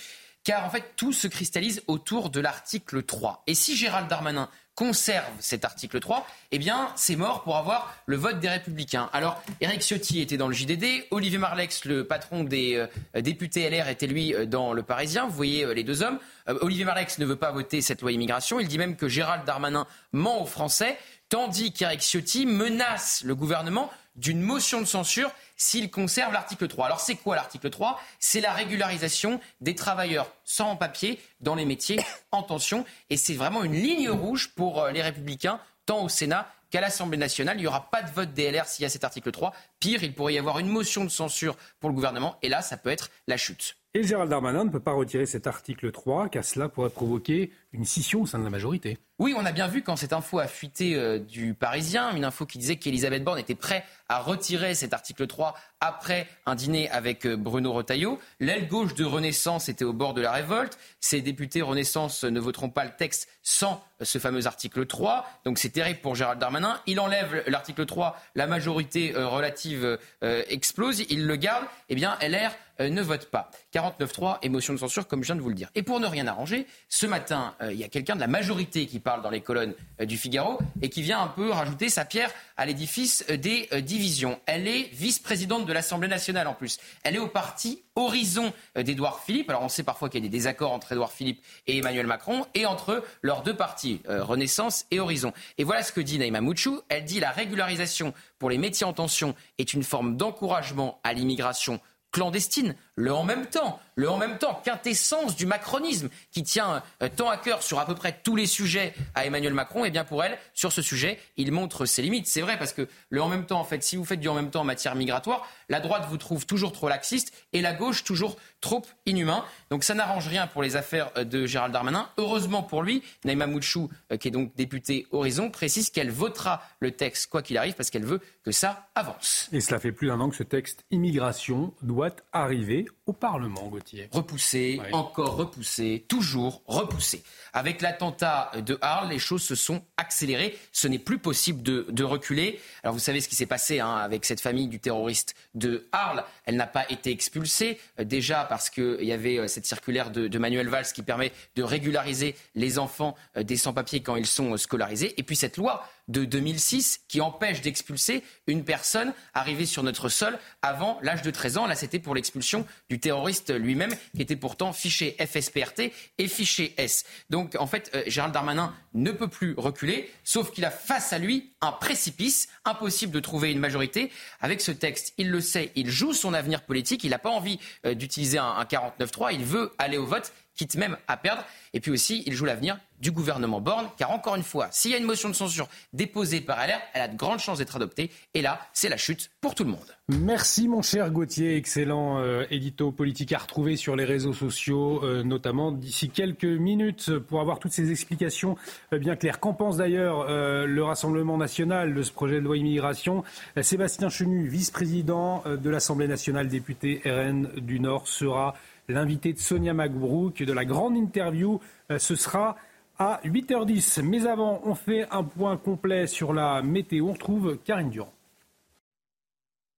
car en fait tout se cristallise autour de l'article 3. Et si Gérald Darmanin conserve cet article 3, eh bien, c'est mort pour avoir le vote des Républicains. Alors, Éric Ciotti était dans le JDD, Olivier Marlex, le patron des euh, députés LR, était lui euh, dans le Parisien. Vous voyez euh, les deux hommes. Olivier Marlex ne veut pas voter cette loi immigration. Il dit même que Gérald Darmanin ment aux Français, tandis qu'Éric Ciotti menace le gouvernement d'une motion de censure s'il conserve l'article 3. Alors c'est quoi l'article 3 C'est la régularisation des travailleurs sans papier dans les métiers en tension. Et c'est vraiment une ligne rouge pour euh, les républicains, tant au Sénat qu'à l'Assemblée nationale. Il n'y aura pas de vote DLR s'il y a cet article 3. Pire, il pourrait y avoir une motion de censure pour le gouvernement. Et là, ça peut être la chute. Et Gérald Darmanin ne peut pas retirer cet article 3, car cela pourrait provoquer une scission au sein de la majorité. Oui, on a bien vu quand cette info a fuité euh, du Parisien, une info qui disait qu'Elisabeth Borne était prête à retirer cet article 3 après un dîner avec euh, Bruno Retailleau. L'aile gauche de Renaissance était au bord de la révolte. Ces députés Renaissance ne voteront pas le texte sans euh, ce fameux article 3. Donc c'est terrible pour Gérald Darmanin. Il enlève l'article 3, la majorité relative explose, il le garde. Eh bien, LR ne vote pas. 49-3 et motion de censure, comme je viens de vous le dire. Et pour ne rien arranger, ce matin, il y a quelqu'un de la majorité qui parle dans les colonnes euh, du Figaro et qui vient un peu rajouter sa pierre à l'édifice euh, des euh, divisions. Elle est vice-présidente de l'Assemblée nationale en plus. Elle est au parti Horizon d'Édouard Philippe. Alors on sait parfois qu'il y a des désaccords entre Édouard Philippe et Emmanuel Macron et entre leurs deux partis, Renaissance et Horizon. Et voilà ce que dit Naïma Mouchou. Elle dit la régularisation pour les métiers en tension est une forme d'encouragement à l'immigration clandestine. Le en même temps, le en même temps, quintessence du macronisme qui tient euh, tant à cœur sur à peu près tous les sujets à Emmanuel Macron, et eh bien pour elle, sur ce sujet, il montre ses limites. C'est vrai parce que le en même temps, en fait, si vous faites du en même temps en matière migratoire, la droite vous trouve toujours trop laxiste et la gauche toujours trop inhumain. Donc ça n'arrange rien pour les affaires euh, de Gérald Darmanin. Heureusement pour lui, Naïma Mouchou, euh, qui est donc députée Horizon, précise qu'elle votera le texte quoi qu'il arrive parce qu'elle veut que ça avance. Et cela fait plus d'un an que ce texte immigration doit arriver au Parlement, Gauthier. Repoussé, encore repoussé, toujours repoussé. Avec l'attentat de Arles, les choses se sont accélérées. Ce n'est plus possible de, reculer. Alors vous savez ce qui s'est passé hein, avec cette famille du terroriste de Arles. Elle n'a pas été expulsée, euh, déjà parce qu'il y avait euh, cette circulaire de, Manuel Valls qui permet de régulariser les enfants euh, des sans-papiers quand ils sont scolarisés. Et puis cette loi de 2006 qui empêche d'expulser une personne arrivée sur notre sol avant l'âge de 13 ans. Là, c'était pour l'expulsion du terroriste lui-même, qui était pourtant fiché FSPRT et fiché S. Donc, en fait, Gérald Darmanin ne peut plus reculer, sauf qu'il a face à lui un précipice, impossible de trouver une majorité. Avec ce texte, il le sait, il joue son avenir politique, il n'a pas envie euh, d'utiliser un, un 49-3, il veut aller au vote, quitte même à perdre. Et puis aussi, il joue l'avenir du gouvernement Borne, car encore une fois, s'il y a une motion de censure déposée par LR, elle a de grandes chances d'être adoptée. Et là, c'est la chute pour tout le monde. Merci mon cher Gauthier, excellent euh, édito politique à retrouver sur les réseaux sociaux, euh, notamment d'ici quelques minutes pour avoir toutes ces explications euh, bien claires. Qu'en pense d'ailleurs le Rassemblement national de ce projet de loi immigration? Sébastien Chenu, vice-président de l'Assemblée nationale, député RN du Nord, sera l'invité de Sonia Magbrouk de la grande interview. Euh, ce sera à 8h10. Mais avant, on fait un point complet sur la météo. On retrouve Karine Durand.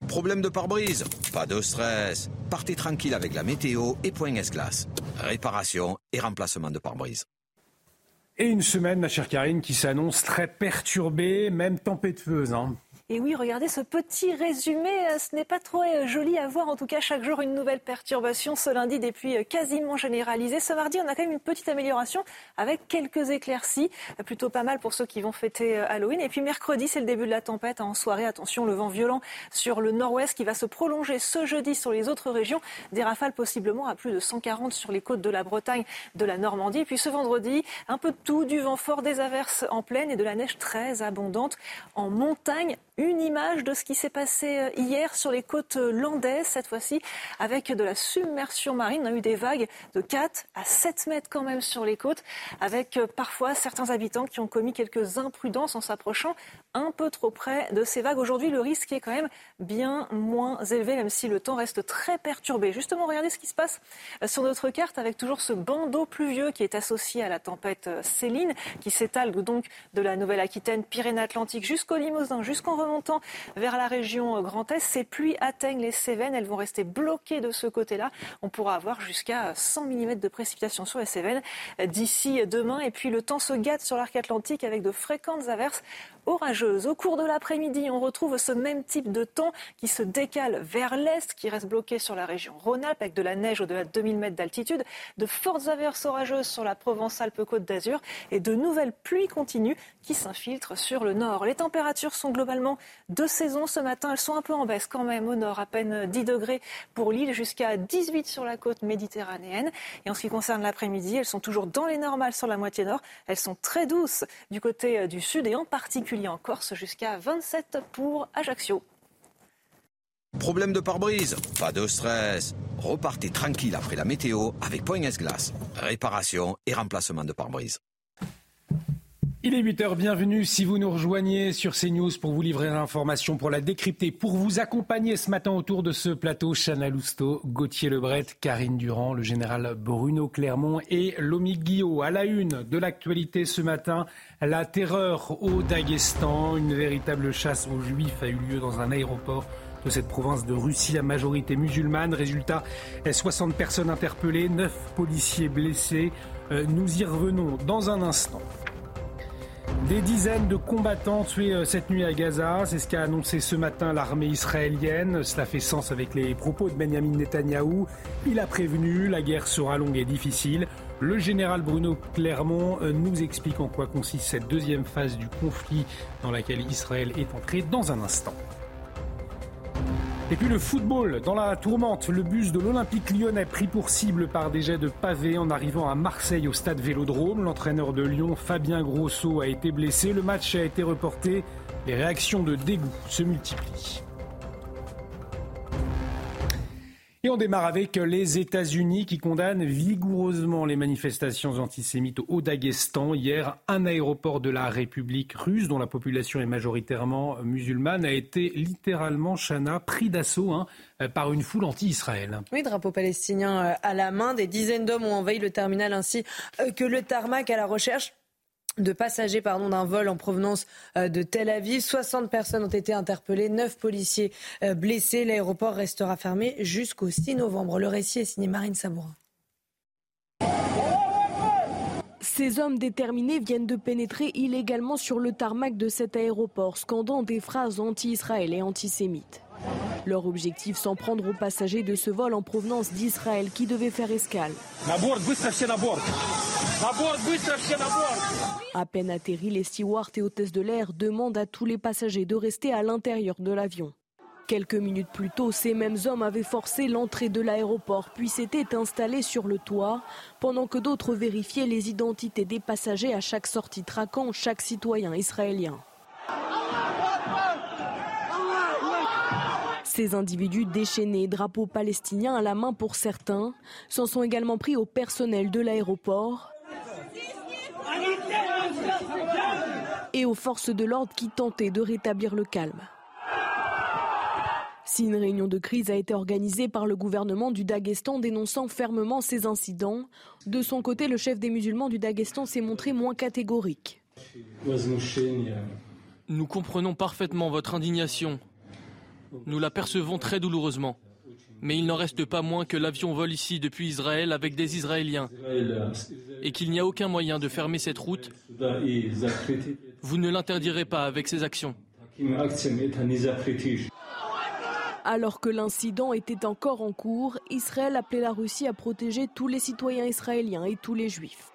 Problème de pare-brise? Pas de stress. Partez tranquille avec la météo et point S-Glace. Réparation et remplacement de pare-brise. Et une semaine, ma chère Karine, qui s'annonce très perturbée, même tempétueuse. Hein. Et oui, regardez ce petit résumé. Euh, ce n'est pas trop euh, joli à voir. En tout cas, chaque jour, une nouvelle perturbation. Ce lundi, des pluies euh, quasiment généralisées. Ce mardi, on a quand même une petite amélioration avec quelques éclaircies. Plutôt pas mal pour ceux qui vont fêter Halloween. Et puis mercredi, c'est le début de la tempête. En soirée, attention, le vent violent sur le nord-ouest qui va se prolonger ce jeudi sur les autres régions. Des rafales possiblement à plus de 140 sur les côtes de la Bretagne, de la Normandie. Et puis ce vendredi, un peu de tout, du vent fort, des averses en plaine et de la neige très abondante en montagne une image de ce qui s'est passé euh, hier sur les côtes landaises, cette fois-ci avec de la submersion marine. On a eu des vagues de 4 à 7 mètres quand même sur les côtes, avec euh, parfois certains habitants qui ont commis quelques imprudences en s'approchant un peu trop près de ces vagues. Aujourd'hui, le risque est quand même bien moins élevé, même si le temps reste très perturbé. Justement, regardez ce qui se passe sur notre carte avec toujours ce bandeau pluvieux qui est associé à la tempête Céline, qui s'étale donc de la Nouvelle-Aquitaine, Pyrénées-Atlantiques jusqu'au Limousin, jusqu'en remontant vers la région Grand Est. Ces pluies atteignent les Cévennes. Elles vont rester bloquées de ce côté-là. On pourra avoir jusqu'à 100 mm de précipitations sur les Cévennes d'ici demain. Et puis le temps se gâte sur l'arc atlantique avec de fréquentes averses orageuse. Au cours de l'après-midi, on retrouve ce même type de temps qui se décale vers l'est, qui reste bloqué sur la région Rhône-Alpes avec de la neige au-delà de 2000 mètres d'altitude, de fortes averses orageuses sur la Provence-Alpes-Côte d'Azur et de nouvelles pluies continues qui s'infiltrent sur le nord. Les températures sont globalement de saison ce matin. Elles sont un peu en baisse quand même au nord, à peine 10 degrés pour l'île, jusqu'à 18 sur la côte méditerranéenne. Et en ce qui concerne l'après-midi, elles sont toujours dans les normales sur la moitié nord. Elles sont très douces du côté du sud et en particulier en Corse jusqu'à 27 pour Ajaccio. Problème de pare-brise? Pas de stress. Repartez tranquille après la météo avec Point S-Glace. Réparation et remplacement de pare-brise. Il est 8h, bienvenue si vous nous rejoignez sur CNews pour vous livrer l'information, pour la décrypter, pour vous accompagner ce matin autour de ce plateau, Chana Lousteau, Gauthier Lebret, Karine Durand, le général Bruno Clermont et Lomi Guillot. À la une de l'actualité ce matin, la terreur au Daghestan, une véritable chasse aux juifs a eu lieu dans un aéroport de cette province de Russie à majorité musulmane. Résultat, 60 personnes interpellées, 9 policiers blessés. Euh, nous y revenons dans un instant. Des dizaines de combattants tués euh, cette nuit à Gaza, c'est ce qu'a annoncé ce matin l'armée israélienne. Cela fait sens avec les propos de Benjamin Netanyahou. Il a prévenu, la guerre sera longue et difficile. Le général Bruno Clermont euh, nous explique en quoi consiste cette deuxième phase du conflit dans laquelle Israël est entré dans un instant. Et puis le football, dans la tourmente, le bus de l'Olympique lyonnais pris pour cible par des jets de pavés en arrivant à Marseille au stade Vélodrome. L'entraîneur de Lyon, Fabien Grosso, a été blessé. Le match a été reporté. Les réactions de dégoût se multiplient. Et on démarre avec les États-Unis qui condamnent vigoureusement les manifestations antisémites au Daghestan. Hier, un aéroport de la République russe, dont la population est majoritairement musulmane, a été littéralement, Chana, pris d'assaut hein, par une foule anti-Israël. Oui, drapeau palestinien euh, à la main. Des dizaines d'hommes ont envahi le terminal ainsi euh, que le tarmac à la recherche de passagers pardon, d'un vol en provenance euh, de Tel Aviv. 60 personnes ont été interpellées, 9 policiers euh, blessés. L'aéroport restera fermé jusqu'au 6 novembre. Le récit est signé Marine Sabourin. Ces hommes déterminés viennent de pénétrer illégalement sur le tarmac de cet aéroport, scandant des phrases anti-Israël et antisémites. Leur objectif, s'en prendre aux passagers de ce vol en provenance d'Israël qui devait faire escale. À peine atterri, les stewards et hôtesses de l'air demandent à tous les passagers de rester à l'intérieur de l'avion. Quelques minutes plus tôt, ces mêmes hommes avaient forcé l'entrée de l'aéroport, puis s'étaient installés sur le toit, pendant que d'autres vérifiaient les identités des passagers à chaque sortie, traquant chaque citoyen israélien. Ces individus déchaînés, drapeaux palestiniens à la main pour certains, s'en sont également pris au personnel de l'aéroport et aux forces de l'ordre qui tentaient de rétablir le calme. Si une réunion de crise a été organisée par le gouvernement du Daghestan dénonçant fermement ces incidents, de son côté, le chef des musulmans du Daghestan s'est montré moins catégorique. Nous comprenons parfaitement votre indignation. Nous la percevons très douloureusement. Mais il n'en reste pas moins que l'avion vole ici depuis Israël avec des Israéliens et qu'il n'y a aucun moyen de fermer cette route. Vous ne l'interdirez pas avec ces actions. Alors que l'incident était encore en cours, Israël appelait la Russie à protéger tous les citoyens israéliens et tous les juifs.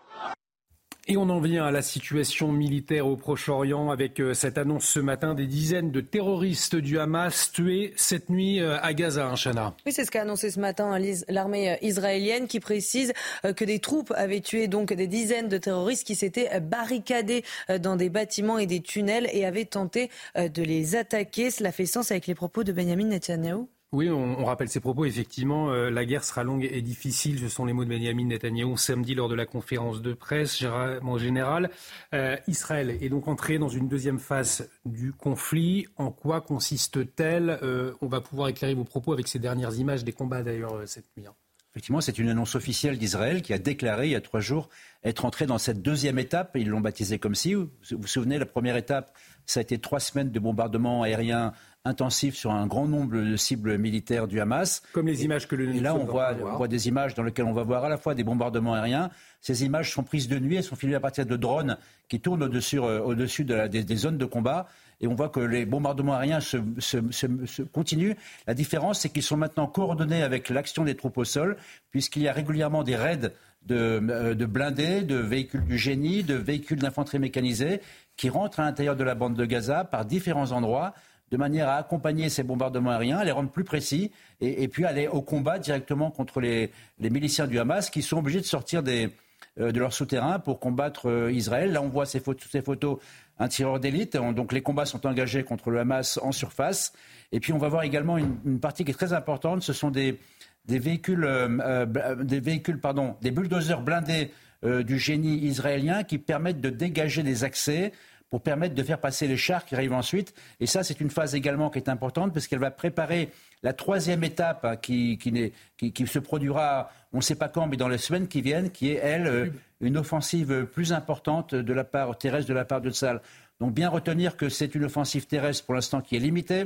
Et on en vient à la situation militaire au Proche-Orient avec euh, cette annonce ce matin des dizaines de terroristes du Hamas tués cette nuit euh, à Gaza, hein, Chana. Oui, c'est ce qu'a annoncé ce matin l'armée euh, israélienne qui précise que des troupes avaient tué donc des dizaines de terroristes qui s'étaient barricadés dans des bâtiments et des tunnels et avaient tenté de les attaquer. Cela fait sens avec les propos de Benjamin Netanyahu. Oui, on, rappelle ses propos. Effectivement, euh, la guerre sera longue et difficile. Ce sont les mots de Benjamin Netanyahu samedi lors de la conférence de presse. En général, euh, Israël est donc entré dans une deuxième phase du conflit. En quoi consiste-t-elle? Euh, On va pouvoir éclairer vos propos avec ces dernières images des combats d'ailleurs cette nuit. Hein. Effectivement, c'est une annonce officielle d'Israël qui a déclaré il y a trois jours être entré dans cette deuxième étape. Ils l'ont baptisé comme si. Vous vous souvenez, la première étape, ça a été trois semaines de bombardements aériens intensif sur un grand nombre de cibles militaires du Hamas. Comme les images que le Et là, on voit, on voit, des images dans lesquelles on va voir à la fois des bombardements aériens. Ces images sont prises de nuit, elles sont filmées à partir de drones qui tournent au-dessus, euh, au-dessus de la, des, zones de combat. Et on voit que les bombardements aériens se, se, se, continuent. La différence, c'est qu'ils sont maintenant coordonnés avec l'action des troupes au sol, puisqu'il y a régulièrement des raids de, euh, de, blindés, de véhicules du génie, de véhicules d'infanterie mécanisée qui rentrent à l'intérieur de la bande de Gaza par différents endroits de manière à accompagner ces bombardements aériens, à les rendre plus précis et, puis aller au combat directement contre les, miliciens du Hamas qui sont obligés de sortir euh, de leur souterrain pour combattre euh, Israël. Là, on voit ces photos, ces photos un tireur d'élite. Donc les combats sont engagés contre le Hamas en surface. Et puis on va voir également une, partie qui est très importante. Ce sont des, des véhicules, euh, des véhicules, pardon, des bulldozers blindés du génie israélien qui permettent de dégager des accès pour permettre de faire passer les chars qui arrivent ensuite. Et ça, c'est une phase également qui est importante parce qu'elle va préparer la troisième étape hein, qui, qui, se produira, on ne sait pas quand, mais dans les semaines qui viennent, qui est, elle, euh, une offensive plus importante de la part terrestre de la part de Tsal. Donc bien retenir que c'est une offensive terrestre pour l'instant qui est limitée,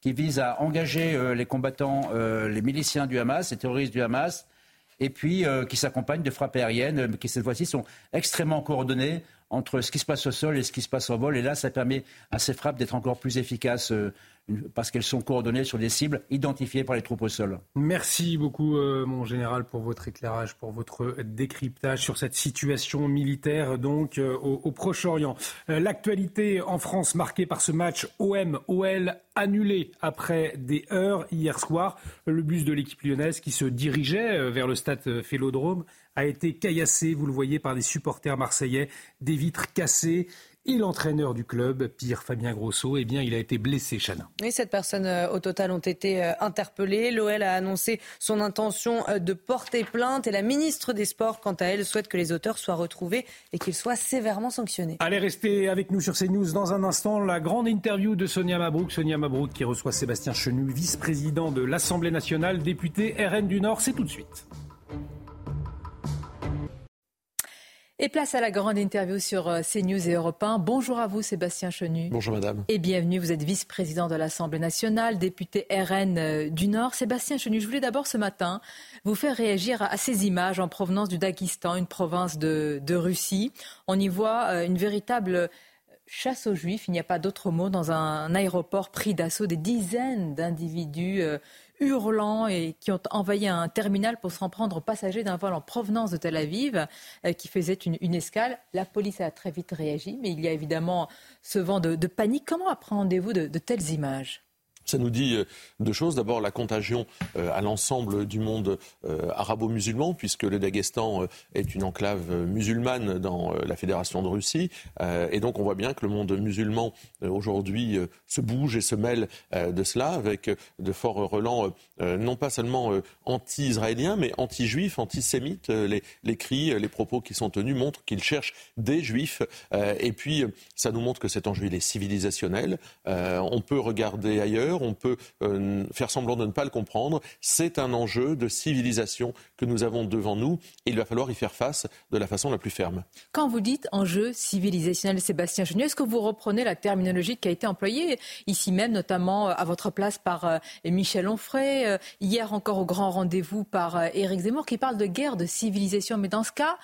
qui vise à engager euh, les combattants, euh, les miliciens du Hamas, les terroristes du Hamas, et puis qui s'accompagne de frappes aériennes qui cette fois-ci sont extrêmement coordonnées entre ce qui se passe au sol et ce qui se passe en vol. Et là, ça permet à ces frappes d'être encore plus efficaces euh, parce qu'elles sont coordonnées sur des cibles identifiées par les troupes au sol. Merci beaucoup, euh, mon général, pour votre éclairage, pour votre décryptage sur cette situation militaire donc euh, au, Proche-Orient. L'actualité en France marquée par ce match OM-OL annulé après des heures hier soir. Le bus de l'équipe lyonnaise qui se dirigeait vers le stade Félodrome a été caillassé, vous le voyez, par des supporters marseillais, des vitres cassées. Et l'entraîneur du club, Pierre Fabien Grosso, eh bien, il a été blessé, Chana. Oui, sept personnes euh, au total ont été euh, interpellées. L'OL a annoncé son intention euh, de porter plainte et la ministre des Sports, quant à elle, souhaite que les auteurs soient retrouvés et qu'ils soient sévèrement sanctionnés. Allez, restez avec nous sur CNews dans un instant. La grande interview de Sonia Mabrouk. Sonia Mabrouk qui reçoit Sébastien Chenu, vice-président de l'Assemblée nationale, député RN du Nord. C'est tout de suite. Et place à la grande interview sur euh, CNews et Europe 1. Bonjour à vous, Sébastien Chenu. Bonjour, madame. Et bienvenue. Vous êtes vice-président de l'Assemblée nationale, député RN euh, du Nord. Sébastien Chenu, je voulais d'abord ce matin vous faire réagir à ces images en provenance du Daghestan, une province de, Russie. On y voit euh, une véritable chasse aux juifs, il n'y a pas d'autre mot, dans un aéroport pris d'assaut des dizaines d'individus hurlants et qui ont envahi un terminal pour se rendre prendre aux passagers d'un vol en provenance de Tel Aviv euh, qui faisait une, escale. La police a très vite réagi, mais il y a évidemment ce vent de, panique. Comment appréhendez-vous de telles images? Ça nous dit euh, deux choses. D'abord, la contagion euh, à l'ensemble du monde euh, arabo-musulman, puisque le Daghestan est une enclave musulmane dans la Fédération de Russie. Et donc, on voit bien que le monde musulman, aujourd'hui, se bouge et se mêle de cela, avec de forts relents, non pas seulement anti-israéliens, mais anti-juifs, antisémites. Les, les cris, les propos qui sont tenus montrent qu'ils cherchent des juifs. Et puis, ça nous montre que cet enjeu, il est civilisationnel. On peut regarder ailleurs on peut euh, faire semblant de ne pas le comprendre. C'est un enjeu de civilisation que nous avons devant nous et il va falloir y faire face de la façon la plus ferme. Quand vous dites enjeu civilisationnel, Sébastien Genieux, est-ce que vous reprenez la terminologie qui a été employée ici même, notamment euh, à votre place par euh, Michel Onfray, hier encore au grand rendez-vous par Éric Zemmour, qui parle de guerre de civilisation. Mais dans ce cas,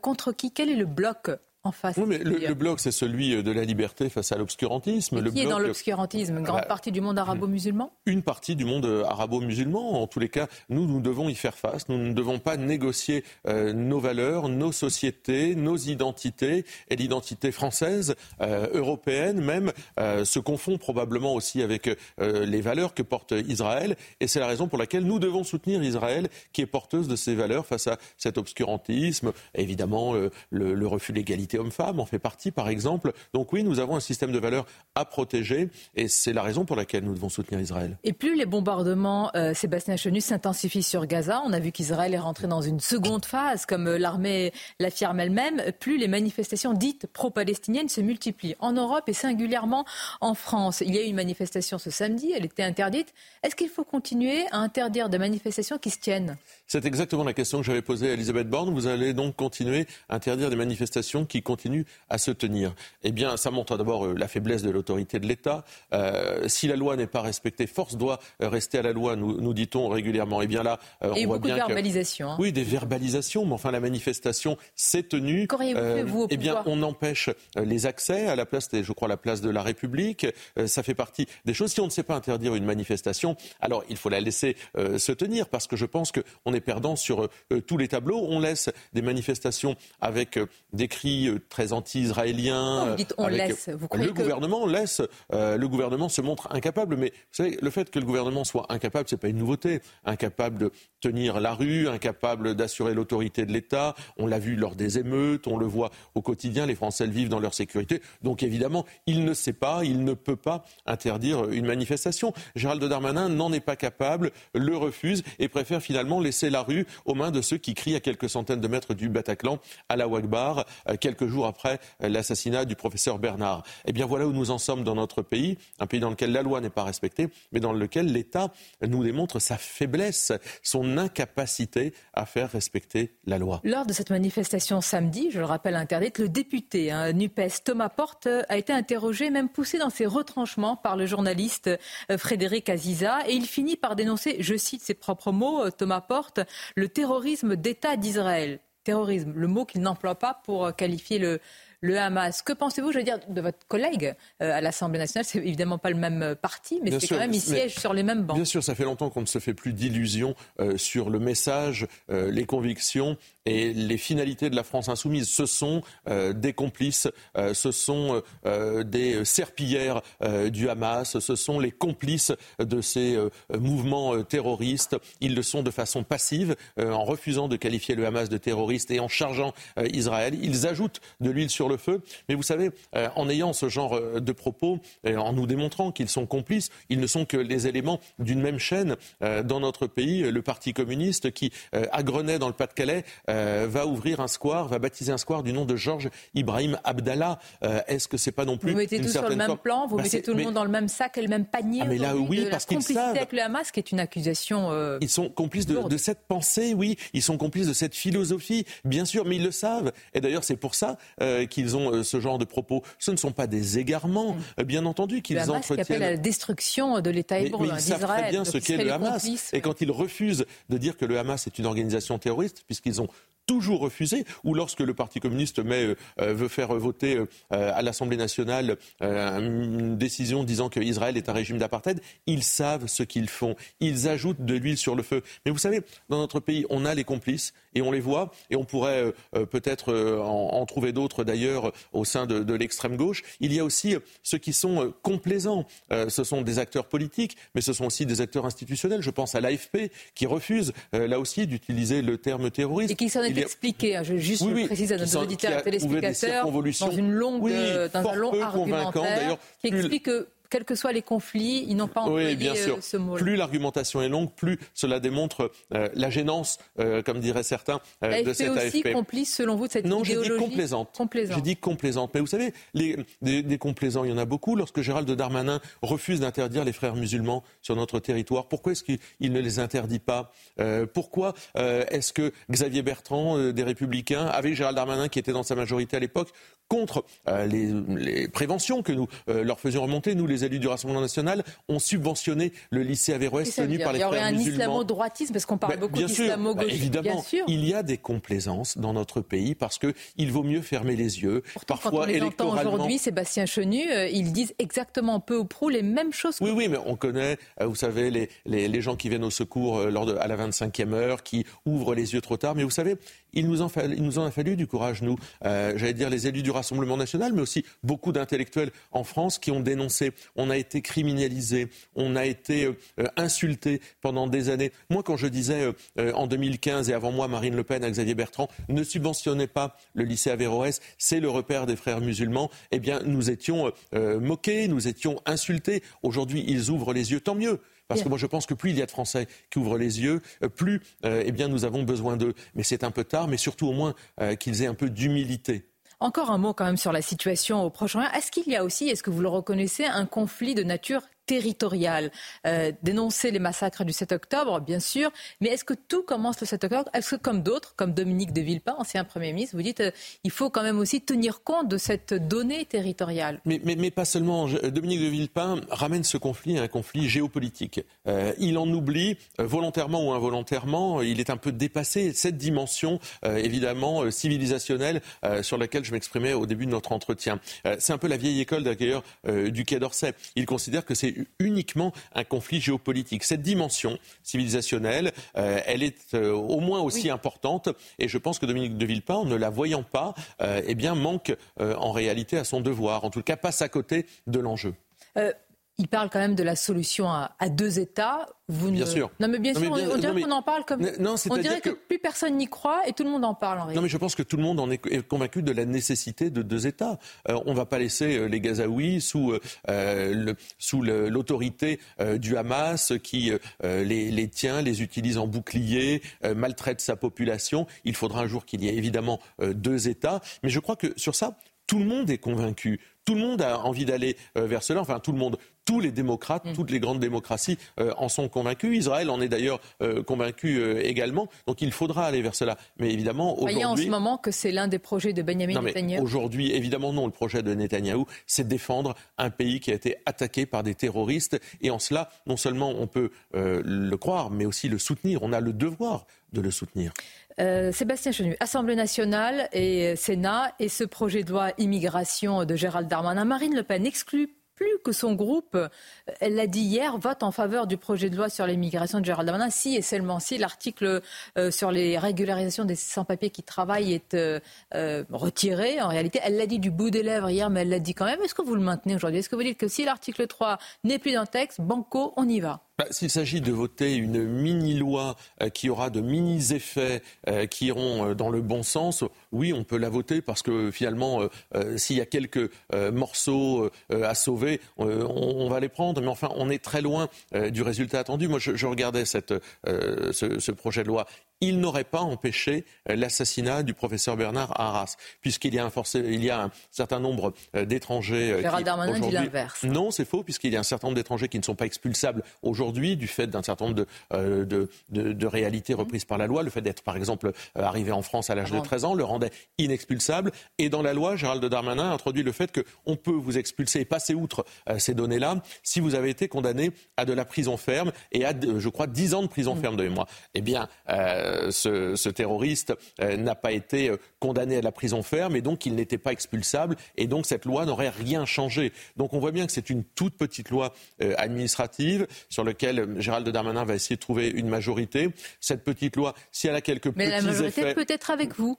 contre qui? Quel est le bloc oui, mais le, bloc, c'est celui de la liberté face à l'obscurantisme. Qui est dans l'obscurantisme? Une grande bah, partie du monde arabo-musulman? Une partie du monde arabo-musulman. En tous les cas, nous, nous devons y faire face. Nous ne devons pas négocier euh, nos valeurs, nos sociétés, nos identités. Et l'identité française, euh, européenne même, euh, se confond probablement aussi avec les valeurs que porte Israël. Et c'est la raison pour laquelle nous devons soutenir Israël, qui est porteuse de ces valeurs face à cet obscurantisme. Évidemment, le, le refus de l'égalité homme-femme en fait partie, par exemple. Donc oui, nous avons un système de valeurs à protéger et c'est la raison pour laquelle nous devons soutenir Israël. Et plus les bombardements, euh, Sébastien Chenu, s'intensifient sur Gaza, on a vu qu'Israël est rentré dans une seconde phase, comme euh, l'armée l'affirme elle-même, plus les manifestations dites pro-palestiniennes se multiplient en Europe et singulièrement en France. Il y a eu une manifestation ce samedi, elle était interdite. Est-ce qu'il faut continuer à interdire des manifestations qui se tiennent? C'est exactement la question que j'avais posée à Elisabeth Borne. Vous allez donc continuer à interdire des manifestations qui continue à se tenir. Eh bien, ça montre d'abord euh, la faiblesse de l'autorité de l'État. Euh, si la loi n'est pas respectée, force doit euh, rester à la loi, nous, nous dit-on régulièrement. Eh bien là, on voit beaucoup bien de verbalisations. Hein. Oui, des verbalisations, mais enfin la manifestation s'est tenue. Qu'auriez-vous Eh bien, on empêche les accès à la place, je crois, la place de la République. ça fait partie des choses. Si on ne sait pas interdire une manifestation, alors il faut la laisser se tenir, parce que je pense qu'on est perdant sur tous les tableaux. On laisse des manifestations avec des cris très anti-israélien. Vous dites on laisse. Vous le gouvernement laisse. Euh, le gouvernement se montre incapable. Mais vous savez, le fait que le gouvernement soit incapable, c'est pas une nouveauté. Incapable de tenir la rue, incapable d'assurer l'autorité de l'État. On l'a vu lors des émeutes, on le voit au quotidien. Les Français le vivent dans leur sécurité. Donc évidemment, il ne sait pas, il ne peut pas interdire une manifestation. Gérald Darmanin n'en est pas capable, le refuse et préfère finalement laisser la rue aux mains de ceux qui crient à quelques centaines de mètres du Bataclan à la Wagbar, euh, quelques jours après l'assassinat du professeur Bernard. Eh bien voilà où nous en sommes dans notre pays, un pays dans lequel la loi n'est pas respectée, mais dans lequel l'État nous démontre sa faiblesse, son incapacité à faire respecter la loi. Lors de cette manifestation samedi, je le rappelle interdite, le député hein, NUPES Thomas Porte a été interrogé, même poussé dans ses retranchements par le journaliste euh, Frédéric Aziza, et il finit par dénoncer, je cite ses propres mots, euh, Thomas Porte, le terrorisme d'État d'Israël. Terrorisme, le mot qu'il n'emploie pas pour qualifier le, le Hamas. Que pensez-vous, je veux dire, de votre collègue euh, à l'Assemblée nationale? C'est évidemment pas le même euh, parti, mais c'est quand même, il siège sur les mêmes bancs. Bien sûr, ça fait longtemps qu'on ne se fait plus d'illusions euh, sur le message, les convictions et les finalités de la France insoumise. Ce sont des complices, ce sont des serpillères du Hamas, ce sont les complices de ces mouvements terroristes. Ils le sont de façon passive, en refusant de qualifier le Hamas de terroriste et en chargeant Israël. Ils ajoutent de l'huile sur le feu. Mais vous savez, euh, en ayant ce genre euh, de propos, en nous démontrant qu'ils sont complices, ils ne sont que les éléments d'une même chaîne euh, dans notre pays. Le Parti communiste qui, à Grenay, dans le Pas-de-Calais, va ouvrir un square, va baptiser un square du nom de Georges Ibrahim Abdallah. Est-ce que c'est pas non plus Vous mettez tout sur le même plan, vous bah, mettez tout le monde dans le même sac et le même panier. Ah mais là, oui, de parce qu'ils savent. avec le Hamas, qui est une accusation. ils sont complices de, de, cette pensée, oui. Ils sont complices de cette philosophie, bien sûr, mais ils le savent. Et d'ailleurs, c'est pour ça qu'ils ont ce genre de propos. Ce ne sont pas des égarements, mm. bien entendu, qu'ils entretiennent. Qui appelle à la destruction de l'État hébreu d'Israël. Ils savent très bien ce qu'est le Hamas. Et quand ils refusent de dire que le Hamas est une organisation terroriste, puisqu'ils ont toujours refusé, ou lorsque le Parti communiste euh, veut faire voter euh, à l'Assemblée nationale euh, une décision disant qu'Israël est un régime d'apartheid, ils savent ce qu'ils font. Ils ajoutent de l'huile sur le feu. Mais vous savez, dans notre pays, on a les complices et on les voit, et on pourrait peut-être en, trouver d'autres d'ailleurs au sein de, de l'extrême gauche. Il y a aussi ceux qui sont complaisants. ce sont des acteurs politiques, mais ce sont aussi des acteurs institutionnels. Je pense à l'AFP qui refuse là aussi d'utiliser le terme terroriste. Expliqué, hein, je juste oui, précise à nos auditeurs et téléspectateurs, dans, une longue, euh, dans un long argumentaire qui explique que quels que soient les conflits, ils n'ont pas employé oui, bien euh, sûr. ce mot. Plus l'argumentation est longue, plus cela démontre euh, la gênance, euh, comme diraient certains, de cette aussi complice, selon vous, de cette non, idéologie Non, j'ai dit complaisante. J'ai dit complaisante. Mais vous savez, les, des, complaisants, il y en a beaucoup. Lorsque Gérald Darmanin refuse d'interdire les frères musulmans sur notre territoire, pourquoi est-ce qu'il ne les interdit pas? Pourquoi est-ce que Xavier Bertrand, des Républicains, avec Gérald Darmanin, qui était dans sa majorité à l'époque, contre les, les, préventions que nous leur faisions remonter, nous les élus du Rassemblement national ont subventionné le lycée Averroès tenu par les frères musulmans. Il y aurait un islamo-droitisme parce qu'on parle beaucoup d'islamo-gauche. Bah, évidemment, il y a des complaisances dans notre pays parce qu'il vaut mieux fermer les yeux. Parfois, quand on les entend aujourd'hui, Sébastien Chenu, euh, ils disent exactement peu ou prou les mêmes choses. Oui, oui, mais on connaît, euh, vous savez, les, les, les, gens qui viennent au secours euh, lors de, à la 25e heure, qui ouvrent les yeux trop tard. Mais vous savez, il nous en, a fallu du courage, nous, j'allais dire les élus du Rassemblement national, mais aussi beaucoup d'intellectuels en France qui ont dénoncé on a été criminalisé, on a été euh, euh, insulté pendant des années. Moi, quand je disais euh, en 2015 et avant moi Marine Le Pen à Xavier Bertrand, ne subventionnez pas le lycée Averroès, c'est le repère des frères musulmans, eh bien, nous étions moqués, nous étions insultés. Aujourd'hui, ils ouvrent les yeux, tant mieux. Parce que moi, je pense que plus il y a de Français qui ouvrent les yeux, plus eh bien, nous avons besoin d'eux. Mais c'est un peu tard, mais surtout au moins qu'ils aient un peu d'humilité. Encore un mot quand même sur la situation au Proche-Orient. Est-ce qu'il y a aussi, est-ce que vous le reconnaissez, un conflit de nature territoriale. Euh, dénoncer les massacres du 7 octobre, bien sûr, mais est-ce que tout commence le 7 octobre? Est-ce que comme d'autres, comme Dominique de Villepin, ancien Premier ministre, vous dites euh, faut quand même aussi tenir compte de cette donnée territoriale? Mais, mais, pas seulement. Dominique de Villepin ramène ce conflit à un conflit géopolitique. Euh, il en oublie, volontairement ou involontairement, il est un peu dépassé cette dimension, évidemment, civilisationnelle sur laquelle je m'exprimais au début de notre entretien. c'est un peu la vieille école d'ailleurs du Quai d'Orsay. Il considère que c'est uniquement un conflit géopolitique. Cette dimension civilisationnelle, euh, elle est euh, au moins aussi importante et je pense que Dominique de Villepin, en ne la voyant pas, euh, eh bien, manque en réalité à son devoir, en tout cas passe à côté de l'enjeu. Il parle quand même de la solution à deux États. Vous bien sûr. Non, mais bien sûr, on, dirait qu'on en parle comme. Non, on dirait que... plus personne n'y croit et tout le monde en parle en réalité. Non, mais je pense que tout le monde en est convaincu de la nécessité de deux États. Euh, on ne va pas laisser euh, les Gazaouis sous, euh, sous l'autorité du Hamas qui les, les, tient, les utilise en bouclier, maltraite sa population. Il faudra un jour qu'il y ait évidemment deux États. Mais je crois que sur ça, tout le monde est convaincu. Tout le monde a envie d'aller vers cela. Enfin, tout le monde tous les démocrates, mm. toutes les grandes démocraties euh, en sont convaincus. Israël en est d'ailleurs euh, convaincu euh, également. Donc il faudra aller vers cela. Mais évidemment, aujourd'hui. Voyez en ce moment que c'est l'un des projets de Benjamin Netanyahu. Aujourd'hui, évidemment non. Le projet de Netanyahu, c'est défendre un pays qui a été attaqué par des terroristes. Et en cela, non seulement on peut le croire, mais aussi le soutenir. On a le devoir de le soutenir. Euh, Sébastien Chenu, Assemblée nationale et Sénat, et ce projet de loi immigration de Gérald Darmanin, Marine Le Pen exclut plus que son groupe, euh, elle l'a dit hier, vote en faveur du projet de loi sur l'immigration de Gérald Darmanin, si et seulement si l'article euh, sur les régularisations des sans-papiers qui travaillent est euh, retiré. En réalité, elle l'a dit du bout des lèvres hier, mais elle l'a dit quand même. Est-ce que vous le maintenez aujourd'hui? Est-ce que vous dites que si l'article 3 n'est plus dans le texte, banco, on y va? Bah, S'il s'agit de voter une mini-loi qui aura de mini-effets qui iront dans le bon sens, oui, on peut la voter parce que finalement, s'il y a quelques morceaux à sauver, euh, on, va les prendre, mais enfin, on est très loin euh, du résultat attendu. Moi, je, regardais euh, ce, projet de loi il n'aurait pas empêché l'assassinat du professeur Bernard Arras, puisqu'il y, a un il y a un certain nombre d'étrangers. Gérald Darmanin dit l'inverse. Non, c'est faux, puisqu'il y a un certain nombre d'étrangers qui ne sont pas expulsables aujourd'hui du fait d'un certain nombre de, de, réalités reprises par la loi. Le fait d'être, par exemple, arrivé en France à l'âge de 13 ans le rendait inexpulsable. Et dans la loi, Gérald Darmanin a introduit le fait qu'on peut vous expulser et passer outre euh, ces données-là si vous avez été condamné à de la prison ferme et à, je crois, 10 ans de prison ferme de mémoire. Eh bien, euh, ce, terroriste euh, n'a pas été condamné à la prison ferme et donc il n'était pas expulsable et donc cette loi n'aurait rien changé. Donc on voit bien que c'est une toute petite loi administrative sur laquelle Gérald Darmanin va essayer de trouver une majorité. Cette petite loi, si elle a quelques Mais petits la majorité peut être avec vous.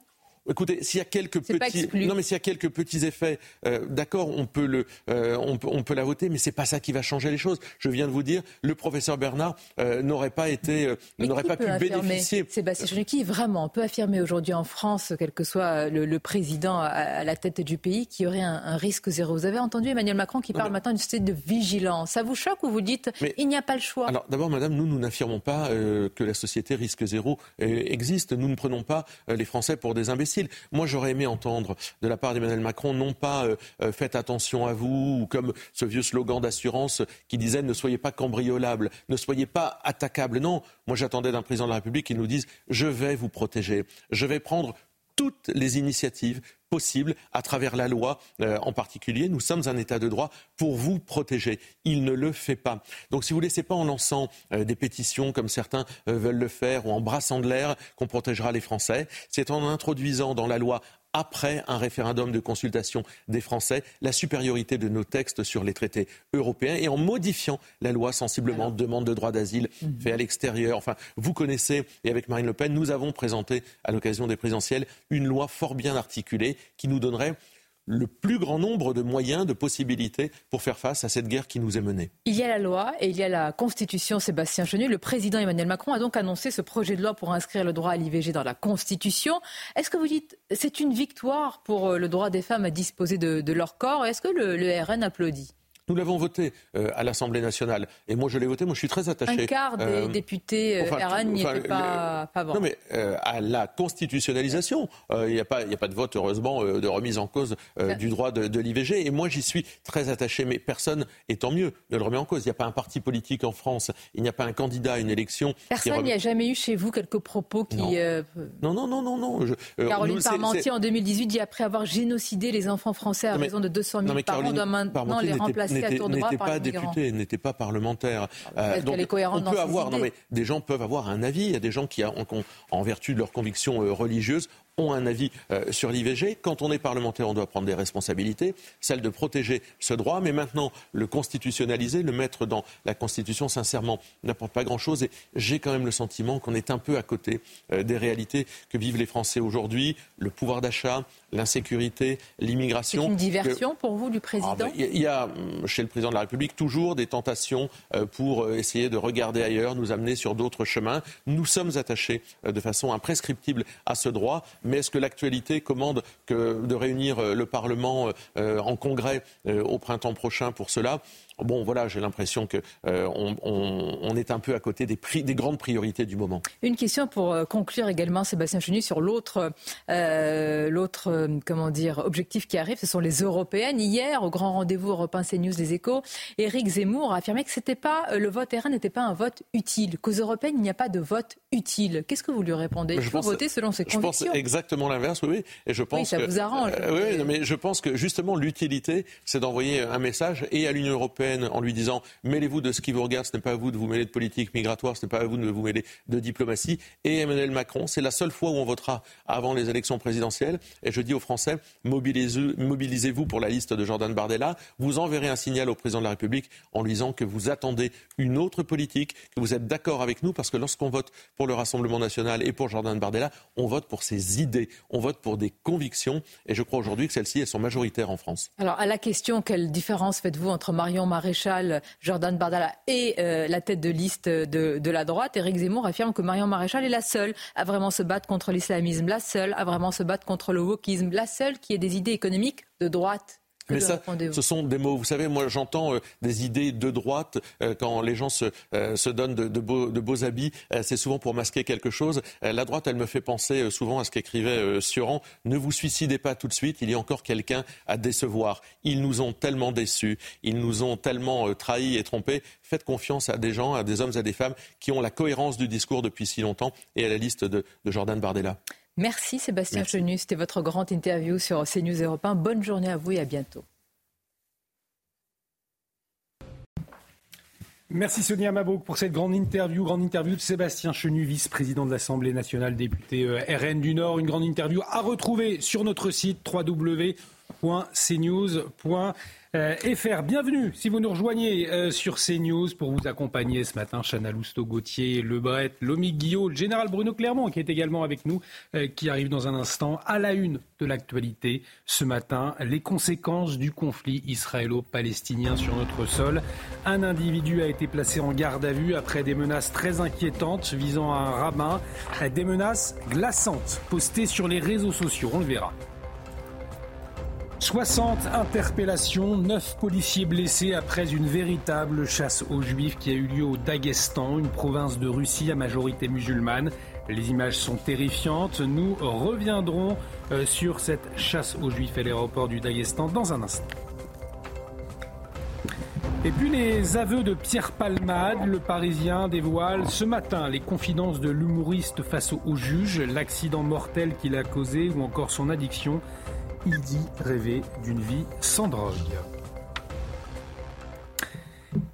Écoutez, s'il y a quelques petits, non mais s'il y a quelques petits effets, euh, d'accord, on peut le, euh, on, peut, on, peut, la voter, mais c'est pas ça qui va changer les choses. Je viens de vous dire, le professeur Bernard euh, n'aurait pas été, n'aurait pas pu bénéficier. Sébastien Chenu, vraiment peut affirmer aujourd'hui en France, quel que soit le, président à, la tête du pays, qu'il y aurait un, risque zéro Vous avez entendu Emmanuel Macron qui parle maintenant d'une société de vigilance. Ça vous choque ou vous dites il n'y a pas le choix Alors d'abord, Madame, nous nous n'affirmons pas que la société risque zéro existe. Nous ne prenons pas les Français pour des imbéciles. Moi, j'aurais aimé entendre de la part d'Emmanuel Macron, non pas euh, euh, faites attention à vous, ou comme ce vieux slogan d'assurance qui disait ne soyez pas cambriolables, ne soyez pas attaquables. Non, moi j'attendais d'un président de la République qui nous dise je vais vous protéger, je vais prendre toutes les initiatives possibles à travers la loi euh, en particulier. Nous sommes un État de droit pour vous protéger. Il ne le fait pas. Donc si vous ne laissez pas en lançant euh, des pétitions comme certains euh, veulent le faire ou en brassant de l'air qu'on protégera les Français, c'est en introduisant dans la loi après un référendum de consultation des Français, la supériorité de nos textes sur les traités européens et en modifiant la loi sensiblement, demande de droit d'asile mhm. fait à l'extérieur. Enfin, vous connaissez, et avec Marine Le Pen, nous avons présenté à l'occasion des présidentielles une loi fort bien articulée qui nous donnerait le plus grand nombre de moyens, de possibilités pour faire face à cette guerre qui nous est menée. Il y a la loi et il y a la Constitution, Sébastien Chenu. Le président Emmanuel Macron a donc annoncé ce projet de loi pour inscrire le droit à l'IVG dans la Constitution. Est-ce que vous dites c'est une victoire pour euh, le droit des femmes à disposer de, leur corps? Est-ce que le RN applaudit? Nous l'avons voté euh, à l'Assemblée nationale. Et moi, je l'ai voté. Moi, je suis très attaché. Un quart des euh, députés euh, RN n'y étaient pas Non, mais à la constitutionnalisation, il n'y a, pas, a pas de vote, heureusement, de remise en cause du droit de, l'IVG. Et moi, j'y suis très attaché. Mais personne, et tant mieux, ne le remet en cause. Il n'y a pas un parti politique en France. Il n'y a pas un candidat à une élection. Personne n'y a jamais eu chez vous quelques propos qui. Non, non, non, non, non. Caroline Parmentier, en 2018, dit après avoir génocidé les enfants français à raison de 200 000 par an, doit maintenant les remplacer n'était pas député, n'était pas parlementaire. Euh, donc, on peut avoir, non mais des gens peuvent avoir un avis. Il y a des gens qui, en, vertu de leurs convictions euh, religieuses, ont un avis euh, sur l'IVG. Quand on est parlementaire, on doit prendre des responsabilités, celle de protéger ce droit, mais maintenant le constitutionnaliser, le mettre dans la Constitution, sincèrement, n'apporte pas grand-chose. Et j'ai quand même le sentiment qu'on est un peu à côté des réalités que vivent les Français aujourd'hui, le pouvoir d'achat, l'insécurité, l'immigration. C'est une diversion pour vous du président ah, bah, Il y a chez le président de la République toujours des tentations euh, pour euh, essayer de regarder ailleurs, nous amener sur d'autres chemins. Nous sommes attachés euh, de façon imprescriptible à ce droit, mais est-ce que l'actualité commande de réunir le Parlement en congrès au printemps prochain pour cela? Bon, voilà, j'ai l'impression qu'on euh, on, est un peu à côté des, des, grandes priorités du moment. Une question pour euh, conclure également, Sébastien Chenu, sur l'autre, euh, l'autre, comment dire, objectif qui arrive, ce sont les européennes. Hier, au grand rendez-vous européen CNews des Échos, Éric Zemmour a affirmé que c'était pas le vote RN n'était pas un vote utile, qu'aux européennes il n'y a pas de vote utile. Qu'est-ce que vous lui répondez? Il faut voter selon ses convictions. Je pense exactement l'inverse, oui, Et je pense oui, ça vous arrange. oui, mais je pense que justement l'utilité, c'est d'envoyer un message et à l'Union européenne en lui disant mêlez-vous de ce qui vous regarde, ce n'est pas à vous de vous mêler de politique migratoire, ce n'est pas à vous de vous mêler de diplomatie. Et Emmanuel Macron, c'est la seule fois où on votera avant les élections présidentielles. Et je dis aux Français, mobilisez-vous pour la liste de Jordan Bardella. Vous enverrez un signal au président de la République en lui disant que vous attendez une autre politique, que vous êtes d'accord avec nous, parce que lorsqu'on vote pour le Rassemblement national et pour Jordan Bardella, on vote pour ses idées, on vote pour des convictions. Et je crois aujourd'hui que celles-ci, elles sont majoritaires en France. Alors, à la question, quelle différence faites-vous entre Marion Maréchal, Jordan Bardella et euh, la tête de liste de, de la droite Éric Zemmour affirme que Marion Maréchal est la seule à vraiment se battre contre l'islamisme, la seule à vraiment se battre contre le wokisme, la seule qui ait des idées économiques de droite. Mais ça, ce sont des mots. Vous savez, moi, j'entends euh, des idées de droite euh, quand les gens se, euh, se donnent de, de, beaux, de, beaux, habits. c'est souvent pour masquer quelque chose. la droite, elle me fait penser souvent à ce qu'écrivait Suran. Ne vous suicidez pas tout de suite. Il y a encore quelqu'un à décevoir. Ils nous ont tellement déçus. Ils nous ont tellement trahis et trompés. Faites confiance à des gens, à des hommes et à des femmes qui ont la cohérence du discours depuis si longtemps et à la liste de, de Jordan Bardella. Merci Sébastien Chenu. C'était votre grande interview sur CNews Europe 1. Bonne journée à vous et à bientôt. Merci Sonia Mabrouk pour cette grande interview. Grande interview de Sébastien Chenu, vice-président de l'Assemblée nationale, député euh, RN du Nord. Une grande interview à retrouver sur notre site www.cnews.fr. Euh, FR. Bienvenue si vous nous rejoignez euh, sur CNews pour vous accompagner ce matin. Chana Lousteau, Gauthier, Lebret, Lomi Guillot, le général Bruno Clermont qui est également avec nous, euh, qui arrive dans un instant à la une de l'actualité ce matin. Les conséquences du conflit israélo-palestinien sur notre sol. Un individu a été placé en garde à vue après des menaces très inquiétantes visant un rabbin. Des menaces glaçantes postées sur les réseaux sociaux. On le verra. 60 interpellations, 9 policiers blessés après une véritable chasse aux juifs qui a eu lieu au Daghestan, une province de Russie à majorité musulmane. Les images sont terrifiantes. Nous reviendrons euh, sur cette chasse aux juifs à l'aéroport du Daghestan dans un instant. Et puis les aveux de Pierre Palmade, le Parisien dévoile ce matin les confidences de l'humoriste face au juge, l'accident mortel qu'il a causé ou encore son addiction il dit rêver d'une vie sans drogue.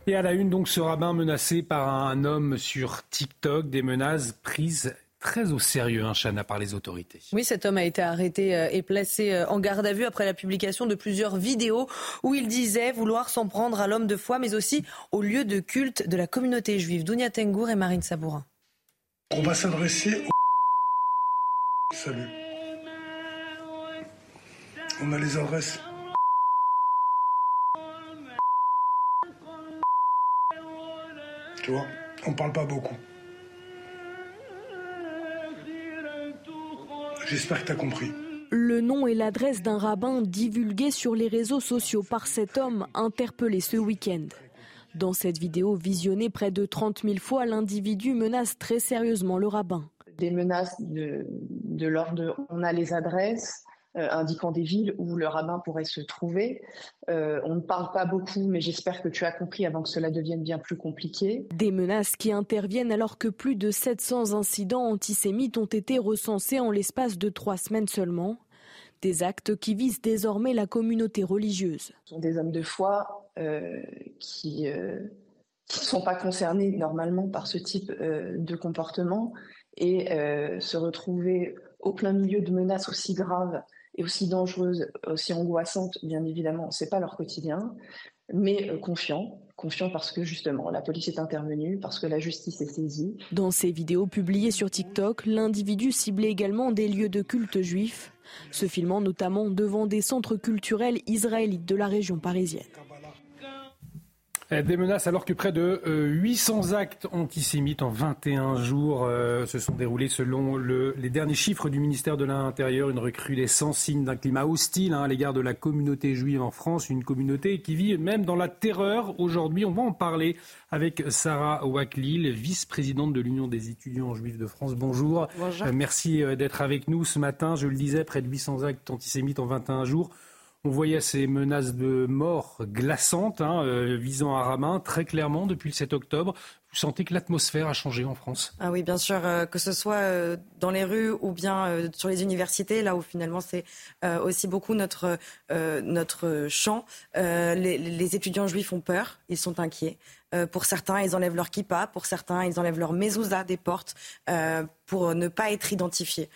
Et à la une, donc, ce rabbin menacé par un homme sur TikTok, des menaces prises très au sérieux, hein, Chana, par les autorités. Oui, cet homme a été arrêté euh, et placé euh, en garde à vue après la publication de plusieurs vidéos où il disait vouloir s'en prendre à l'homme de foi, mais aussi au lieu de culte de la communauté juive. Dounia Tengour et Marine Sabourin. On va s'adresser au... Salut. On a les adresses. Tu vois, on parle pas beaucoup. J'espère que tu as compris. Le nom et l'adresse d'un rabbin divulgués sur les réseaux sociaux par cet homme interpellé ce week-end. Dans cette vidéo visionnée près de 30 000 fois, l'individu menace très sérieusement le rabbin. Des menaces de, de l'ordre on a les adresses, indiquant des villes où le rabbin pourrait se trouver. Euh, on ne parle pas beaucoup, mais j'espère que tu as compris avant que cela devienne bien plus compliqué. Des menaces qui interviennent alors que plus de 700 incidents antisémites ont été recensés en l'espace de trois semaines seulement. Des actes qui visent désormais la communauté religieuse. Ce sont des hommes de foi euh, qui ne sont pas concernés normalement par ce type de comportement et se retrouver au plein milieu de menaces aussi graves et aussi dangereuses, aussi angoissantes, bien évidemment, c'est pas leur quotidien, mais euh, confiant, confiant parce que justement la police est intervenue, parce que la justice est saisie. Dans ces vidéos publiées sur TikTok, l'individu ciblait également des lieux de culte juifs, se filmant notamment devant des centres culturels israélites de la région parisienne. Euh, des menaces alors que près de 800 euh, actes antisémites en 21 jours euh, se sont déroulés selon les derniers chiffres du ministère de l'Intérieur. Une recrudescence signe d'un climat hostile hein, à l'égard de la communauté juive en France, une communauté qui vit même dans la terreur aujourd'hui. On va en parler avec Sarah Waklil, vice-présidente de l'Union des étudiants juifs de France. Bonjour. Bonjour. merci d'être avec nous ce matin. Je le disais, près de 800 actes antisémites en 21 jours. On voyait ces menaces de mort glaçantes hein, euh, visant à Ramin très clairement depuis le 7 octobre. vous sentez que l'atmosphère a changé en France? Ah oui, bien sûr, euh, que ce soit euh, dans les rues ou bien sur les universités, là où finalement c'est aussi beaucoup notre, notre champ. Les, les, étudiants juifs ont peur, ils sont inquiets. pour certains, ils enlèvent leur kippa, pour certains, ils enlèvent leur mezouza des portes pour ne pas être identifiés.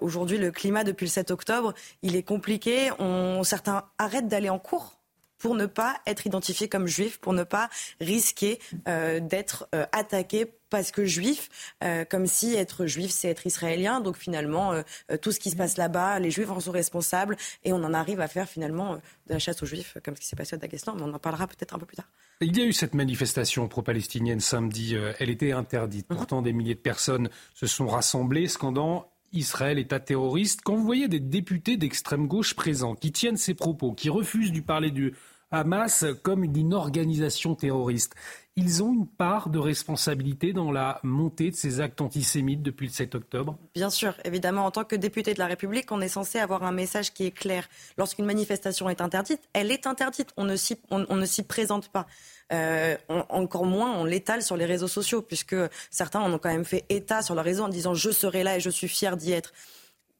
Aujourd'hui, le climat depuis le 7 octobre, il est compliqué. On, certains arrêtent d'aller en cours pour ne pas être identifié comme juif, pour ne pas risquer euh, d'être euh, attaqué parce que juif, euh, comme si être juif, c'est être israélien. Donc finalement, tout ce qui se passe là-bas, les juifs en sont responsables et on en arrive à faire finalement de la chasse aux juifs, comme ce qui s'est passé à Daghestan, mais on en parlera peut-être un peu plus tard. Il y a eu cette manifestation pro-palestinienne samedi, elle était interdite. Mhm. Pourtant, des milliers de personnes se sont rassemblées, scandant Israël un terroriste. Quand vous voyez des députés d'extrême gauche présents qui tiennent ces propos, qui refusent du parler du Hamas comme d'une organisation terroriste, ils ont une part de responsabilité dans la montée de ces actes antisémites depuis le 7 octobre. Bien sûr, évidemment, en tant que député de la République, on est censé avoir un message qui est clair. Lorsqu'une manifestation est interdite, elle est interdite, on ne s'y présente pas. Euh, encore moins on l'étale sur les réseaux sociaux, puisque certains en ont quand même fait état sur leur réseau en disant je serai là et je suis fier d'y être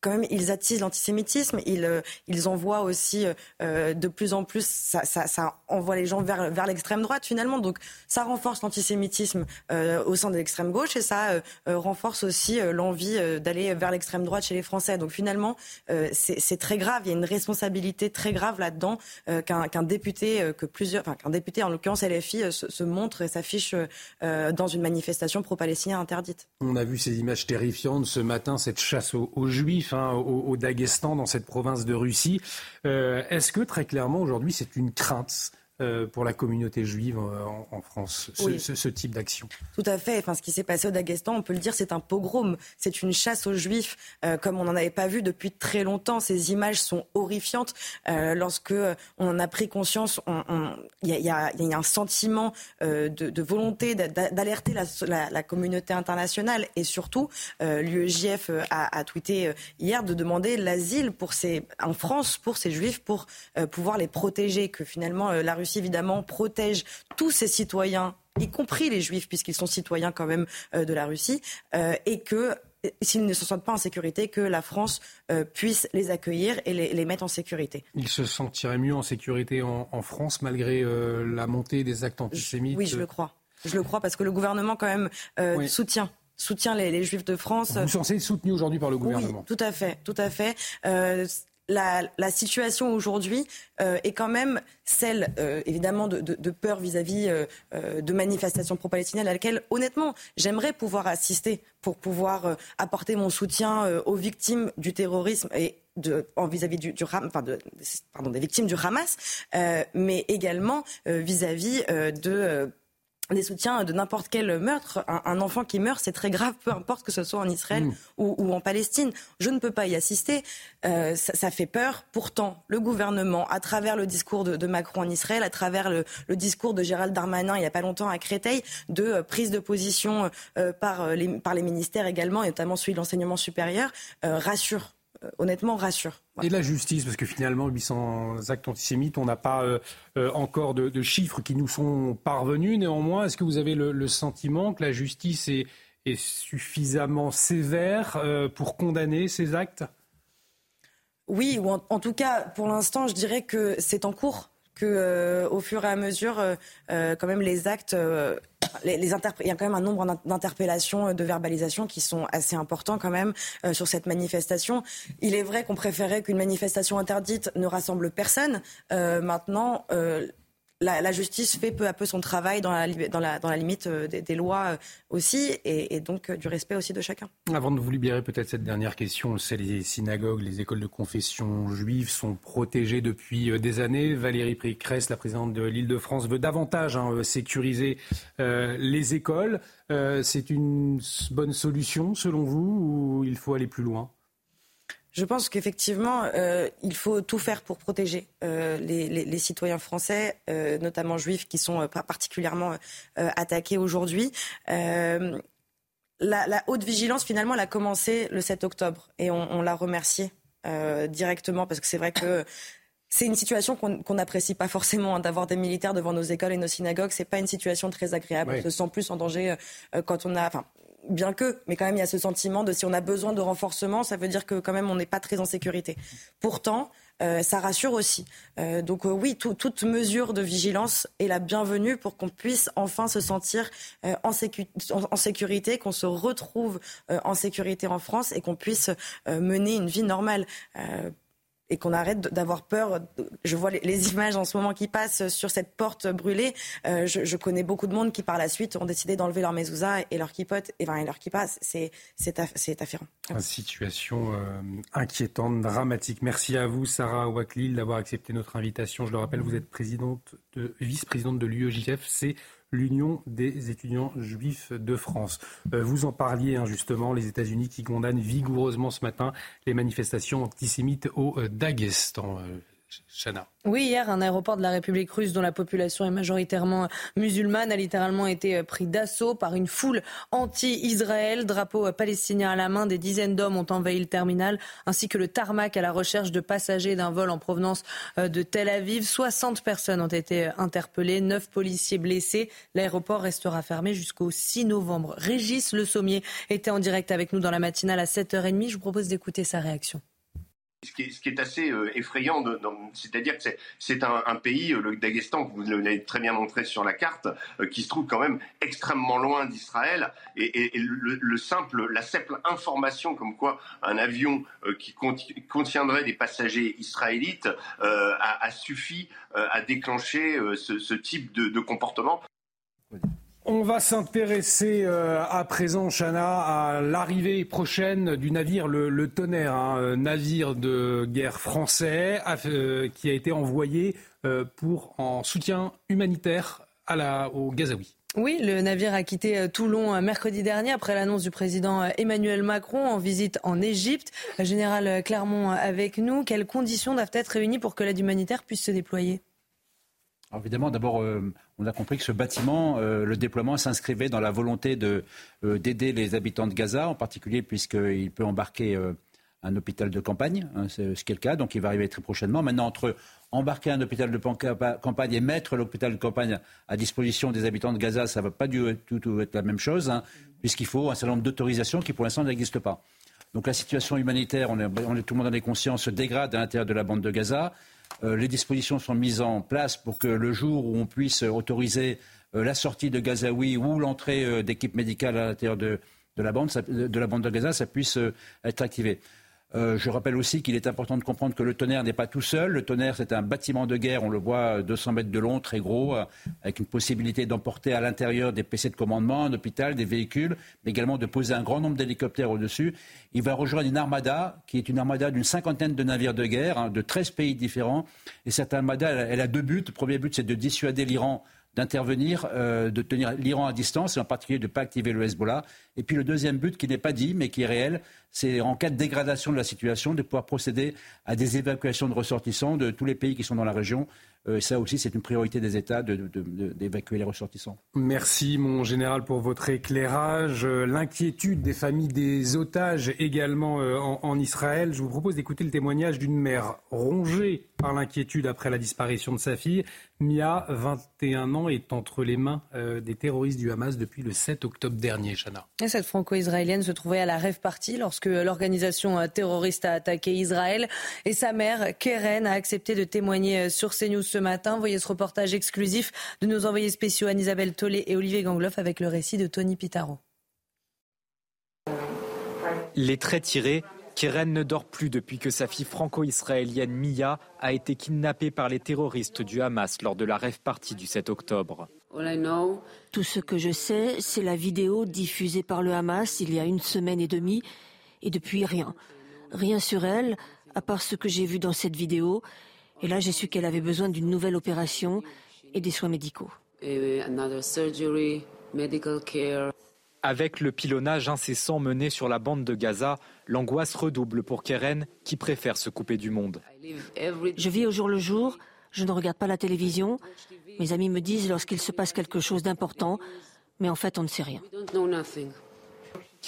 quand même, ils attisent l'antisémitisme. Ils, euh, ils envoient aussi euh, de plus en plus, ça, envoie les gens vers, vers l'extrême droite finalement. Donc, ça renforce l'antisémitisme euh, au sein de l'extrême gauche et ça euh, euh, renforce aussi l'envie d'aller vers l'extrême droite chez les Français. Donc, finalement, c'est très grave. Il y a une responsabilité très grave là-dedans qu'un député, que plusieurs, enfin qu'un député, en l'occurrence LFI, se, montre et s'affiche dans une manifestation pro-palestinienne interdite. On a vu ces images terrifiantes ce matin, cette chasse aux juifs au, Daghestan, dans cette province de Russie. Euh, est-ce que très clairement aujourd'hui c'est une crainte pour la communauté juive euh, en, France, ce, type d'action. Tout à fait. Enfin, ce qui s'est passé au Daghestan, on peut le dire, c'est un pogrom. C'est une chasse aux juifs euh, comme on n'en avait pas vu depuis très longtemps. Ces images sont horrifiantes. lorsque on en a pris conscience, il y, a, un sentiment de, volonté d'alerter la, communauté internationale et surtout, l'UEJF a, a, tweeté hier de demander l'asile pour ces, en France pour ces juifs pour pouvoir les protéger. Que finalement, la Russie évidemment, protège tous ses citoyens, y compris les juifs, puisqu'ils sont citoyens quand même euh, de la Russie, euh, et que s'ils ne se sentent pas en sécurité, que la France euh, puisse les accueillir et les, mettre en sécurité. Ils se sentiraient mieux en sécurité en, France malgré la montée des actes antisémites Oui, je le crois. Je le crois parce que le gouvernement quand même soutient soutient les, Juifs de France. Vous censez soutenu aujourd'hui par le gouvernement. Oui, tout à fait, tout à fait la, situation aujourd'hui euh, est quand même celle, euh, évidemment, de, peur vis-à-vis euh, de manifestations pro-palestiniennes à laquelle, honnêtement, j'aimerais pouvoir assister pour pouvoir apporter mon soutien aux victimes du terrorisme et vis-à-vis du, du enfin de, pardon, des victimes du Hamas, mais également vis-à-vis de des soutiens de n'importe quel meurtre. Un, enfant qui meurt, c'est très grave, peu importe que ce soit en Israël mm. ou, en Palestine. Je ne peux pas y assister. Euh, ça, fait peur. Pourtant, le gouvernement, à travers le discours de, Macron en Israël, à travers le, discours de Gérald Darmanin il n'y a pas longtemps à Créteil, de euh, prise de position euh, par, les, par les ministères également, et notamment celui de l'enseignement supérieur, rassure euh, honnêtement rassure. Et la justice, parce que finalement, 800 actes antisémites, on n'a pas euh, euh, encore de, chiffres qui nous sont parvenus. Néanmoins, est-ce que vous avez le, sentiment que la justice est, suffisamment sévère pour condamner ces actes? Oui, ou en, tout cas, pour l'instant, je dirais que c'est en cours que, euh, au fur et à mesure, euh, euh, quand même, les actes, il y a quand même un nombre d'interpellations, de verbalisations qui sont assez importants quand même sur cette manifestation. Il est vrai qu'on préférait qu'une manifestation interdite ne rassemble personne. maintenant la, justice fait peu à peu son travail dans la, limite euh, des, lois euh, aussi, et, donc euh, du respect aussi de chacun. Avant de vous libérer, peut-être cette dernière question, c'est les synagogues, les écoles de confession juive sont protégées depuis des années. Valérie Pécresse, la présidente de l'Île-de-France, veut davantage hein, sécuriser les écoles. c'est une bonne solution selon vous ou il faut aller plus loin? Je pense qu'effectivement, euh, il faut tout faire pour protéger euh, les, citoyens français, euh, notamment juifs, qui sont particulièrement attaqués aujourd'hui. La, haute vigilance, finalement, elle a commencé le 7 octobre et on, l'a remercié directement parce que c'est vrai que c'est une situation qu'on n'apprécie pas forcément hein, d'avoir des militaires devant nos écoles et nos synagogues. C'est pas une situation très agréable. On se sent plus en danger euh, quand on a, enfin, bien que, mais quand même il y a ce sentiment de si on a besoin de renforcement, ça veut dire que quand même on n'est pas très en sécurité. Pourtant, euh, ça rassure aussi. Euh, donc euh, oui, toute mesure de vigilance est la bienvenue pour qu'on puisse enfin se sentir en, en, sécurité, qu'on se retrouve en sécurité en France et qu'on puisse mener une vie normale et qu'on arrête d'avoir peur. Je vois les, images en ce moment qui passent sur cette porte brûlée. Euh, je, connais beaucoup de monde qui, par la suite, ont décidé d'enlever leur mezouza et leur kipote et, enfin, leur kippa. C'est afférent. Une situation euh, inquiétante, dramatique. Merci à vous, Sarah Ouaklil, d'avoir accepté notre invitation. Je le rappelle, vous êtes présidente de, vice-présidente de l'UEJF. l'Union des étudiants juifs de France. Euh, vous en parliez hein, justement, les États-Unis qui condamnent vigoureusement ce matin les manifestations antisémites au euh, Daghestan. Euh, oui, hier, un aéroport de la République russe dont la population est majoritairement musulmane a littéralement été euh, pris d'assaut par une foule anti-Israël. Drapeau palestinien à la main, des dizaines d'hommes ont envahi le terminal ainsi que le tarmac à la recherche de passagers d'un vol en provenance euh, de Tel Aviv. 60 personnes ont été euh, interpellées, 9 policiers blessés. L'aéroport restera fermé jusqu'au 6 novembre. Régis Le Sommier était en direct avec nous dans la matinale à 7h30. Je vous propose d'écouter sa réaction. Ce qui, est, assez euh, effrayant, c'est-à-dire que c'est un, pays, euh, le Daghestan, que vous l'avez très bien montré sur la carte, euh, qui se trouve quand même extrêmement loin d'Israël. Et, le, simple, la simple information comme quoi un avion qui contiendrait des passagers israélites a, suffi à déclencher ce, type de, de comportement. On va s'intéresser euh, à présent, Chana, à l'arrivée prochaine du navire le, Tonnerre, un euh, navire de guerre français euh, qui a été envoyé pour en soutien humanitaire à la, aux Gazaouis. Oui, le navire a quitté Toulon mercredi dernier après l'annonce du président Emmanuel Macron en visite en Égypte. Général Clermont avec nous. Quelles conditions doivent être réunies pour que l'aide humanitaire puisse se déployer? Évidemment, d'abord, euh, on a compris que ce bâtiment, euh, le déploiement s'inscrivait dans la volonté euh, d'aider les habitants de Gaza, en particulier puisqu'il peut embarquer un hôpital de campagne, hein, ce qui est le cas, donc il va arriver très prochainement. Maintenant, entre embarquer un hôpital de campagne et mettre l'hôpital de campagne à disposition des habitants de Gaza, ça ne va pas du tout, être la même chose, hein, puisqu'il faut un certain nombre d'autorisations qui pour l'instant n'existent pas. Donc la situation humanitaire, on est, tout le monde en est conscient, se dégrade à l'intérieur de la bande de Gaza. Euh, les dispositions sont mises en place pour que le jour où on puisse autoriser euh, la sortie de Gazaoui ou l'entrée euh, d'équipes médicales à l'intérieur de, la bande, de la bande de Gaza, ça puisse être activé. Euh, je rappelle aussi qu'il est important de comprendre que le tonnerre n'est pas tout seul. Le tonnerre, c'est un bâtiment de guerre, on le voit, 200 mètres de long, très gros, euh, avec une possibilité d'emporter à l'intérieur des PC de commandement, un hôpital, des véhicules, mais également de poser un grand nombre d'hélicoptères au-dessus. Il va rejoindre une armada, qui est une armada d'une cinquantaine de navires de guerre, hein, de 13 pays différents. Et cette armada, elle, a deux buts. Le premier but, c'est de dissuader l'Iran d'intervenir, euh, de tenir l'Iran à distance, et en particulier de ne pas activer le Hezbollah. Et puis le deuxième but, qui n'est pas dit, mais qui est réel, c'est en cas de dégradation de la situation, de pouvoir procéder à des évacuations de ressortissants de tous les pays qui sont dans la région. Euh, ça aussi, c'est une priorité des États d'évacuer les ressortissants. Merci, mon général, pour votre éclairage. Euh, l'inquiétude des familles des otages également euh, en, Israël. Je vous propose d'écouter le témoignage d'une mère rongée par l'inquiétude après la disparition de sa fille. Mia, 21 ans, est entre les mains des terroristes du Hamas depuis le 7 octobre dernier, Chana. Et cette franco-israélienne se trouvait à la rêve partie lorsque l'organisation terroriste a attaqué Israël. Et sa mère, Keren, a accepté de témoigner sur CNews ce matin. Voyez ce reportage exclusif de nos envoyés spéciaux Anne-Isabelle Tollet et Olivier Gangloff avec le récit de Tony Pitaro. Les traits tirés, Keren ne dort plus depuis que sa fille franco-israélienne Mia a été kidnappée par les terroristes du Hamas lors de la rêve partie du 7 octobre. Tout ce que je sais, c'est la vidéo diffusée par le Hamas il y a une semaine et demie, et depuis rien. Rien sur elle, à part ce que j'ai vu dans cette vidéo, et là, j'ai su qu'elle avait besoin d'une nouvelle opération et des soins médicaux. Avec le pilonnage incessant mené sur la bande de Gaza, l'angoisse redouble pour Keren qui préfère se couper du monde. Je vis au jour le jour, je ne regarde pas la télévision. Mes amis me disent lorsqu'il se passe quelque chose d'important, mais en fait on ne sait rien.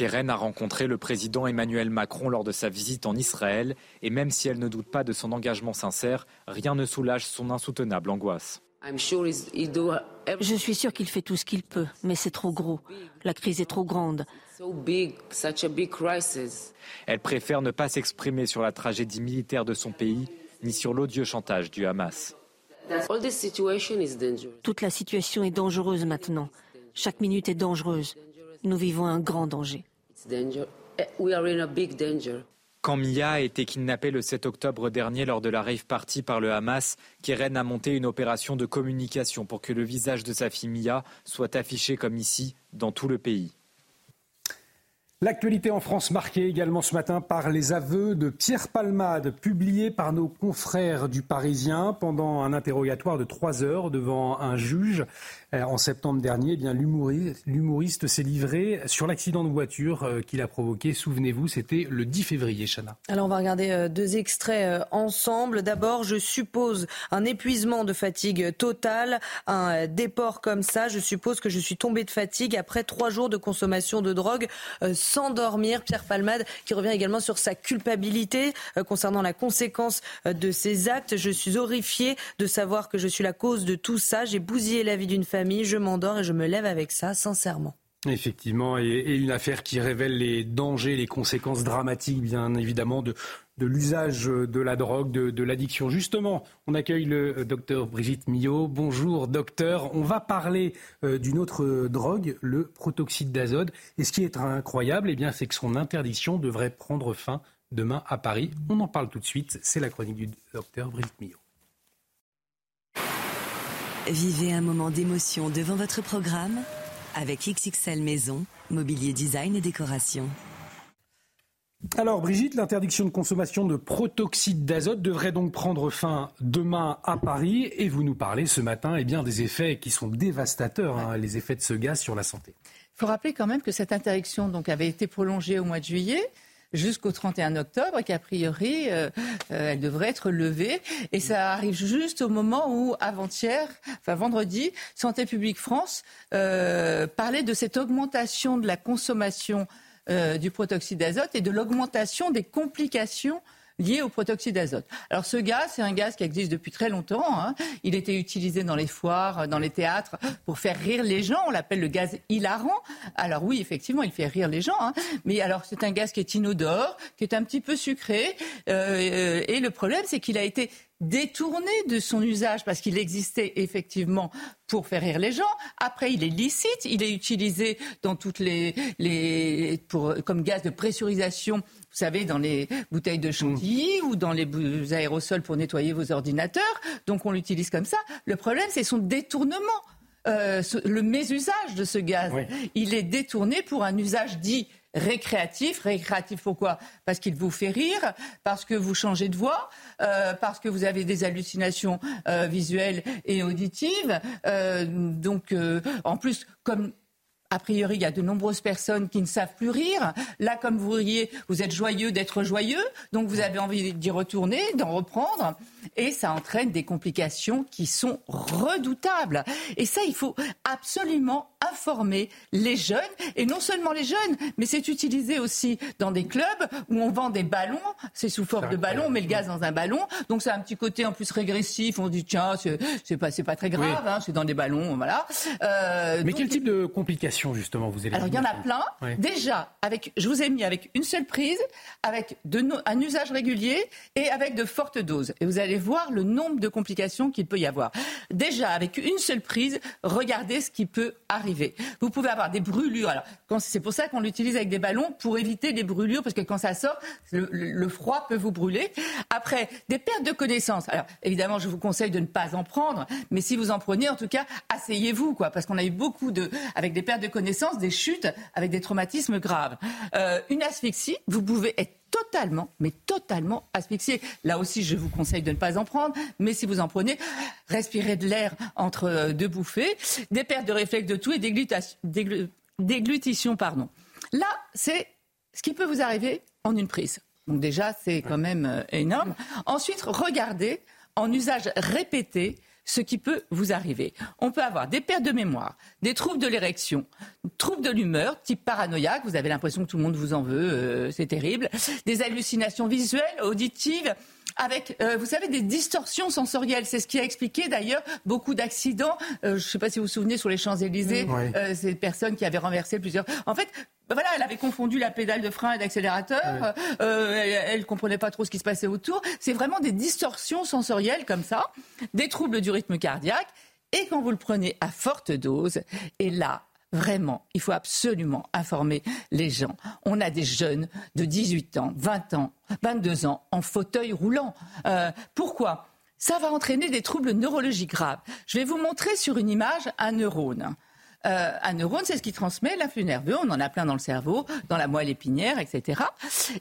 Keren a rencontré le président Emmanuel Macron lors de sa visite en Israël et même si elle ne doute pas de son engagement sincère, rien ne soulage son insoutenable angoisse. Je suis sûr qu'il fait tout ce qu'il peut, mais c'est trop gros. La crise est trop grande. Elle préfère ne pas s'exprimer sur la tragédie militaire de son pays ni sur l'odieux chantage du Hamas. Toute la situation est dangereuse maintenant. Chaque minute est dangereuse. Nous vivons un grand danger. Quand Mia a été kidnappée le 7 octobre dernier lors de la rave party par le Hamas, Keren a monté une opération de communication pour que le visage de sa fille Mia soit affiché comme ici dans tout le pays. L'actualité en France marquée également ce matin par les aveux de Pierre Palmade, publiés par nos confrères du Parisien pendant un interrogatoire de trois heures devant un juge. Euh, en septembre dernier, eh bien l'humoriste s'est livré sur l'accident de voiture euh, qu'il a provoqué. Souvenez-vous, c'était le 10 février, Chana. Alors on va regarder euh, deux extraits ensemble. D'abord, je suppose un épuisement de fatigue totale, un déport comme ça. Je suppose que je suis tombé de fatigue après trois jours de consommation de drogue sans dormir. Pierre Palmade qui revient également sur sa culpabilité concernant la conséquence de ses actes. Je suis horrifié de savoir que je suis la cause de tout ça. J'ai bousillé la vie d'une famille je m'endors et je me lève avec ça, sincèrement. Effectivement, et, une affaire qui révèle les dangers, les conséquences dramatiques, bien évidemment, de, l'usage de la drogue, de, l'addiction. Justement, on accueille le docteur Brigitte Millot. Bonjour, docteur. On va parler euh, d'une autre drogue, le protoxyde d'azote. Et ce qui est incroyable, eh bien, c'est que son interdiction devrait prendre fin demain à Paris. On en parle tout de suite. C'est la chronique du docteur Brigitte Millot. Vivez un moment d'émotion devant votre programme avec XXL Maison, mobilier design et décoration. Alors Brigitte, l'interdiction de consommation de protoxyde d'azote devrait donc prendre fin demain à Paris et vous nous parlez ce matin eh bien, des effets qui sont dévastateurs, hein, les effets de ce gaz sur la santé. Il faut rappeler quand même que cette interdiction donc, avait été prolongée au mois de juillet jusqu'au 31 octobre qu'a priori, euh, euh, elle devrait être levée. Et ça arrive juste au moment où, avant-hier, enfin vendredi, Santé publique France euh, parlait de cette augmentation de la consommation du protoxyde d'azote et de l'augmentation des complications lié au protoxyde d'azote. Alors ce gaz, c'est un gaz qui existe depuis très longtemps. Hein. Il était utilisé dans les foires, dans les théâtres, pour faire rire les gens. On l'appelle le gaz hilarant. Alors oui, effectivement, il fait rire les gens. Hein. Mais alors c'est un gaz qui est inodore, qui est un petit peu sucré. Euh, et le problème, c'est qu'il a été détourné de son usage parce qu'il existait effectivement pour faire rire les gens. Après, il est licite, il est utilisé dans toutes les, les pour, comme gaz de pressurisation vous savez, dans les bouteilles de chantilly ou dans les aérosols pour nettoyer vos ordinateurs. Donc on l'utilise comme ça. Le problème, c'est son détournement. Euh, le mésusage de ce gaz. Il est détourné pour un usage dit récréatif. Récréatif pourquoi? Parce qu'il vous fait rire, parce que vous changez de voix, euh, parce que vous avez des hallucinations euh, visuelles et auditives. donc, en plus, comme a priori, il y a de nombreuses personnes qui ne savent plus rire. Là, comme vous riez, vous êtes joyeux d'être joyeux, donc vous avez envie d'y retourner, d'en reprendre, et ça entraîne des complications qui sont redoutables. Et ça, il faut absolument informer les jeunes, et non seulement les jeunes, mais c'est utilisé aussi dans des clubs où on vend des ballons, c'est sous forme de ballon, on met le gaz dans un ballon, donc a un petit côté en plus régressif, on dit tiens, c'est pas, pas très grave, hein, c'est dans des ballons, voilà. Euh, mais quel type de complications justement, vous Alors, il y en a plein. Déjà, avec, je vous ai mis avec une seule prise, avec de un usage régulier et avec de fortes doses. Et vous allez voir le nombre de complications qu'il peut y avoir. Déjà, avec une seule prise, regardez ce qui peut arriver. Vous pouvez avoir des brûlures. Alors, c'est pour ça qu'on l'utilise avec des ballons pour éviter les brûlures, parce que quand ça sort, le, froid peut vous brûler. Après, des pertes de connaissances. Alors, évidemment, je vous conseille de ne pas en prendre, mais si vous en prenez, en tout cas, asseyez-vous, quoi, parce qu'on a eu beaucoup de, avec des pertes de connaissance des chutes avec des traumatismes graves. Euh, une asphyxie, vous pouvez être totalement, mais totalement asphyxié. Là aussi, je vous conseille de ne pas en prendre, mais si vous en prenez, respirez de l'air entre euh, deux bouffées, des pertes de réflexe de tout et déglutition. Pardon. Là, c'est ce qui peut vous arriver en une prise. Donc déjà, c'est quand même euh, énorme. Ensuite, regardez en usage répété ce qui peut vous arriver. On peut avoir des pertes de mémoire, des troubles de l'érection, troubles de l'humeur, type paranoïaque, vous avez l'impression que tout le monde vous en veut, euh, c'est terrible, des hallucinations visuelles, auditives, avec, euh, vous savez, des distorsions sensorielles. C'est ce qui a expliqué d'ailleurs beaucoup d'accidents. Euh, je ne sais pas si vous vous souvenez sur les Champs-Élysées, mmh. euh, ces personnes qui avaient renversé plusieurs. En fait, ben voilà, elle avait confondu la pédale de frein et d'accélérateur. elle, ne comprenait pas trop ce qui se passait autour. C'est vraiment des distorsions sensorielles comme ça, des troubles du rythme cardiaque. Et quand vous le prenez à forte dose, et là, Vraiment, il faut absolument informer les gens. On a des jeunes de 18 ans, 20 ans, 22 ans en fauteuil roulant. Euh, pourquoi? Ça va entraîner des troubles neurologiques graves. Je vais vous montrer sur une image un neurone. Euh, un neurone, c'est ce qui transmet l'influx nerveux. On en a plein dans le cerveau, dans la moelle épinière, etc.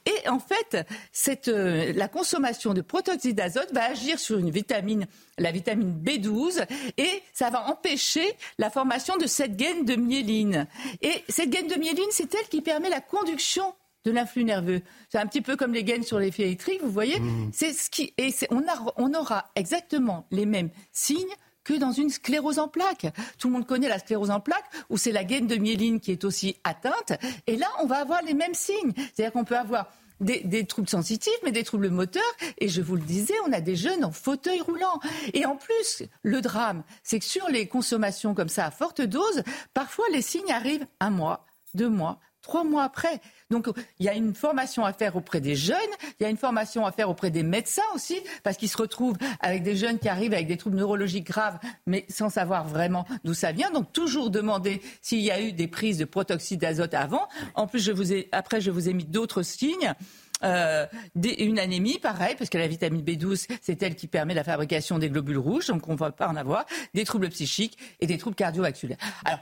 Et en fait, cette, euh, la consommation de protoxyde d'azote va agir sur une vitamine, la vitamine B12, et ça va empêcher la formation de cette gaine de myéline. Et cette gaine de myéline, c'est elle qui permet la conduction de l'influx nerveux. C'est un petit peu comme les gaines sur les fils électriques, vous voyez. Mmh. C'est ce qui, et on, on aura exactement les mêmes signes que dans une sclérose en plaques. Tout le monde connaît la sclérose en plaques, où c'est la gaine de myéline qui est aussi atteinte. Et là, on va avoir les mêmes signes. C'est-à-dire qu'on peut avoir des, troubles sensitifs, mais des troubles moteurs. Et je vous le disais, on a des jeunes en fauteuil roulant. Et en plus, le drame, c'est que sur les consommations comme ça à forte dose, parfois les signes arrivent un mois, deux mois, trois mois après. Donc il y a une formation à faire auprès des jeunes, il y a une formation à faire auprès des médecins aussi, parce qu'ils se retrouvent avec des jeunes qui arrivent avec des troubles neurologiques graves, mais sans savoir vraiment d'où ça vient. Donc toujours demander s'il y a eu des prises de protoxyde d'azote avant. En plus, après, je vous ai mis d'autres signes. Euh, une anémie, pareil, parce que la vitamine B12, c'est elle qui permet la fabrication des globules rouges, donc on ne va pas en avoir, des troubles psychiques et des troubles cardiovasculaires. Alors,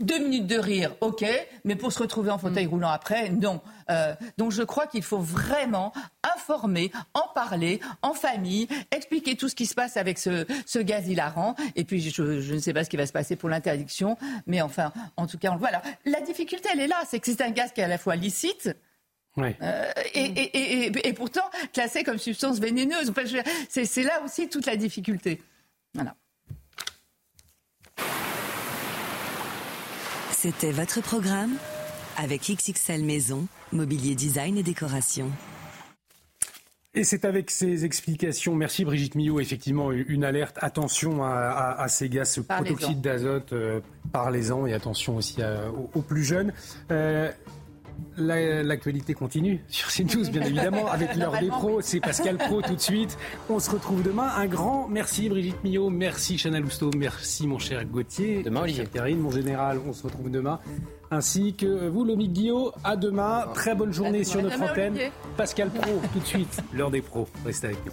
deux minutes de rire, ok, mais pour se retrouver en fauteuil mm. roulant après, non. Euh, donc je crois qu'il faut vraiment informer, en parler, en famille, expliquer tout ce qui se passe avec ce, ce gaz hilarant. Et puis je, je, ne sais pas ce qui va se passer pour l'interdiction, mais enfin, en tout cas, on le voit. Alors, la difficulté, elle est là, c'est que c'est un gaz qui est à la fois licite, euh, et, et, et, et, pourtant classé comme substance vénéneuse. Enfin, c'est là aussi toute la difficulté. Voilà. C'était votre programme avec XXL Maison, mobilier design et décoration. Et c'est avec ces explications, merci Brigitte Millot, effectivement une alerte, attention à, ces gaz, ce protoxyde d'azote, euh, parlez-en et attention aussi aux, plus jeunes. Euh, L'actualité continue sur CNews, bien évidemment, avec l'heure des pros. C'est Pascal Pro tout de suite. On se retrouve demain. Un grand merci Brigitte Millot, merci Chana Lousteau, merci mon cher Gauthier. Demain, Olivier. Karine, mon général, on se retrouve demain. Ainsi que vous, Lomi Guillot. À demain. Très bonne journée sur notre antenne. Pascal Pro, tout de suite, l'heure des pros. Restez avec nous.